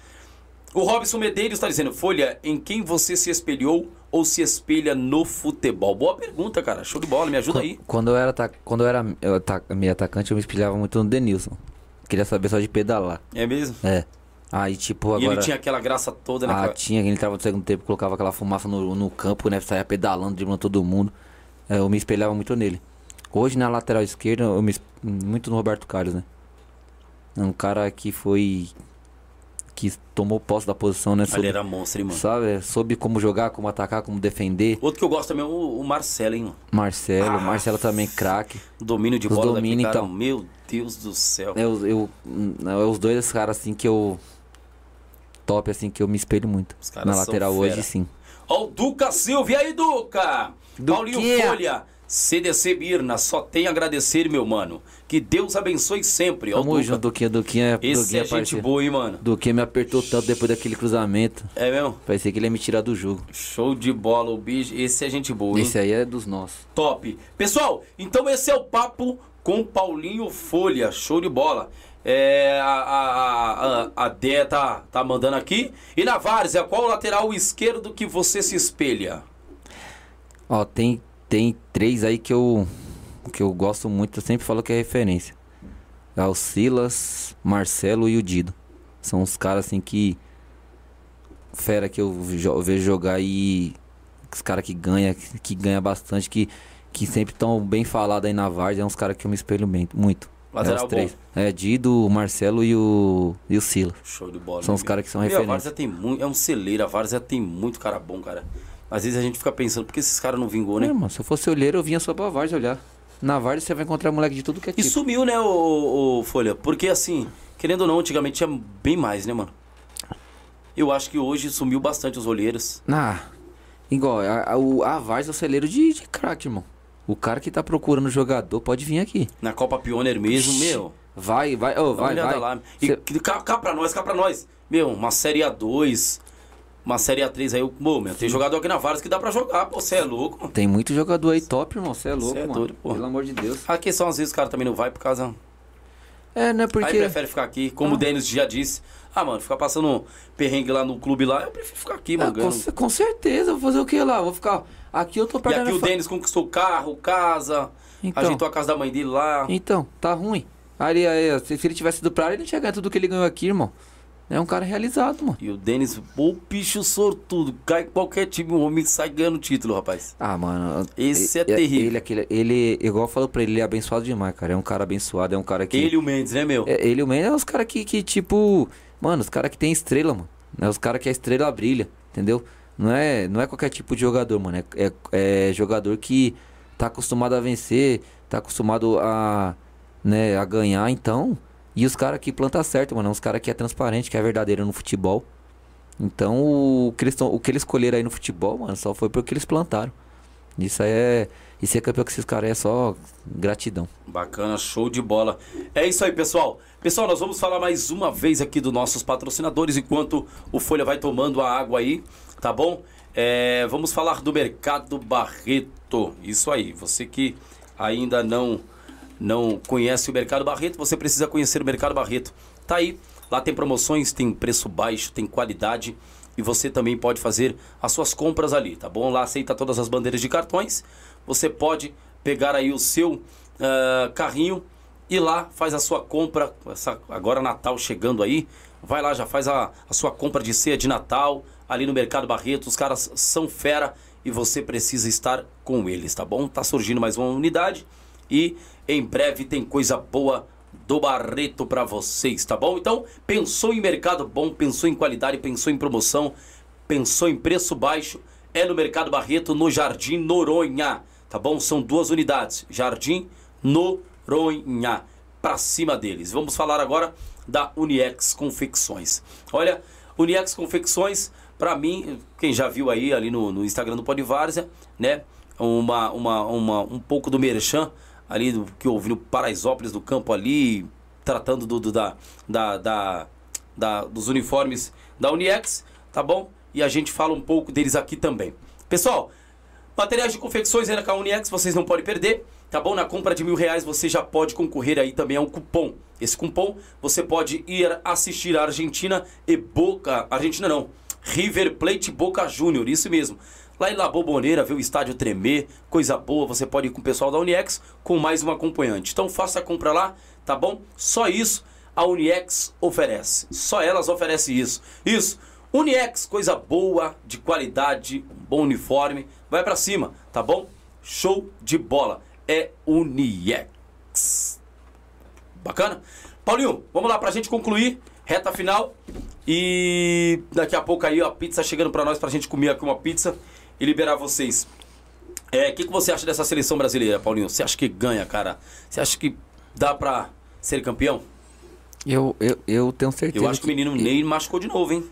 O Robson Medeiros está dizendo, Folha, em quem você se espelhou ou se espelha no futebol? Boa pergunta, cara. Show de bola, me ajuda aí. Quando eu era, quando eu era eu, meio atacante, eu me espelhava muito no Denilson. Queria saber só de pedalar. É mesmo? É. Aí, tipo, agora... E ele tinha aquela graça toda, né? Ah, tinha. Ele entrava no segundo tempo, colocava aquela fumaça no, no campo, né? Saia pedalando, driblando todo mundo. É, eu me espelhava muito nele. Hoje, na lateral esquerda, eu me muito no Roberto Carlos, né? É um cara que foi que tomou posse da posição, né? Soube, ele era monstro, hein, mano? Sabe? Soube como jogar, como atacar, como defender. Outro que eu gosto também é o, o Marcelo, hein, mano? Marcelo, ah, Marcelo também craque. Domínio de os bola domínio, então. Meu Deus do céu. Eu, eu, é os dois caras, assim, que eu... Top, assim, que eu me espelho muito. Na lateral hoje, sim. Ó o Duca Silva. E aí, Duca? Paulinho Folha. CDC Birna, só tem a agradecer, meu mano. Que Deus abençoe sempre. Tamo Duca. junto, Duquinha, Duquinha. Esse Duquinha, é gente boa, hein, mano. Duquinha me apertou tanto depois daquele cruzamento. É mesmo? Parecia que ele ia me tirar do jogo. Show de bola, o bicho. Esse é gente boa, hein? Esse aí é dos nossos. Top. Pessoal, então esse é o papo com Paulinho Folha. Show de bola. É, a, a, a, a Dé tá, tá mandando aqui. E na Várzea, qual o lateral esquerdo que você se espelha? Ó, tem tem três aí que eu que eu gosto muito, eu sempre falo que é referência. É o Silas, Marcelo e o Dido. São os caras assim que fera que eu vejo jogar e os caras que ganha, que ganha bastante, que que sempre estão bem falados aí na Várzea, é uns caras que eu me espelho bem, muito. Lateral é os três. Bom. É Dido, o Marcelo e o e o Silas. Show de bola. São os caras que são referência. A Várzea tem muito, é um celeiro, a Várzea tem muito cara bom, cara. Às vezes a gente fica pensando, por que esses caras não vingou, né? É, mano, se eu fosse olheiro, eu vinha só pra Várzea olhar. Na Várzea você vai encontrar moleque de tudo que é tipo. E sumiu, né, o, o, Folha? Porque assim, querendo ou não, antigamente tinha bem mais, né, mano? Eu acho que hoje sumiu bastante os olheiros. Ah, Igual, a, a, o- a Vars é o celeiro de, de craque, irmão. O cara que tá procurando jogador pode vir aqui. Na Copa Pioneer mesmo, meu. Vai, vai, ô, Dá uma vai, olhada vai. lá. E Cê- cá, cá pra nós, cá pra nós. Meu, uma Série A2, uma Série A3 aí. Pô, meu, tem jogador aqui na Varas que dá pra jogar, pô. Você é louco, mano. Tem muito jogador aí top, irmão. Você é louco, é mano. doido. Pelo amor de Deus. A questão, às vezes, o cara também não vai por causa. É, né? Aí Porque. prefere ficar aqui, como o Denis já disse. Ah, mano, ficar passando perrengue lá no clube lá, eu prefiro ficar aqui, Ah, mano. com, com certeza, vou fazer o que lá? Vou ficar. Aqui eu tô E perto da aqui o fa- Denis conquistou carro, casa, Então. ajeitou a casa da mãe dele lá. Então, tá ruim. Aí, aí, se, ele tivesse ido pra lá, ele não tinha ganhado tudo que ele ganhou aqui, irmão. É um cara realizado, mano. E o Denis, o bicho sortudo, cai qualquer time, o homem sai ganhando título, rapaz. Ah, mano. Esse e- é terrível. Ele, aquele, ele, igual eu falo pra ele, ele é abençoado demais, cara. É um cara abençoado, é um cara que. Ele e o Mendes, né, meu? É, ele e o Mendes é os caras que, que, tipo. Mano, os caras que tem estrela, mano. É os caras que a estrela brilha, entendeu? Não é, não é qualquer tipo de jogador, mano. É, é, é jogador que tá acostumado a vencer, tá acostumado a, né, a ganhar, então. E os caras que planta certo, mano. É uns caras que é transparente, que é verdadeiro no futebol. Então, o que, eles o que eles escolheram aí no futebol, mano, só foi porque eles plantaram. Isso aí é. E ser campeão com esses caras é só gratidão. Bacana, show de bola. É isso aí, pessoal. Pessoal, nós vamos falar mais uma vez aqui dos nossos patrocinadores enquanto o Folha vai tomando a água aí, tá bom? É, vamos falar do Mercado Barreto. Isso aí, você que ainda não não conhece o Mercado Barreto, você precisa conhecer o Mercado Barreto. Tá aí, lá tem promoções, tem preço baixo, tem qualidade e você também pode fazer as suas compras ali, tá bom? Lá aceita todas as bandeiras de cartões. Você pode pegar aí o seu ah, carrinho e lá faz a sua compra. Essa, agora Natal chegando aí, vai lá já faz a, a sua compra de ceia de Natal ali no Mercado Barreto. Os caras são fera e você precisa estar com eles, tá bom? Tá surgindo mais uma unidade e em breve tem coisa boa do Barreto pra vocês, tá bom? Então, pensou em mercado bom, pensou em qualidade, pensou em promoção, pensou em preço baixo, é no Mercado Barreto, no Jardim Noronha, tá bom? São duas unidades, Jardim Noronha, pra cima deles. Vamos falar agora da Uniex Confecções. Olha, Uniex Confecções, pra mim, quem já viu aí ali no, no Instagram do Podvárzea, né? Uma, uma, uma, um pouco do merchan ali do, que eu ouvi no Paraisópolis do campo ali, tratando do, do- da, da, da, da- dos uniformes da Uniex, tá bom? E a gente fala um pouco deles aqui também. Pessoal, materiais de confecções a Uniex, vocês não podem perder, tá bom? Na compra de mil reais você já pode concorrer aí também a um cupom. Esse cupom você pode ir assistir a Argentina e Boca. Argentina não. River Plate Boca Júnior, isso mesmo. Lá em La Boboneira, ver o estádio tremer, coisa boa, você pode ir com o pessoal da Uniex com mais um acompanhante. Então faça a compra lá, tá bom? Só isso a Uniex oferece. Só elas oferecem isso. Isso. Uniex, coisa boa, de qualidade, bom uniforme. Vai pra cima, tá bom? Show de bola. É Uniex. Bacana? Paulinho, vamos lá pra gente concluir. Reta final. E daqui a pouco aí, ó, a pizza chegando pra nós pra gente comer aqui uma pizza e liberar vocês. É, o que, que você acha dessa seleção brasileira, Paulinho? Você acha que ganha, cara? Você acha que dá pra ser campeão? Eu, eu, eu tenho certeza. Eu acho que o menino Ney machucou de novo, hein?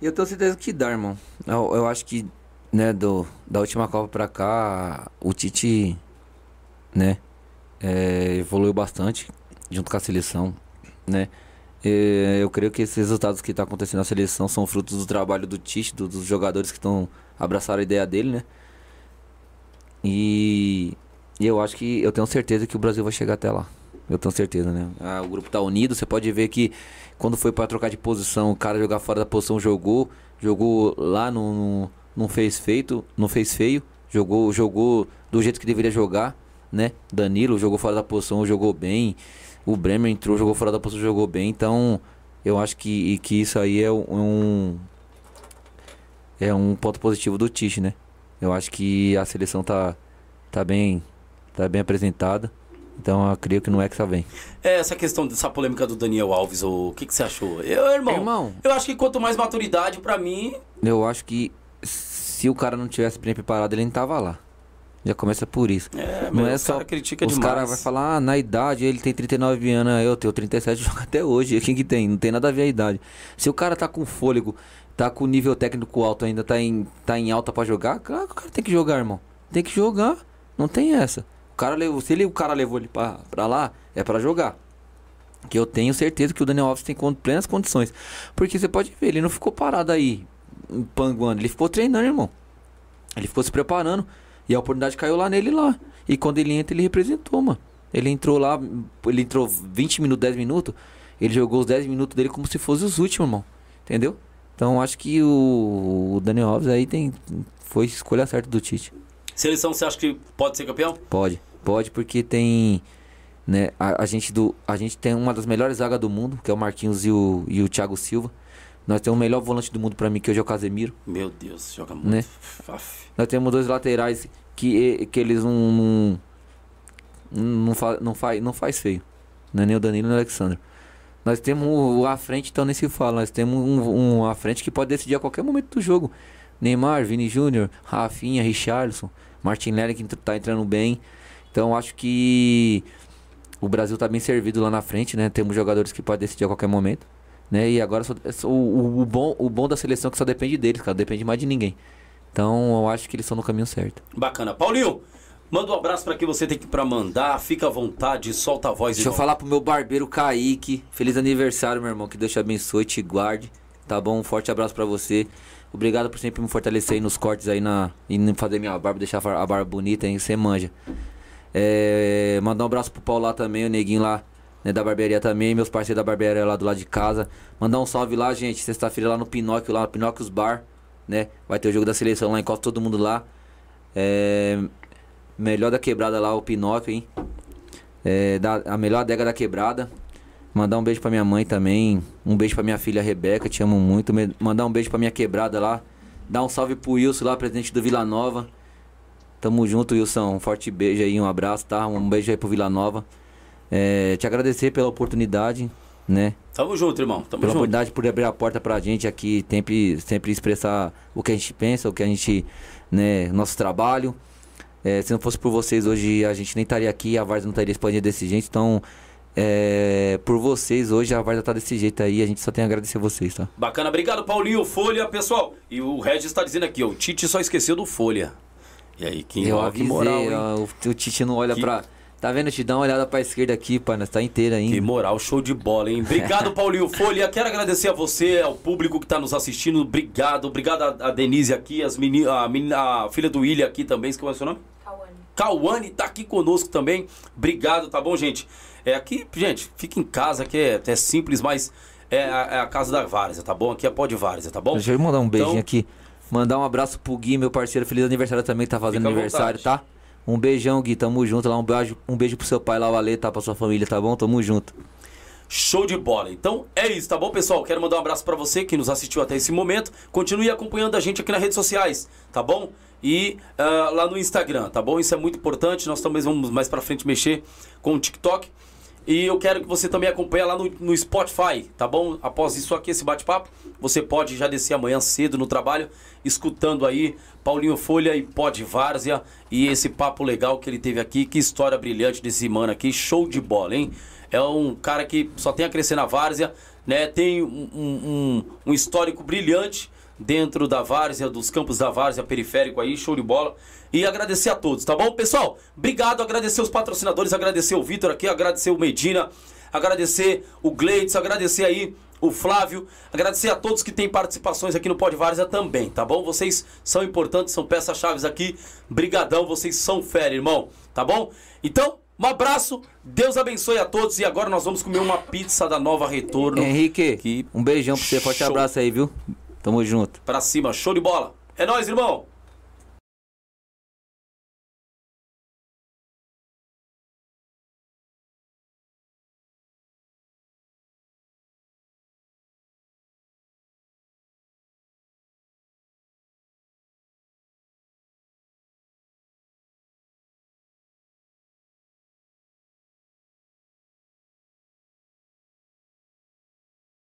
Eu tenho certeza que dá, irmão. Eu, eu acho que, né, do, da última Copa pra cá, o Tite, né, é, evoluiu bastante junto com a seleção, né. É, eu creio que esses resultados que tá acontecendo na seleção são frutos do trabalho do Tite, do- dos jogadores que estão abraçaram a ideia dele, né. E, e eu acho que, eu tenho certeza que o Brasil vai chegar até lá. Eu tenho certeza, né? Ah, o grupo tá unido, você pode ver que quando foi pra trocar de posição, o cara jogar fora da posição jogou, jogou lá, não, não, fez feito, não fez feio, jogou, jogou do jeito que deveria jogar, né? Danilo jogou fora da posição, jogou bem. O Bremer entrou, jogou fora da posição, jogou bem. Então, eu acho que, que isso aí é um é um ponto positivo do Tite, né? Eu acho que a seleção tá tá bem tá bem apresentada. Então, eu creio que no Hexa vem. É, essa questão dessa polêmica do Daniel Alves, o que, que você achou? Eu, irmão, Irmão. eu acho que quanto mais maturidade, pra mim, Eu acho que se o cara não tivesse bem preparado, ele não tava lá. Já começa por isso. é, não é só cara critica os caras vão falar, ah, na idade ele tem 39 anos, eu tenho 37, joga até hoje. Quem que tem? Não tem nada a ver a idade. Se o cara tá com fôlego, tá com o nível técnico alto ainda, tá em, tá em alta pra jogar, claro que o cara tem que jogar, irmão. Tem que jogar. Não tem essa. O cara levou, se ele, o cara levou ele pra, pra lá, é para jogar. Que eu tenho certeza que o Daniel Alves tem plenas condições. Porque você pode ver, ele não ficou parado aí, panguando. Ele ficou treinando, irmão. Ele ficou se preparando. E a oportunidade caiu lá nele lá. E quando ele entra, ele representou, mano. Ele entrou lá, ele entrou 20 minutos, 10 minutos. Ele jogou os 10 minutos dele como se fossem os últimos, irmão. Entendeu? Então acho que o, o Daniel Alves aí tem, foi escolha certa do Tite. Seleção, você acha que pode ser campeão? Pode, pode, porque tem. Né, a, a, gente do, a gente tem uma das melhores zagas do mundo, que é o Marquinhos e o, e o Thiago Silva. Nós temos o melhor volante do mundo para mim, que hoje é o Casemiro. Meu Deus, joga muito. Né? Nós temos dois laterais que, que eles não. Não, não, fa, não, faz, não faz feio. Não é nem o Danilo nem o Alexandre. Nós temos o à frente, então nem se fala. Nós temos um, um à frente que pode decidir a qualquer momento do jogo. Neymar, Vini Júnior, Rafinha, Richarlison, Martin Lely que tá entrando bem. Então acho que o Brasil tá bem servido lá na frente, né? Temos jogadores que podem decidir a qualquer momento. Né? E agora só, o, o, o, bom, o bom da seleção é que só depende deles, cara. Depende mais de ninguém. Então eu acho que eles estão no caminho certo. Bacana. Paulinho, manda um abraço para quem você tem que para mandar. Fica à vontade, solta a voz. Deixa irmão. eu falar pro meu barbeiro Kaique. Feliz aniversário, meu irmão. Que Deus te abençoe, te guarde. Tá bom? Um forte abraço para você. Obrigado por sempre me fortalecer aí nos cortes aí na. E fazer minha barba, deixar a barba bonita, hein? Você manja. É, mandar um abraço pro Paulo lá também, o neguinho lá né, da barbearia também, meus parceiros da barbearia lá do lado de casa. Mandar um salve lá, gente, sexta-feira lá no Pinóquio, lá no Pinóquios Bar, né? Vai ter o jogo da seleção lá, encosta todo mundo lá. É, melhor da quebrada lá, o Pinóquio, hein? É, da, a melhor adega da quebrada. Mandar um beijo pra minha mãe também. Um beijo pra minha filha Rebeca, te amo muito. Mandar um beijo pra minha quebrada lá. Dar um salve pro Wilson lá, presidente do Vila Nova. Tamo junto, Wilson. Um forte beijo aí, um abraço, tá? Um beijo aí pro Vila Nova. É, te agradecer pela oportunidade, né? Tamo junto, irmão. Tamo pela junto. oportunidade por abrir a porta pra gente aqui, sempre, sempre expressar o que a gente pensa, o que a gente, né, nosso trabalho. É, se não fosse por vocês hoje, a gente nem estaria aqui, a Varsa não estaria expandindo desse jeito. Então, é, por vocês hoje, a Varsa tá desse jeito aí, a gente só tem a agradecer a vocês, tá? Bacana, obrigado, Paulinho. Folha, pessoal. E o Regis está dizendo aqui, ó, o Tite só esqueceu do Folha. E aí, que, Eu avisei, que moral? Ó, o, o Tite não olha que... pra Tá vendo? Te dá uma olhada pra esquerda aqui, pai. Nós tá inteira ainda. Que moral, show de bola, hein? Obrigado, Paulinho Folha. Quero agradecer a você, ao público que tá nos assistindo. Obrigado. Obrigado a, a Denise aqui, as meni, a, a, filha do William aqui também. Qual é o seu nome? Cauane. Cauane tá aqui conosco também. Obrigado, tá bom, gente? É aqui, gente, fica em casa, que é, é simples, mas é a, é a, casa da Várzea, tá bom? Aqui é pó de Várzea, tá bom? Deixa eu mandar um beijinho então, aqui. Mandar um abraço pro Gui, meu parceiro. Feliz aniversário também, tá fazendo aniversário, tá? Um beijão, Gui. Tamo junto lá. Um beijo, um beijo pro seu pai lá, o tá? Pra sua família, tá bom? Tamo junto. Show de bola. Então é isso, tá bom, pessoal? Quero mandar um abraço para você que nos assistiu até esse momento. Continue acompanhando a gente aqui nas redes sociais, tá bom? E uh, lá no Instagram, tá bom? Isso é muito importante. Nós também vamos mais para frente mexer com o TikTok. E eu quero que você também acompanhe lá no, no Spotify, tá bom? Após isso aqui, esse bate-papo, você pode já descer amanhã cedo no trabalho, escutando aí Paulinho Folha e Pod Várzea e esse papo legal que ele teve aqui. Que história brilhante desse mano aqui, show de bola, hein? É um cara que só tem a crescer na Várzea, né? Tem um, um, um histórico brilhante dentro da Várzea, dos campos da Várzea, periférico aí, show de bola. E agradecer a todos, tá bom? Pessoal, obrigado, agradecer os patrocinadores, agradecer o Vitor aqui, agradecer o Medina, agradecer o Gleides, agradecer aí o Flávio, agradecer a todos que têm participações aqui no Pod Várzea também, tá bom? Vocês são importantes, são peças-chaves aqui. Brigadão, vocês são fera, irmão, tá bom? Então, um abraço, Deus abençoe a todos e agora nós vamos comer uma pizza da Nova Retorno. Henrique, que... um beijão pra você, forte abraço aí, viu? Tamo junto. Pra cima, show de bola. É nóis, irmão.